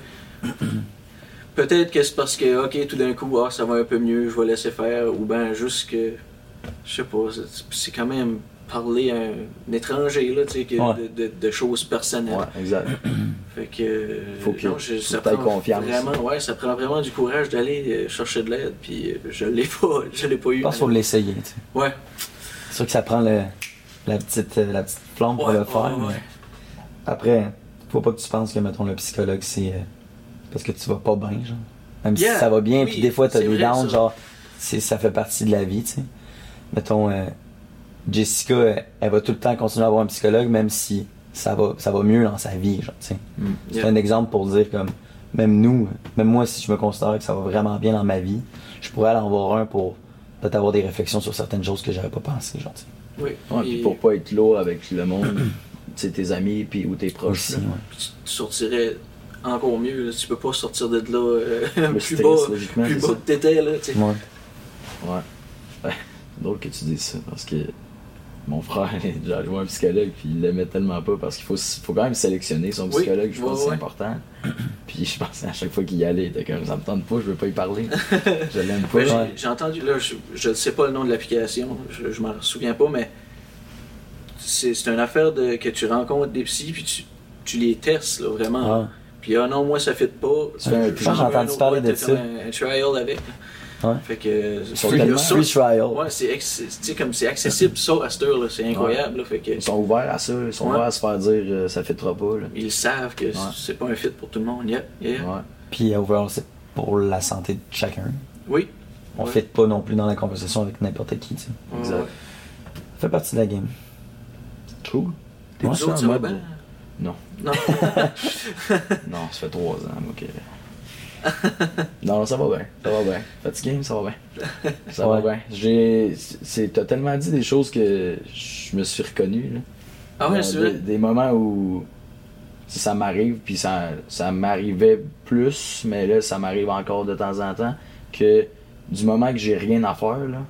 Peut-être que c'est parce que, ok, tout d'un coup, ah, ça va un peu mieux, je vais laisser faire, ou ben juste que, je sais pas, c'est- quand même parler à un étranger, là, tu sais, que Ouais. de, de- de choses personnelles. Ouais, exact. Fait que. Faut que- non, je- ça prend confiance. Vraiment, ouais, ça prend vraiment du courage d'aller euh, chercher de l'aide, puis euh, je l'ai pas, je l'ai pas eu. Je pense qu'il faut l'essayer. tu sais. Ouais. C'est sûr que ça prend le, la, petite, euh, la petite flamme pour le faire. mais Après, faut pas que tu penses que, mettons, le psychologue, c'est parce que tu vas pas bien, genre. Même Yeah, si ça va bien, oui, puis des fois, t'as des downs, ça. genre, c'est, ça fait partie de la vie, tu sais. Mettons, euh, Jessica, elle, elle va tout le temps continuer à avoir un psychologue, même si ça va, ça va mieux dans sa vie, genre, tu sais. Mm. C'est Yeah. un exemple pour dire comme même nous, même moi si je me considère que ça va vraiment bien dans ma vie, je pourrais aller en voir un pour peut-être avoir des réflexions sur certaines choses que j'avais pas pensé, genre tu sais. Oui. Ouais, puis puis pour pas être lourd avec le monde, tu sais, tes amis puis ou tes proches. aussi. là. ouais. puis tu tu sortirais encore mieux. là. Tu peux pas sortir de là euh, Plus bas, plus c'est bas que t'étais. Là, tu sais. Ouais. Ouais. Ouais. Drôle que tu dises ça parce que mon frère est déjà allé voir un psychologue puis il l'aimait tellement pas parce qu'il faut, faut quand même sélectionner son Oui, psychologue, je pense ouais, que c'est ouais. important. Puis je pense à chaque fois qu'il y allait, il était comme ça me tente pas, je veux pas y parler. je l'aime pas. Ouais, j'ai- entendu, là, je, je ne sais pas le nom de l'application, je, je m'en souviens pas, mais c'est c'est une affaire de que tu rencontres des psys puis tu, tu les testes, là, vraiment. Ah. Puis ah non, moi ça fit pas. Veux J'ai entendu parler de ça. Un, un trial avec. Ouais. Fait que. sont il y a tellement ça. Free trial? Ouais, c'est ex- c'est- tu sais, comme c'est accessible ça à cette heure là, c'est incroyable là, fait que Ils sont ouverts à ça, ils sont Ouais. ouverts à se faire dire euh, ça fait trop pas. Là. ils savent que c'est pas un fit pour tout le monde. Yeah, yeah. Ouais. Puis overall, c'est pour la santé de chacun. Oui. On Ouais. fait pas non plus dans la conversation avec n'importe qui, tu sais. Ouais, Exact. ouais. Ça fait partie de la game. Cool. Puis Ouais, autres, ça va mode- bien? Non. Non. Non, ça fait trois ans, moi, que. non, ça va bien. Ça va bien. Fatigué, mais ça va bien. Ça Ouais. va bien. J'ai. c'est- T'as tellement dit des choses que je me suis reconnu, là. Ah ouais, Euh, c'est des, vrai? des moments où si ça m'arrive, puis ça, ça m'arrivait plus, mais là, ça m'arrive encore de temps en temps, que du moment que j'ai rien à faire, là,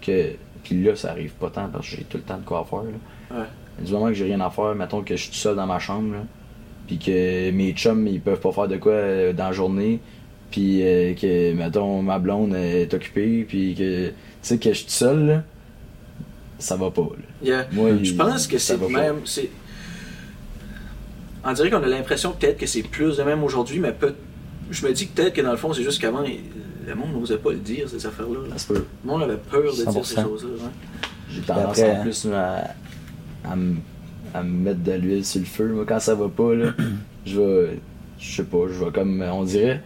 que. Puis là, ça arrive pas tant parce que j'ai tout le temps de quoi faire, là. Ouais. Du moment que j'ai rien à faire, mettons que je suis tout seul dans ma chambre, puis que mes chums, ils peuvent pas faire de quoi euh, dans la journée, puis euh, que, mettons, ma blonde est occupée, puis que, tu sais, que je suis tout seul, là, ça va pas. Yeah. Moi, Je pense que c'est même. c'est On dirait qu'on a l'impression peut-être que c'est plus de même aujourd'hui, mais peut... je me dis que peut-être que dans le fond, c'est juste qu'avant, le monde n'osait pas le dire, ces affaires-là. là. Le monde avait peur de dire ces 100%. choses-là. ouais. J'ai tendance en plus à, à, me, à me mettre de l'huile sur le feu. Moi, quand ça va pas, là, je vais. Je sais pas, je vais comme. On dirait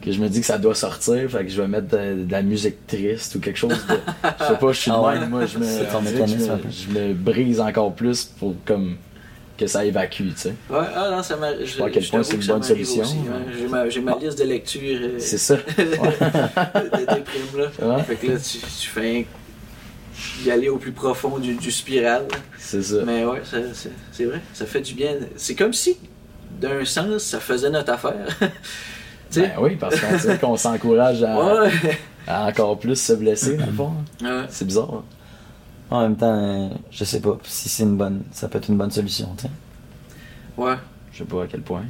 que je me dis que ça doit sortir, fait que je vais mettre de, de la musique triste ou quelque chose de. Je sais pas, je suis de Ah ouais. même, moi, je me, je me, peu. je me brise encore plus pour comme que ça évacue, tu sais. Ouais, ah non, ça m'a. Je, pas à quel point c'est une bonne solution, mais- ouais. J'ai ma, j'ai ma liste de lecture euh, C'est ça. primes, là. Ouais. Fait que là, tu, tu fais y aller au plus profond du, du spiral. C'est ça. Mais ouais, ça- c'est c'est vrai, ça fait du bien. C'est comme si, d'un sens, ça faisait notre affaire. tu sais? Ben oui, parce qu'on qu'on s'encourage à, ouais. à encore plus se blesser, dans le fond. ouais. C'est bizarre. hein. En même temps, euh, je sais pas si c'est une bonne. Ça peut être une bonne solution, tu sais. Ouais. Je sais pas à quel point.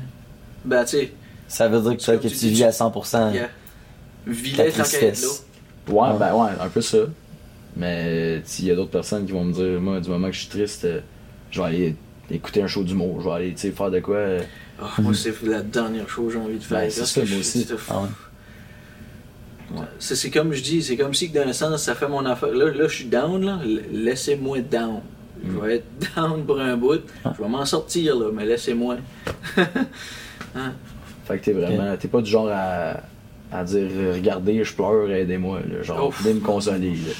Ben, tu sais, Ça veut dire que que tu vis à 100%. yeah. Ouais, Ouais. ben ouais, un peu ça. Mais s'il y a d'autres personnes qui vont me dire, moi, du moment que je suis triste, euh, je vais aller écouter un show d'humour, je vais aller, tu sais, faire de quoi. euh, Ah, moi, c'est la dernière chose que j'ai envie de faire. Ben, c'est ça, moi aussi. Ah ouais. C'est c'est comme je dis, c'est comme si que d'un sens, ça fait mon affaire. Là, là je suis down, là. Laissez-moi down. Je Mm. vais être down pour un bout. Je vais m'en sortir, là, mais laissez-moi. Fait que t'es vraiment. T'es pas du genre à, à dire, euh, regardez, je pleure, aidez-moi, là. Genre, venez me consoler, là.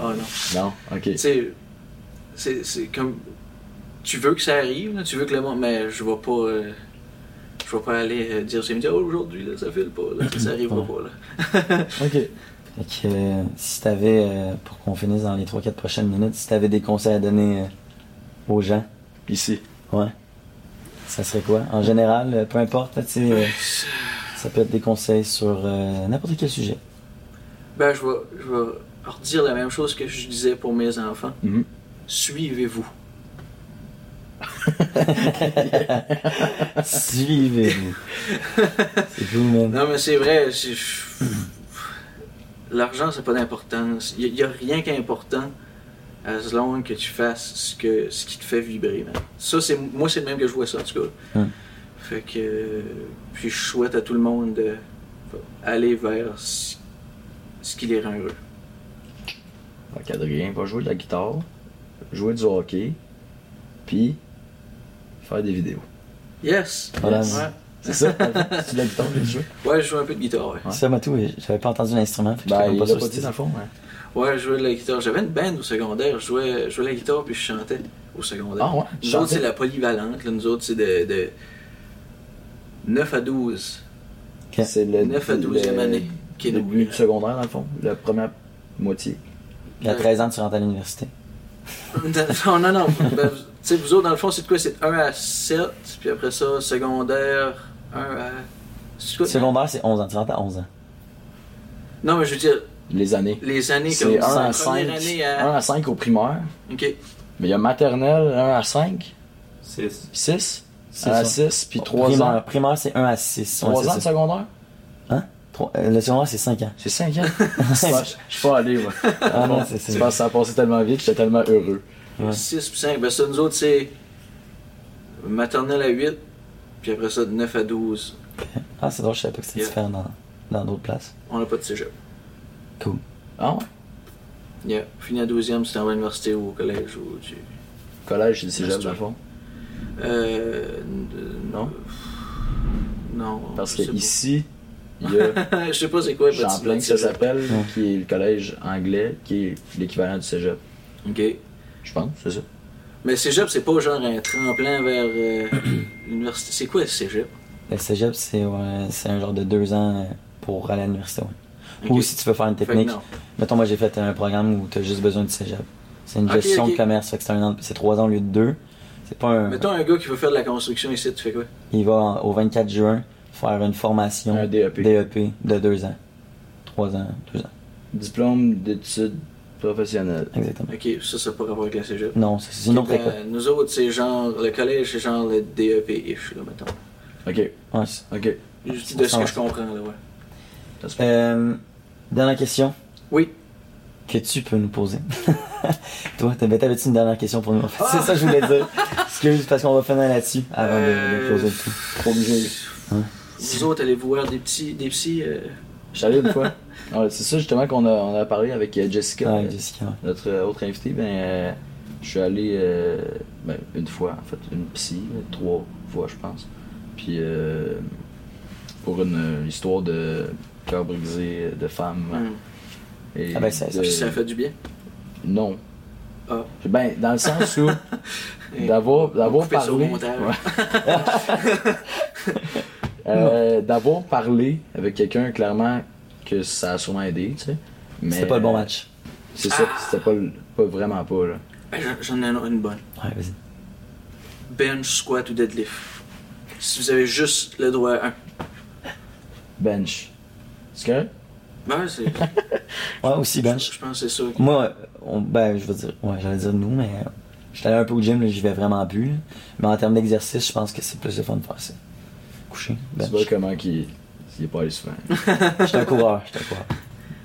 Ah non. Non? Ok. Tu sais, c'est c'est comme. Tu veux que ça arrive, là, tu veux que le monde. Mais je vais pas. euh, je vais pas aller euh, dire c'est oh, aujourd'hui, là, ça file pas, là, ça arrivera pas, là. Ok. Fait que euh, si t'avais, euh, pour qu'on finisse dans les 3-4 prochaines minutes, si t'avais des conseils à donner euh, aux gens, Ici. ouais, ça serait quoi? En général, peu importe, là, tu sais, euh, ça peut être des conseils sur euh, n'importe quel sujet. Ben, je vais, je vais redire la même chose que je disais pour mes enfants. Mhm. Suivez-vous. Suivez-vous. C'est cool, man. Non, mais c'est vrai. L'argent, c'est pas d'importance. Il n'y a, rien qu'important as long que tu fasses ce, que, ce qui te fait vibrer, man. Ça, c'est, moi, c'est le même que je vois ça, en tout cas. Hum. Fait que. Puis je souhaite à tout le monde de aller vers ce qui les rend heureux. Fait qu'Adrien va jouer de la guitare, jouer du hockey, puis faire des vidéos. Yes! Voilà. Ouais. C'est ça? C'est de la guitare que tu joues? Ouais, je joue un peu de guitare, ouais. Ça, Matou, j'avais pas entendu l'instrument. Ben, j'étais il pas l'a pas dit dans le fond. hein. Ouais, je jouais de la guitare. J'avais une band au secondaire. Je jouais, je jouais de la guitare puis je chantais au secondaire. Ah ouais? Tu Nous autres, c'est la polyvalente. là. Nous autres, c'est de, de 9 à 12. Ok. C'est le 9 à 12e le année. Qui est début nos- du secondaire, dans le fond. La première moitié. Puis à 13 ans, tu rentres à l'université. non, non, non. Ben, sais, vous autres, dans le fond, c'est de quoi? C'est 1 à 7, puis après ça, secondaire, 1 à. C'est quoi? Secondaire, c'est 11 ans. Tu rentres à 11 ans. Non, mais je veux dire, Les années. les années C'est comme 1 à la 5. première année 1 à. à 5 au primaire. Ok. Mais il y a maternelle 1 à 5, 6. 6, C'est 1 à ça. 6, puis 3 primaire, ans. primaire, c'est 1 à 6. 3 ans de secondaire? Le secondaire, c'est 5 ans. C'est 5 ans? Je suis pas allé, moi. Ah non, c'est Je c'est- pense que ça a passé tellement vite, j'étais tellement heureux. Ouais. 6 puis 5. Ben, ça, nous autres, c'est. Maternelle à 8, puis après ça, de 9 à 12. Ah, c'est drôle, je savais pas que c'était Yeah. différent dans dans d'autres places. On n'a pas de cégep. Ah ouais? Yeah. Fini à 12e, c'était à l'université ou au collège ou du. Collège, c'est cégep, dans le fond? Euh. Non? Non. Parce je que ici, il y a je sais pas c'est quoi le Champlain, que ça s'appelle, Ouais. qui est le collège anglais, qui est l'équivalent du cégep. Ok. Je pense, c'est ça. Mais cégep, c'est pas genre un tremplin vers euh, l'université. C'est quoi le cégep? Le cégep, c'est ouais, un genre de 2 ans euh, pour aller à l'université. ouais. Ou si tu veux faire une technique. Mettons, moi, j'ai fait un programme où tu as juste besoin du cégep. C'est une gestion de commerce, fait que c'est un an, c'est 3 ans au lieu de 2. C'est pas un. Mettons un gars qui veut faire de la construction ici, tu fais quoi? Il va au 24 juin faire une formation Un DEP. DEP de 2 ans. 3 ans, 2 ans. Diplôme d'études professionnelles. Exactement. Ok, ça, ça n'a pas rapport avec la cégep. Non, c'est c'est une autre école. nous autres, c'est genre. Le collège, c'est genre le DEP-ish, là, mettons. Ok, Ouais, c'est- ok. Juste de ce que je comprends, là, ouais. Euh, dernière question Oui. que tu peux nous poser. Toi, t'avais- t'avais-tu une dernière question pour nous? En fait, C'est ça que je voulais dire. Excuse, parce qu'on va finir là-dessus avant de- de, Euh, closer le tout. Pas obligé. Vous autres, allez-vous voir des petits. Des petits euh, Je suis allé une fois. C'est ça justement qu'on a, on a parlé avec euh, Jessica, euh, Jessica. notre euh, autre invitée. Ben, euh, je suis allé euh, ben, une fois, en fait, une psy, trois fois, je pense. Puis euh, pour une histoire de cœur brisé de femme. Et Ah ben, ça- de- Puis ça fait du bien? Non. Ah. Ben, dans le sens où d'avoir d'avoir parlé. Euh, d'avoir parlé avec quelqu'un, clairement, que ça a sûrement aidé, tu sais. Mais C'était pas le bon match. C'est ça, Ah. c'était pas, pas vraiment pas, là. Ben, j'en- ai une bonne. Ouais, vas-y. Bench, squat ou deadlift. Si vous avez juste le droit à un. Bench. C'est correct? Ben, c'est. Ouais, aussi bench. Je pense que c'est ça. Moi, on- ben, je veux dire, ouais, j'allais dire nous, mais euh, j'étais allé un peu au gym, j'y vais vraiment plus. là. Mais en termes d'exercice, je pense que c'est plus de fun de faire ça. Coucher, Tu bench. vois comment qu'il il est pas allé souvent. J'étais un coureur, j'étais un coureur.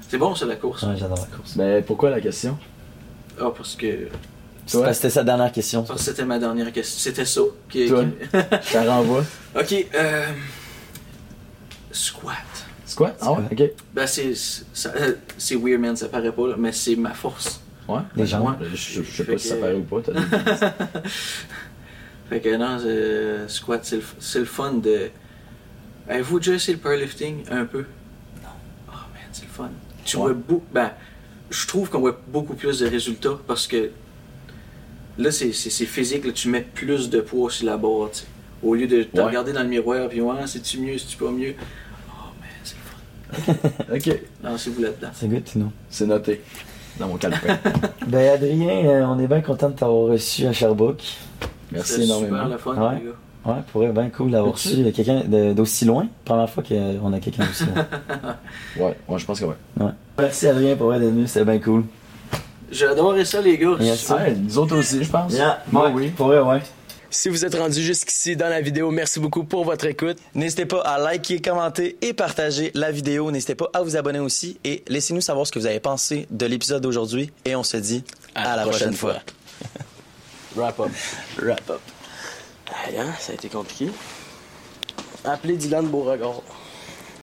C'est bon, c'est la course? Ouais, j'adore la course. Mais pourquoi la question? Ah, parce que. Que c'était sa dernière question. parce que c'était ma dernière question. C'était ça. Qui, Toi? qui- Je te renvoie. ok, euh. Squat. C'est quoi? Ah ouais? Ok. Ben, c'est. c'est- ça- C'est weird, man, ça paraît pas, là, mais c'est ma force. Ouais? Les jambes. Ouais. Je, je- je sais pas si ça paraît ou pas. Fait que non, c'est- squat, c'est le, c'est le fun de. Avez-vous déjà essayé le powerlifting un peu? Non. Oh man, c'est le fun. Tu Ouais. vois beaucoup. Ben, je trouve qu'on voit beaucoup plus de résultats parce que là, c'est physique, là, tu mets plus de poids sur la barre, tu sais. Au lieu de te Ouais. regarder dans le miroir, puis ouais, c'est-tu mieux, c'est-tu pas mieux? Oh man, c'est le fun. ok. Lancez-vous là-dedans. C'est good, Tino. C'est noté. Dans mon calepin. Ben, Adrien, euh, on est bien content de t'avoir reçu à Sherbrooke. Merci énormément. super le fun, Ouais. les gars. Ouais, pour eux, bien cool d'avoir reçu quelqu'un d'aussi loin. Première fois qu'on a quelqu'un d'aussi loin. Ouais, ouais, je pense que ouais. Merci Adrien pour être venu, c'était bien cool. J'ai adoré ça, les gars. Yes. Ouais, nous autres aussi, je pense. Moi, oui. Pour eux, ouais. Si vous êtes rendu jusqu'ici dans la vidéo, merci beaucoup pour votre écoute. N'hésitez pas à liker, commenter et partager la vidéo. N'hésitez pas à vous abonner aussi et laissez-nous savoir ce que vous avez pensé de l'épisode d'aujourd'hui. Et on se dit à, la prochaine, fois. Wrap up. Wrap up. Hein, ça a été compliqué. Appelez Dylan Beauregard.